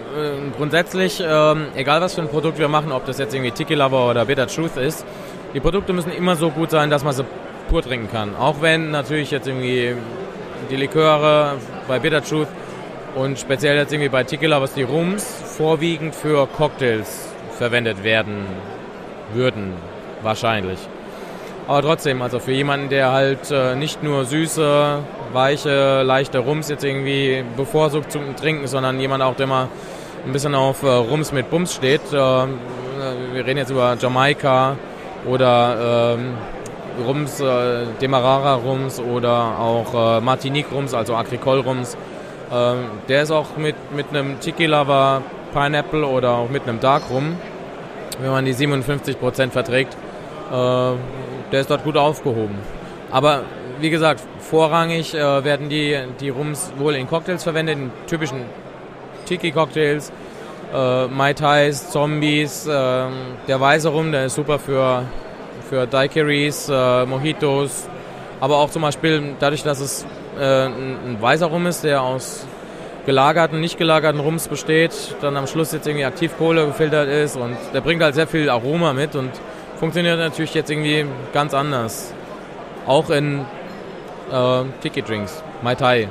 grundsätzlich, äh, egal was für ein Produkt wir machen, ob das jetzt irgendwie Tiki Lover oder Bitter Truth ist, die Produkte müssen immer so gut sein, dass man sie pur trinken kann. Auch wenn natürlich jetzt irgendwie die Liköre bei Bitter Truth und speziell jetzt irgendwie bei Tiki Lovers die Rums vorwiegend für Cocktails verwendet werden würden, wahrscheinlich. Aber trotzdem, also für jemanden, der halt äh, nicht nur süße, weiche, leichte Rums jetzt irgendwie bevorzugt zum Trinken, sondern jemand auch, der mal ein bisschen auf äh, Rums mit Bums steht. Äh, wir reden jetzt über Jamaika oder ähm, Rums, äh, Demerara Rums oder auch äh, Martinique Rums, also Agricole Rums. Ähm, der ist auch mit, mit einem Tiki Lover Pineapple oder auch mit einem Dark Rum, wenn man die 57% verträgt, äh, der ist dort gut aufgehoben. Aber wie gesagt, vorrangig äh, werden die, die Rums wohl in Cocktails verwendet, in typischen Tiki-Cocktails, äh, Mai Tais, Zombies. Äh, der weiße Rum, der ist super für, für Daiquiris, äh, Mojitos. Aber auch zum Beispiel dadurch, dass es äh, ein, ein weißer Rum ist, der aus gelagerten, nicht gelagerten Rums besteht, dann am Schluss jetzt irgendwie Aktivkohle gefiltert ist und der bringt halt sehr viel Aroma mit und funktioniert natürlich jetzt irgendwie ganz anders. Auch in äh, Tiki-Drinks, Mai Tai,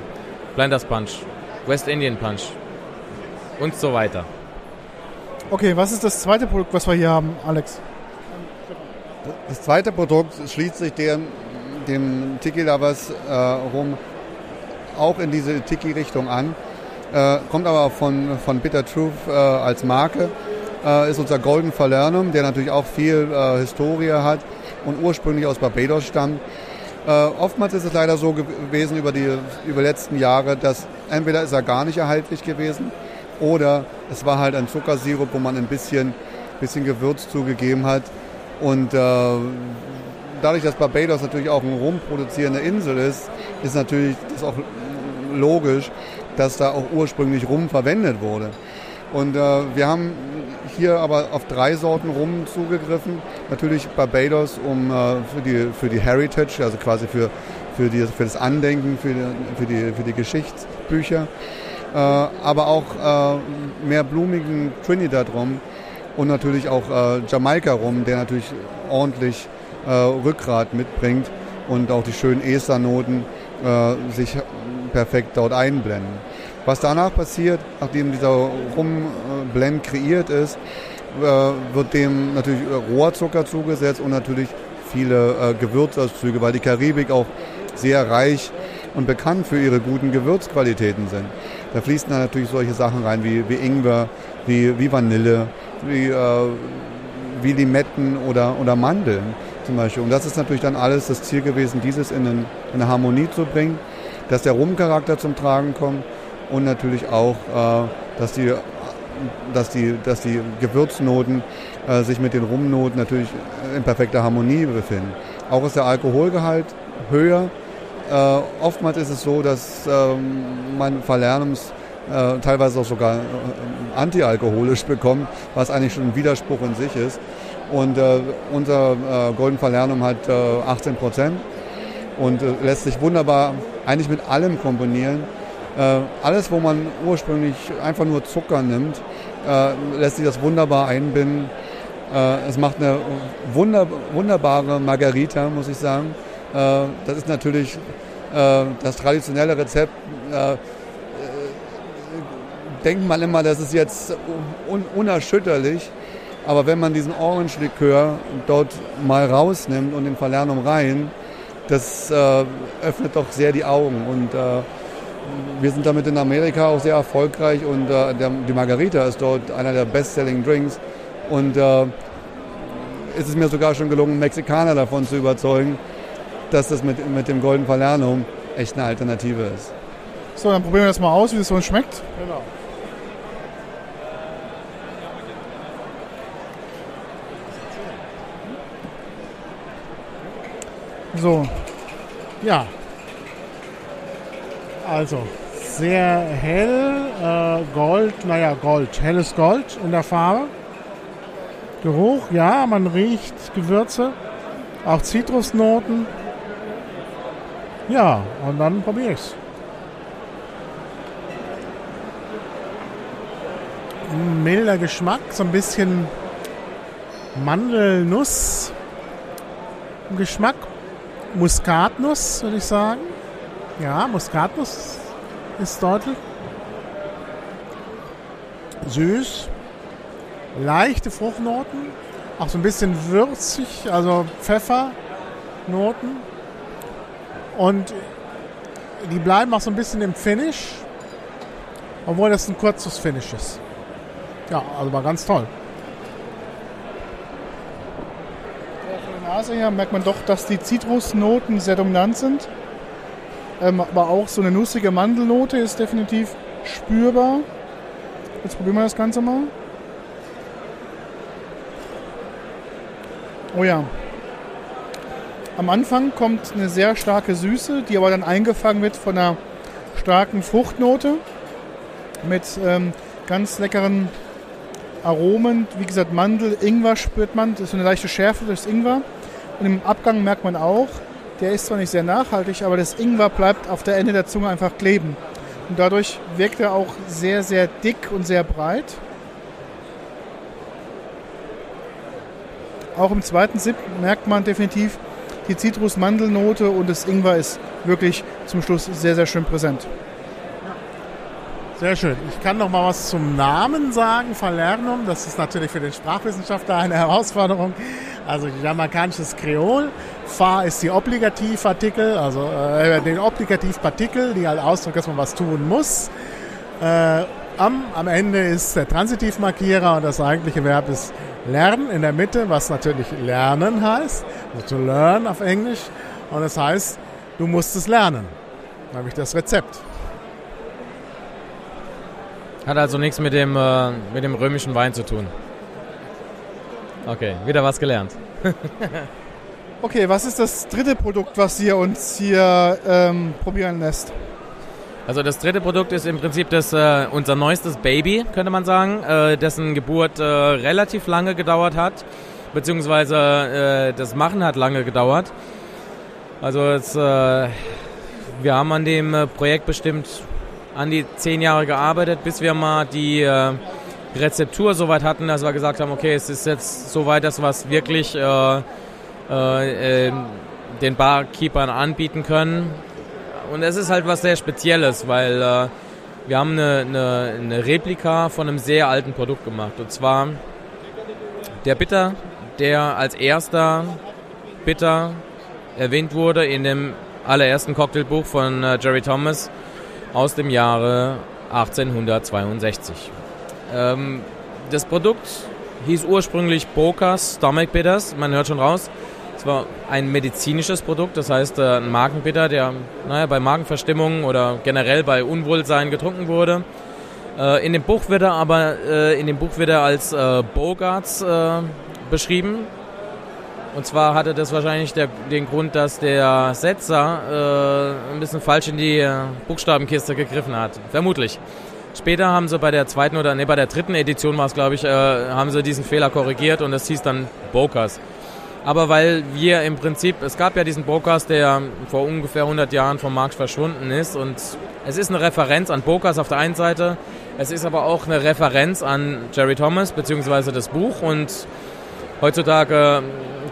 Blinders Punch, West Indian Punch und so weiter. Okay, was ist das zweite Produkt, was wir hier haben, Alex? Das zweite Produkt schließt sich dem, dem Tiki Lovers äh, rum auch in diese Tiki-Richtung an. Äh, kommt aber von, von Bitter Truth äh, als Marke. Äh, ist unser Golden Falernum, der natürlich auch viel äh, Historie hat und ursprünglich aus Barbados stammt. Äh, oftmals ist es leider so gewesen über die über letzten Jahre, dass entweder ist er gar nicht erhältlich gewesen oder es war halt ein Zuckersirup, wo man ein bisschen, bisschen Gewürz zugegeben hat. Und äh, dadurch, dass Barbados natürlich auch eine rumproduzierende Insel ist, ist natürlich das auch logisch, dass da auch ursprünglich Rum verwendet wurde. Und äh, wir haben hier aber auf drei Sorten Rum zugegriffen. Natürlich Barbados um, äh, für, die, für die Heritage, also quasi für, für, die, für das Andenken, für die, für die, für die Geschichtsbücher. Äh, aber auch äh, mehr blumigen Trinidad Rum und natürlich auch äh, Jamaika Rum, der natürlich ordentlich äh, Rückgrat mitbringt und auch die schönen Esternoten äh, sich perfekt dort einblenden. Was danach passiert, nachdem dieser Rumblend kreiert ist, äh, wird dem natürlich Rohrzucker zugesetzt und natürlich viele äh, Gewürzauszüge, weil die Karibik auch sehr reich und bekannt für ihre guten Gewürzqualitäten sind. Da fließen dann natürlich solche Sachen rein wie, wie Ingwer, wie, wie Vanille, wie, äh, wie Limetten oder, oder Mandeln zum Beispiel. Und das ist natürlich dann alles das Ziel gewesen, dieses in, in eine Harmonie zu bringen, dass der Rumcharakter zum Tragen kommt und natürlich auch, äh, dass, die, dass, die, dass die Gewürznoten äh, sich mit den Rumnoten natürlich in perfekter Harmonie befinden. Auch ist der Alkoholgehalt höher. Äh, oftmals ist es so, dass ähm, man Verlernums äh, teilweise auch sogar äh, antialkoholisch bekommt, was eigentlich schon ein Widerspruch in sich ist. Und äh, unser äh, Golden Verlernum hat 18 Prozent und lässt sich wunderbar eigentlich mit allem komponieren. alles, wo man ursprünglich einfach nur Zucker nimmt, lässt sich das wunderbar einbinden äh, es macht eine wunder, wunderbare Margarita, muss ich sagen. Äh, das ist natürlich äh, das traditionelle Rezept. denkt man immer, das ist jetzt un unerschütterlich. Aber wenn man diesen Orange-Likör dort mal rausnimmt und den Verlernum rein, das äh, öffnet doch sehr die Augen. Und äh, wir sind damit in Amerika auch sehr erfolgreich und äh, der, die Margarita ist dort einer der best-selling Drinks. Und äh, ist es mir sogar schon gelungen, Mexikaner davon zu überzeugen, dass das mit, mit dem Golden Falernum echt eine Alternative ist. So, dann probieren wir das mal aus, wie es uns schmeckt. Genau. So. Ja. Also, sehr hell, äh, Gold, naja, Gold, helles Gold in der Farbe. Geruch, ja, man riecht Gewürze, auch Zitrusnoten. Ja, und dann probiere ich es. Milder Geschmack, so ein bisschen Mandelnuss. Geschmack Muskatnuss, würde ich sagen. Ja, Muskatnuss ist deutlich. Süß leichte Fruchtnoten, auch so ein bisschen würzig, also Pfeffernoten. Und die bleiben auch so ein bisschen im Finish, obwohl das ein kurzes Finish ist. Ja, also war ganz toll. Von der Nase her merkt man doch, dass die Zitrusnoten sehr dominant sind. Ähm, aber auch so eine nussige Mandelnote ist definitiv spürbar. Jetzt probieren wir das Ganze mal. Oh ja. Am Anfang kommt eine sehr starke Süße, die aber dann eingefangen wird von einer starken Fruchtnote mit ähm, ganz leckeren Aromen. Wie gesagt, Mandel, Ingwer spürt man. Das ist eine leichte Schärfe durchs Ingwer. Und im Abgang merkt man auch, der ist zwar nicht sehr nachhaltig, aber das Ingwer bleibt auf der Ende der Zunge einfach kleben. Und dadurch wirkt er auch sehr, sehr dick und sehr breit. Auch im zweiten Sip merkt man definitiv die Zitrus-Mandelnote und das Ingwer ist wirklich zum Schluss sehr, sehr schön präsent. Sehr schön. Ich kann noch mal was zum Namen sagen, Falernum. Das ist natürlich für den Sprachwissenschaftler eine Herausforderung. Also jamaikanisches Kreol. Fa ist die Obligativpartikel, also äh, den Obligativpartikel, die halt ausdrückt, dass man was tun muss. Äh, am, am Ende ist der Transitivmarkierer und das eigentliche Verb ist lernen in der Mitte, was natürlich lernen heißt, also to learn auf Englisch. Und das heißt, du musst es lernen, nämlich das Rezept. Hat also nichts mit dem, äh, mit dem römischen Wein zu tun. Okay, wieder was gelernt. okay, was ist das dritte Produkt, was ihr uns hier ähm, probieren lässt? Also das dritte Produkt ist im Prinzip das, äh, unser neuestes Baby, könnte man sagen, äh, dessen Geburt äh, relativ lange gedauert hat, beziehungsweise äh, das Machen hat lange gedauert. Also es, äh, wir haben an dem äh, Projekt bestimmt an die zehn Jahre gearbeitet, bis wir mal die Rezeptur soweit hatten, dass wir gesagt haben, okay, es ist jetzt soweit, dass wir es wirklich den Barkeepern anbieten können und es ist halt was sehr Spezielles, weil äh, wir haben eine, eine, eine Replika von einem sehr alten Produkt gemacht. Und zwar der Bitter, der als erster Bitter erwähnt wurde in dem allerersten Cocktailbuch von äh, Jerry Thomas aus dem Jahre 1862. Ähm, das Produkt hieß ursprünglich Bokas Stomach Bitters, man hört schon raus. Es war ein medizinisches Produkt, das heißt äh, ein Magenbitter, der naja, bei Magenverstimmungen oder generell bei Unwohlsein getrunken wurde. Äh, in dem Buch wird er aber äh, in dem Buch wird er als Bogarts beschrieben. Und zwar hatte das wahrscheinlich der, den Grund, dass der Setzer ein bisschen falsch in die Buchstabenkiste gegriffen hat. Vermutlich. Später haben sie bei der zweiten oder nee, bei der dritten Edition war es, glaube ich, äh, haben sie diesen Fehler korrigiert und es hieß dann Bokers. Aber weil wir im Prinzip, es gab ja diesen Bokers, der vor ungefähr 100 Jahren vom Markt verschwunden ist und es ist eine Referenz an Bokers auf der einen Seite, es ist aber auch eine Referenz an Jerry Thomas bzw. das Buch und heutzutage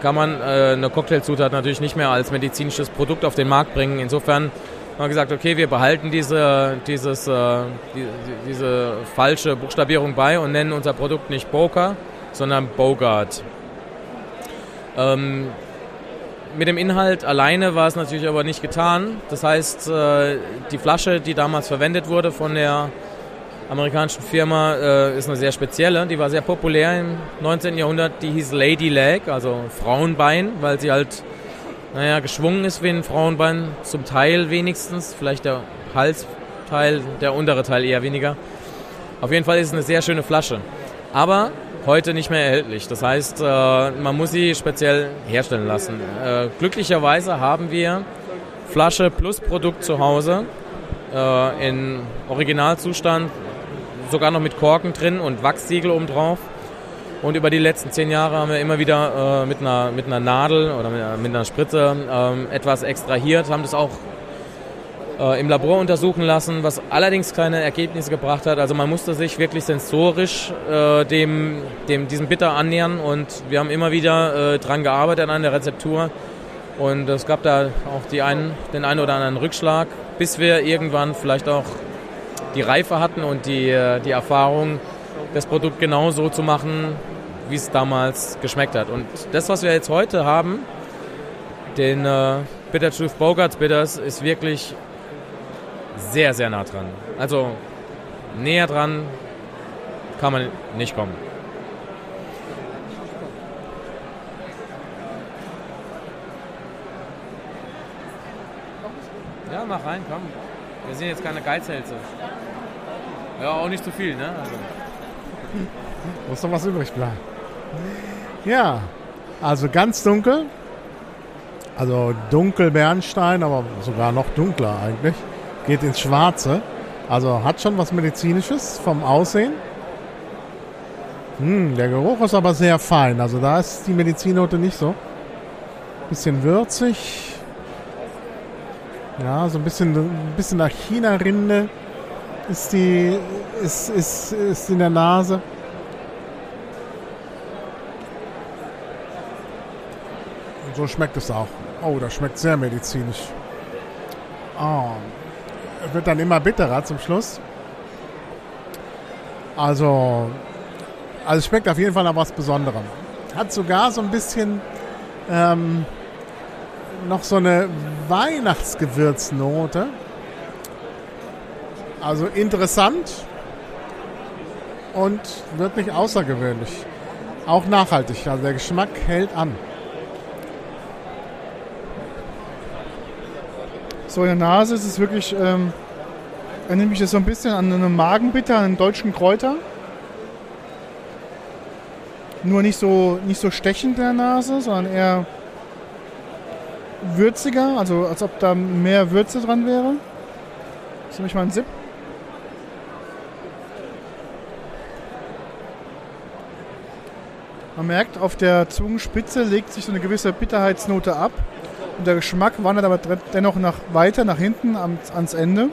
kann man äh, eine Cocktailzutat natürlich nicht mehr als medizinisches Produkt auf den Markt bringen. Insofern haben wir gesagt, okay, wir behalten diese, dieses, äh, die, diese falsche Buchstabierung bei und nennen unser Produkt nicht Boker, sondern Bogart. Ähm, mit dem Inhalt alleine war es natürlich aber nicht getan. Das heißt, äh, die Flasche, die damals verwendet wurde von der amerikanischen Firma, äh, ist eine sehr spezielle. Die war sehr populär im 19. Jahrhundert. Die hieß Lady Leg, also Frauenbein, weil sie halt naja, geschwungen ist wie ein Frauenbein, zum Teil wenigstens, vielleicht der Halsteil, der untere Teil eher weniger. Auf jeden Fall ist es eine sehr schöne Flasche, aber heute nicht mehr erhältlich. Das heißt, äh, man muss sie speziell herstellen lassen. Äh, glücklicherweise haben wir Flasche plus Produkt zu Hause äh, in Originalzustand, sogar noch mit Korken drin und Wachssiegel oben drauf. Und über die letzten zehn Jahre haben wir immer wieder mit, einer, mit einer Nadel oder mit einer, Spritze äh, etwas extrahiert, haben das auch äh, im Labor untersuchen lassen, was allerdings keine Ergebnisse gebracht hat. Also man musste sich wirklich sensorisch äh, dem, dem, diesem Bitter annähern und wir haben immer wieder äh, dran gearbeitet an der Rezeptur. Und es gab da auch die einen, den einen oder anderen Rückschlag, bis wir irgendwann vielleicht auch die Reife hatten und die, äh, die Erfahrung, das Produkt genau so zu machen, wie es damals geschmeckt hat. Und das, was wir jetzt heute haben, den äh, Bitter Truth Bogarts Bitters, ist wirklich sehr, sehr nah dran. Also näher dran kann man nicht kommen. Ja, mach rein, komm. Wir sind jetzt keine Geizhälse. Ja, auch nicht zu viel, ne? Also. Muss doch was übrig bleiben. Ja, also ganz dunkel. Also dunkel Bernstein, aber sogar noch dunkler eigentlich. Geht ins Schwarze. Also hat schon was Medizinisches vom Aussehen. Hm, der Geruch ist aber sehr fein. Also da ist die Medizinnote nicht so. Bisschen würzig. Ja, so ein bisschen, ein bisschen nach China-Rinde ist die, ist, ist, ist in der Nase. so schmeckt es auch. Oh, das schmeckt sehr medizinisch. Oh. Wird dann immer bitterer zum Schluss. Also, also es schmeckt auf jeden Fall nach was Besonderem. Hat sogar so ein bisschen ähm, noch so eine Weihnachtsgewürznote. Also interessant und wirklich außergewöhnlich. Auch nachhaltig. Also der Geschmack hält an. So in der Nase ist es wirklich, ähm, erinnert mich das so ein bisschen an eine Magenbitter, an einen deutschen Kräuter. Nur nicht so, nicht so stechend in der Nase, sondern eher würziger, also als ob da mehr Würze dran wäre. Jetzt nehme ich mal einen Sip. Man merkt, auf der Zungenspitze legt sich so eine gewisse Bitterheitsnote ab. Der Geschmack wandert aber dennoch nach, weiter nach hinten ans Ende.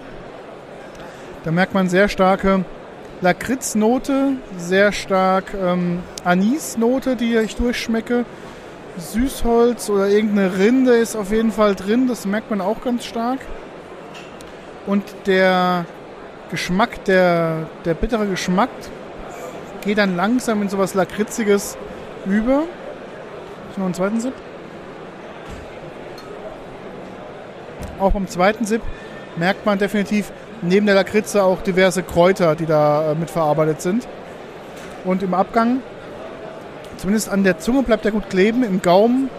Da merkt man sehr starke Lakritznote, sehr stark ähm, Anisnote, die ich durchschmecke. Süßholz oder irgendeine Rinde ist auf jeden Fall drin, das merkt man auch ganz stark. und der Geschmack, der, der bittere Geschmack geht dann langsam in sowas Lakritziges über. Ich noch einen zweiten Sip. Auch beim zweiten Sip merkt man definitiv neben der Lakritze auch diverse Kräuter, die da äh, mitverarbeitet sind. Und im Abgang, zumindest an der Zunge bleibt er gut kleben, im Gaumen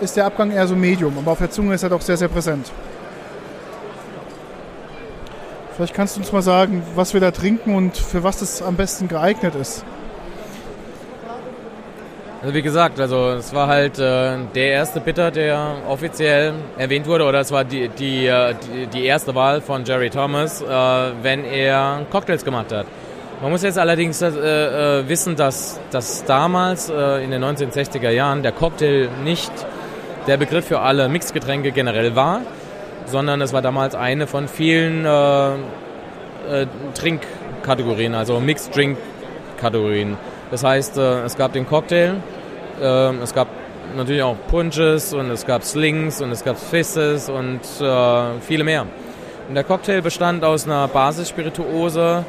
ist der Abgang eher so medium, aber auf der Zunge ist er doch sehr, sehr präsent. Vielleicht kannst du uns mal sagen, was wir da trinken und für was das am besten geeignet ist. Also wie gesagt, also es war halt äh, der erste Bitter, der offiziell erwähnt wurde, oder es war die, die, äh, die, die erste Wahl von Jerry Thomas, äh, wenn er Cocktails gemacht hat. Man muss jetzt allerdings äh, äh, wissen, dass, dass damals äh, in den 1960er Jahren der Cocktail nicht der Begriff für alle Mixgetränke generell war, sondern es war damals eine von vielen Trinkkategorien, also Mixed Drink Kategorien. Das heißt, äh, es gab den Cocktail, äh, es gab natürlich auch Punches und es gab Slings und es gab Fisses und äh, viele mehr. Und der Cocktail bestand aus einer Basisspirituose,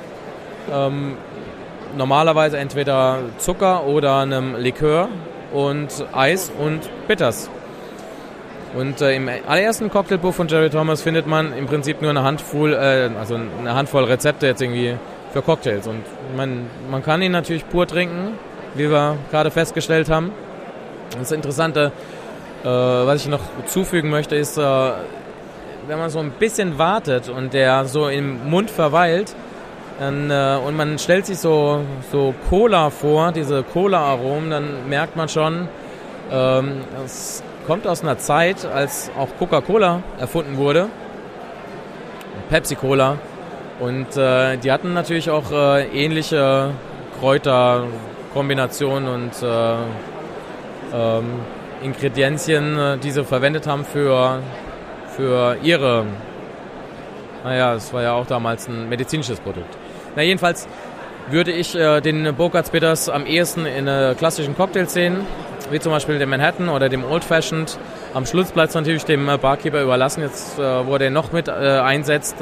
ähm, normalerweise entweder Zucker oder einem Likör und Eis und Bitters. Und äh, im allerersten Cocktailbuch von Jerry Thomas findet man im Prinzip nur eine Handvoll, äh, also eine Handvoll Rezepte jetzt irgendwie für Cocktails. Und man, man kann ihn natürlich pur trinken, wie wir gerade festgestellt haben. Das Interessante, äh, was ich noch zufügen möchte, ist, äh, wenn man so ein bisschen wartet und der so im Mund verweilt, dann, äh, und man stellt sich so, so Cola vor, diese Cola-Aromen, dann merkt man schon, ähm, es kommt aus einer Zeit, als auch Coca-Cola erfunden wurde. Pepsi-Cola. Und äh, die hatten natürlich auch äh, ähnliche Kräuterkombinationen und äh, ähm, Ingredienzien, äh, die sie verwendet haben für, für ihre, naja, es war ja auch damals ein medizinisches Produkt. Na jedenfalls würde ich äh, den Bogarts Bitters am ehesten in äh, klassischen Cocktails sehen wie zum Beispiel dem Manhattan oder dem Old Fashioned. Am Schluss bleibt es natürlich dem äh, Barkeeper überlassen, jetzt, äh, wo er den noch mit einsetzt.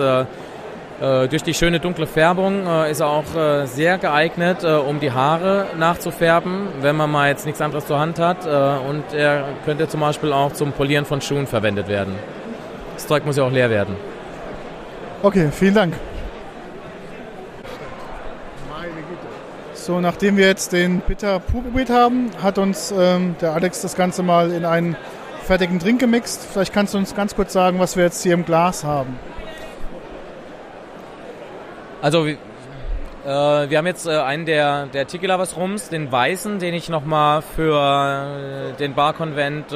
Äh, äh durch die schöne dunkle Färbung äh, ist er auch sehr geeignet, um die Haare nachzufärben, wenn man mal jetzt nichts anderes zur Hand hat. und er könnte zum Beispiel auch zum Polieren von Schuhen verwendet werden. Das Zeug muss ja auch leer werden. Okay, vielen Dank. So, nachdem wir jetzt den Bitter pur probiert haben, hat uns ähm, der Alex das Ganze mal in einen fertigen Drink gemixt. Vielleicht kannst du uns ganz kurz sagen, was wir jetzt hier im Glas haben. Also, äh, wir haben jetzt äh, einen der, der Tiki Lovers Rums, den weißen, den ich nochmal für äh, den Barkonvent äh,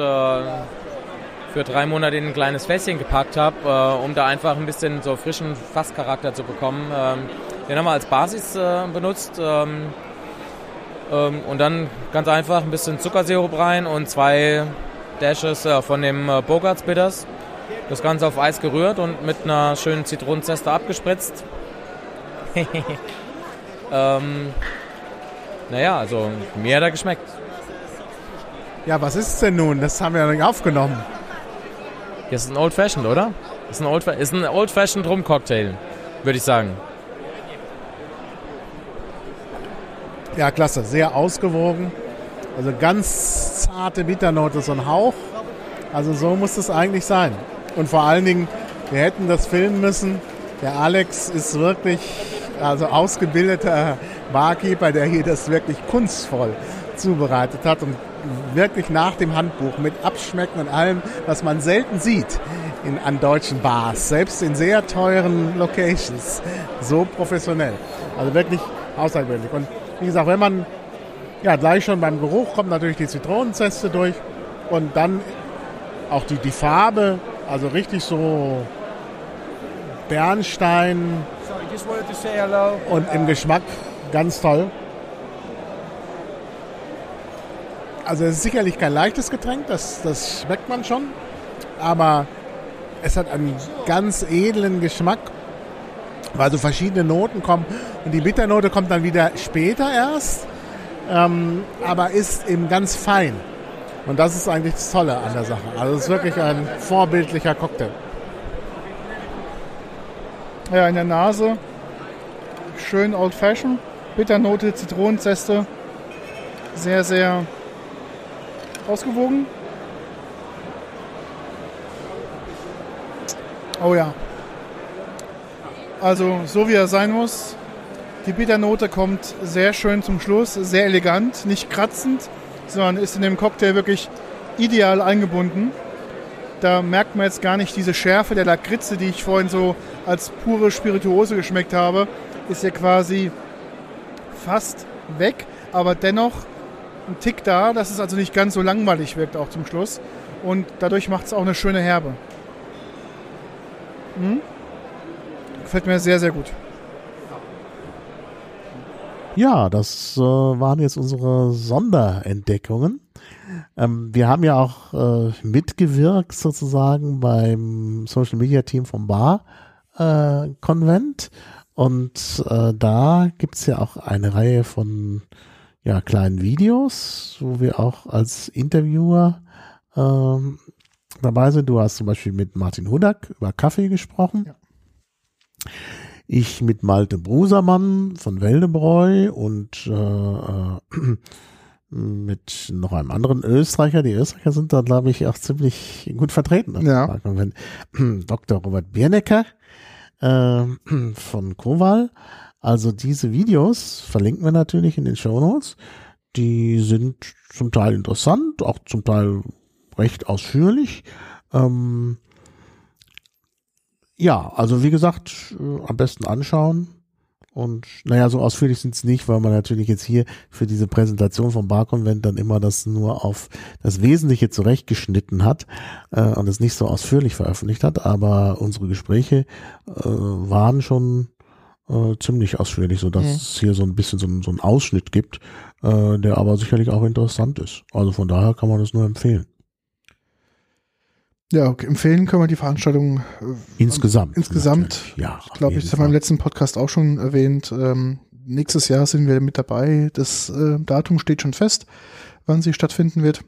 für drei Monate in ein kleines Fässchen gepackt habe, äh, um da einfach ein bisschen so frischen Fasscharakter zu bekommen. Ähm, den haben wir als Basis äh, benutzt. Ähm, ähm, und dann ganz einfach ein bisschen Zuckersirup rein und zwei Dashes von dem Bogarts Bitters. Das Ganze auf Eis gerührt und mit einer schönen Zitronenzeste abgespritzt. ähm, naja, also mir hat er geschmeckt. Ja, was ist es denn nun? Das haben wir ja nicht aufgenommen. Das ist ein Old Fashioned, oder? Das ist ein Old, ist ein Old Fashioned Rum Cocktail, würde ich sagen. Ja, klasse. Sehr ausgewogen. Also ganz zarte Bitternote, so ein Hauch. Also so muss es eigentlich sein. Und vor allen Dingen, wir hätten das filmen müssen. Der Alex ist wirklich also ausgebildeter Barkeeper, der hier das wirklich kunstvoll zubereitet hat und wirklich nach dem Handbuch mit Abschmecken und allem, was man selten sieht in, an deutschen Bars, selbst in sehr teuren Locations, so professionell. Also wirklich außergewöhnlich. Und wie gesagt, wenn man ja gleich schon beim Geruch kommt natürlich die Zitronenzeste durch und dann auch die, die Farbe, also richtig so Bernstein und im Geschmack ganz toll. Also es ist sicherlich kein leichtes Getränk, das, das schmeckt man schon, aber es hat einen ganz edlen Geschmack weil so verschiedene Noten kommen. Und die Bitternote kommt dann wieder später erst, ähm, aber ist eben ganz fein. Und das ist eigentlich das Tolle an der Sache. Also es ist wirklich ein vorbildlicher Cocktail. Ja, in der Nase schön old fashioned. Bitternote, Zitronenzeste. Sehr, sehr ausgewogen. Oh ja. Also so wie er sein muss. Die Bitternote kommt sehr schön zum Schluss, sehr elegant, nicht kratzend, sondern ist in dem Cocktail wirklich ideal eingebunden. Da merkt man jetzt gar nicht diese Schärfe der Lakritze, die ich vorhin so als pure Spirituose geschmeckt habe, ist ja quasi fast weg, aber dennoch ein Tick da, dass es also nicht ganz so langweilig wirkt auch zum Schluss. Und dadurch macht es auch eine schöne Herbe. Hm? Gefällt mir sehr, sehr gut. Ja, das äh, waren jetzt unsere Sonderentdeckungen. Ähm, wir haben ja auch äh, mitgewirkt sozusagen beim Social Media Team vom Bar äh, Konvent. Und äh, da gibt's ja auch eine Reihe von ja, kleinen Videos, wo wir auch als Interviewer ähm, dabei sind. Du hast zum Beispiel mit Martin Hudak über Kaffee gesprochen. Ja. Ich mit Malte Brusermann von Weldebräu und äh, äh, mit noch einem anderen Österreicher. Die Österreicher sind da, glaube ich, auch ziemlich gut vertreten. Ja. Dr. Robert Biernecker äh, von Kowal. Also diese Videos verlinken wir natürlich in den Show Notes. Die sind zum Teil interessant, auch zum Teil recht ausführlich. Ähm, ja, also wie gesagt, äh, am besten anschauen. Und naja, so ausführlich sind es nicht, weil man natürlich jetzt hier für diese Präsentation vom Barkonvent dann immer das nur auf das Wesentliche zurechtgeschnitten hat äh, und es nicht so ausführlich veröffentlicht hat. Aber unsere Gespräche äh, waren schon äh, ziemlich ausführlich, so dass es hier so ein bisschen so, ein- so einen Ausschnitt gibt, äh, der aber sicherlich auch interessant ist. Also von daher kann man das nur empfehlen. Ja, okay. empfehlen können wir die Veranstaltung äh, Insgesamt. Insgesamt. Ja. Ich glaube, ich habe im Fall. letzten Podcast auch schon erwähnt. Ähm, nächstes Jahr sind wir mit dabei. Das äh, Datum steht schon fest, wann sie stattfinden wird.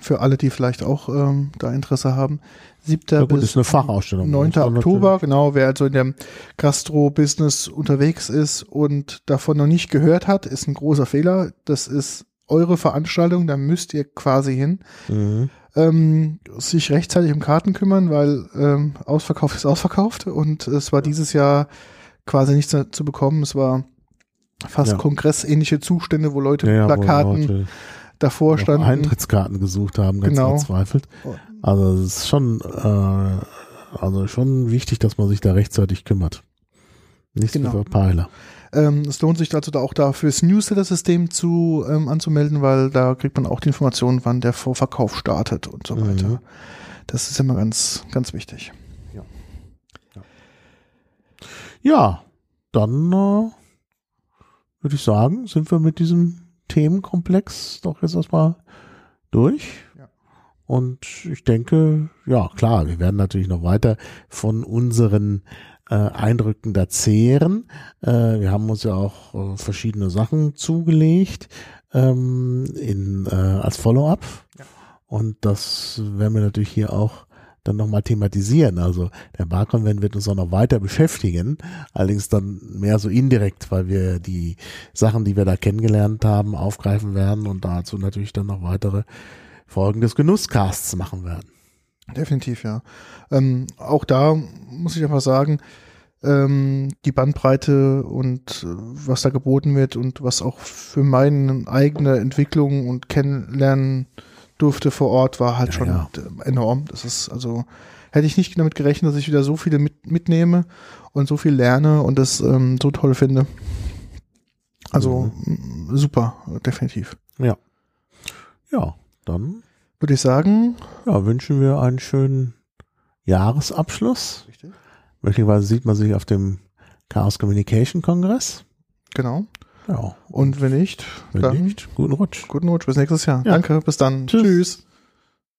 Für alle, die vielleicht auch ähm, da Interesse haben. 7. Ja, gut, bis ist eine Fachausstellung. 9. Muss man Oktober, genau. Wer also in dem Gastro-Business unterwegs ist und davon noch nicht gehört hat, ist ein großer Fehler. Das ist eure Veranstaltung, da müsst ihr quasi hin. Mhm. Ähm, sich rechtzeitig um Karten kümmern, weil ähm, ausverkauft ist ausverkauft und es war dieses Jahr quasi nichts zu, bekommen. Es war fast Ja. kongressähnliche Zustände, wo Leute Ja, Plakaten Leute davor standen. Eintrittskarten gesucht haben, ganz Genau. verzweifelt. Also es ist schon, äh, also schon wichtig, dass man sich da rechtzeitig kümmert. Nicht Genau. so Verpeiler. Ähm, es lohnt sich also da auch da fürs Newsletter-System zu ähm, anzumelden, weil da kriegt man auch die Informationen, wann der Vorverkauf startet und so weiter. Mhm. Das ist immer ganz, ganz wichtig. Ja, dann äh, würde ich sagen, sind wir mit diesem Themenkomplex doch jetzt erstmal durch. Ja. Und ich denke, ja klar, wir werden natürlich noch weiter von unseren äh, Eindrücken da zehren. Äh, wir haben uns ja auch äh, verschiedene Sachen zugelegt ähm, in, äh, als Follow-up. Und das werden wir natürlich hier auch dann nochmal thematisieren. Also der Barkonvent wird uns auch noch weiter beschäftigen, allerdings dann mehr so indirekt, weil wir die Sachen, die wir da kennengelernt haben, aufgreifen werden und dazu natürlich dann noch weitere Folgen des Genusscasts machen werden. Definitiv, ja. Ähm, auch da muss ich einfach sagen, ähm, die Bandbreite und äh, was da geboten wird und was auch für meine eigene Entwicklung und Kennenlernen durfte vor Ort, war halt Ja, schon ja. äh, enorm. Das ist also, hätte ich nicht damit gerechnet, dass ich wieder so viele mit, mitnehme und so viel lerne und das ähm, so toll finde. Also m, super, definitiv. Ja. Ja, dann Würde ich sagen, ja, wünschen wir einen schönen Jahresabschluss. Richtig. Möglicherweise sieht man sich auf dem Chaos Communication Kongress. genau. Ja. Und wenn nicht, wenn dann nicht, guten Rutsch. guten Rutsch bis nächstes Jahr. Ja. Danke, bis dann. Tschüss. Tschüss.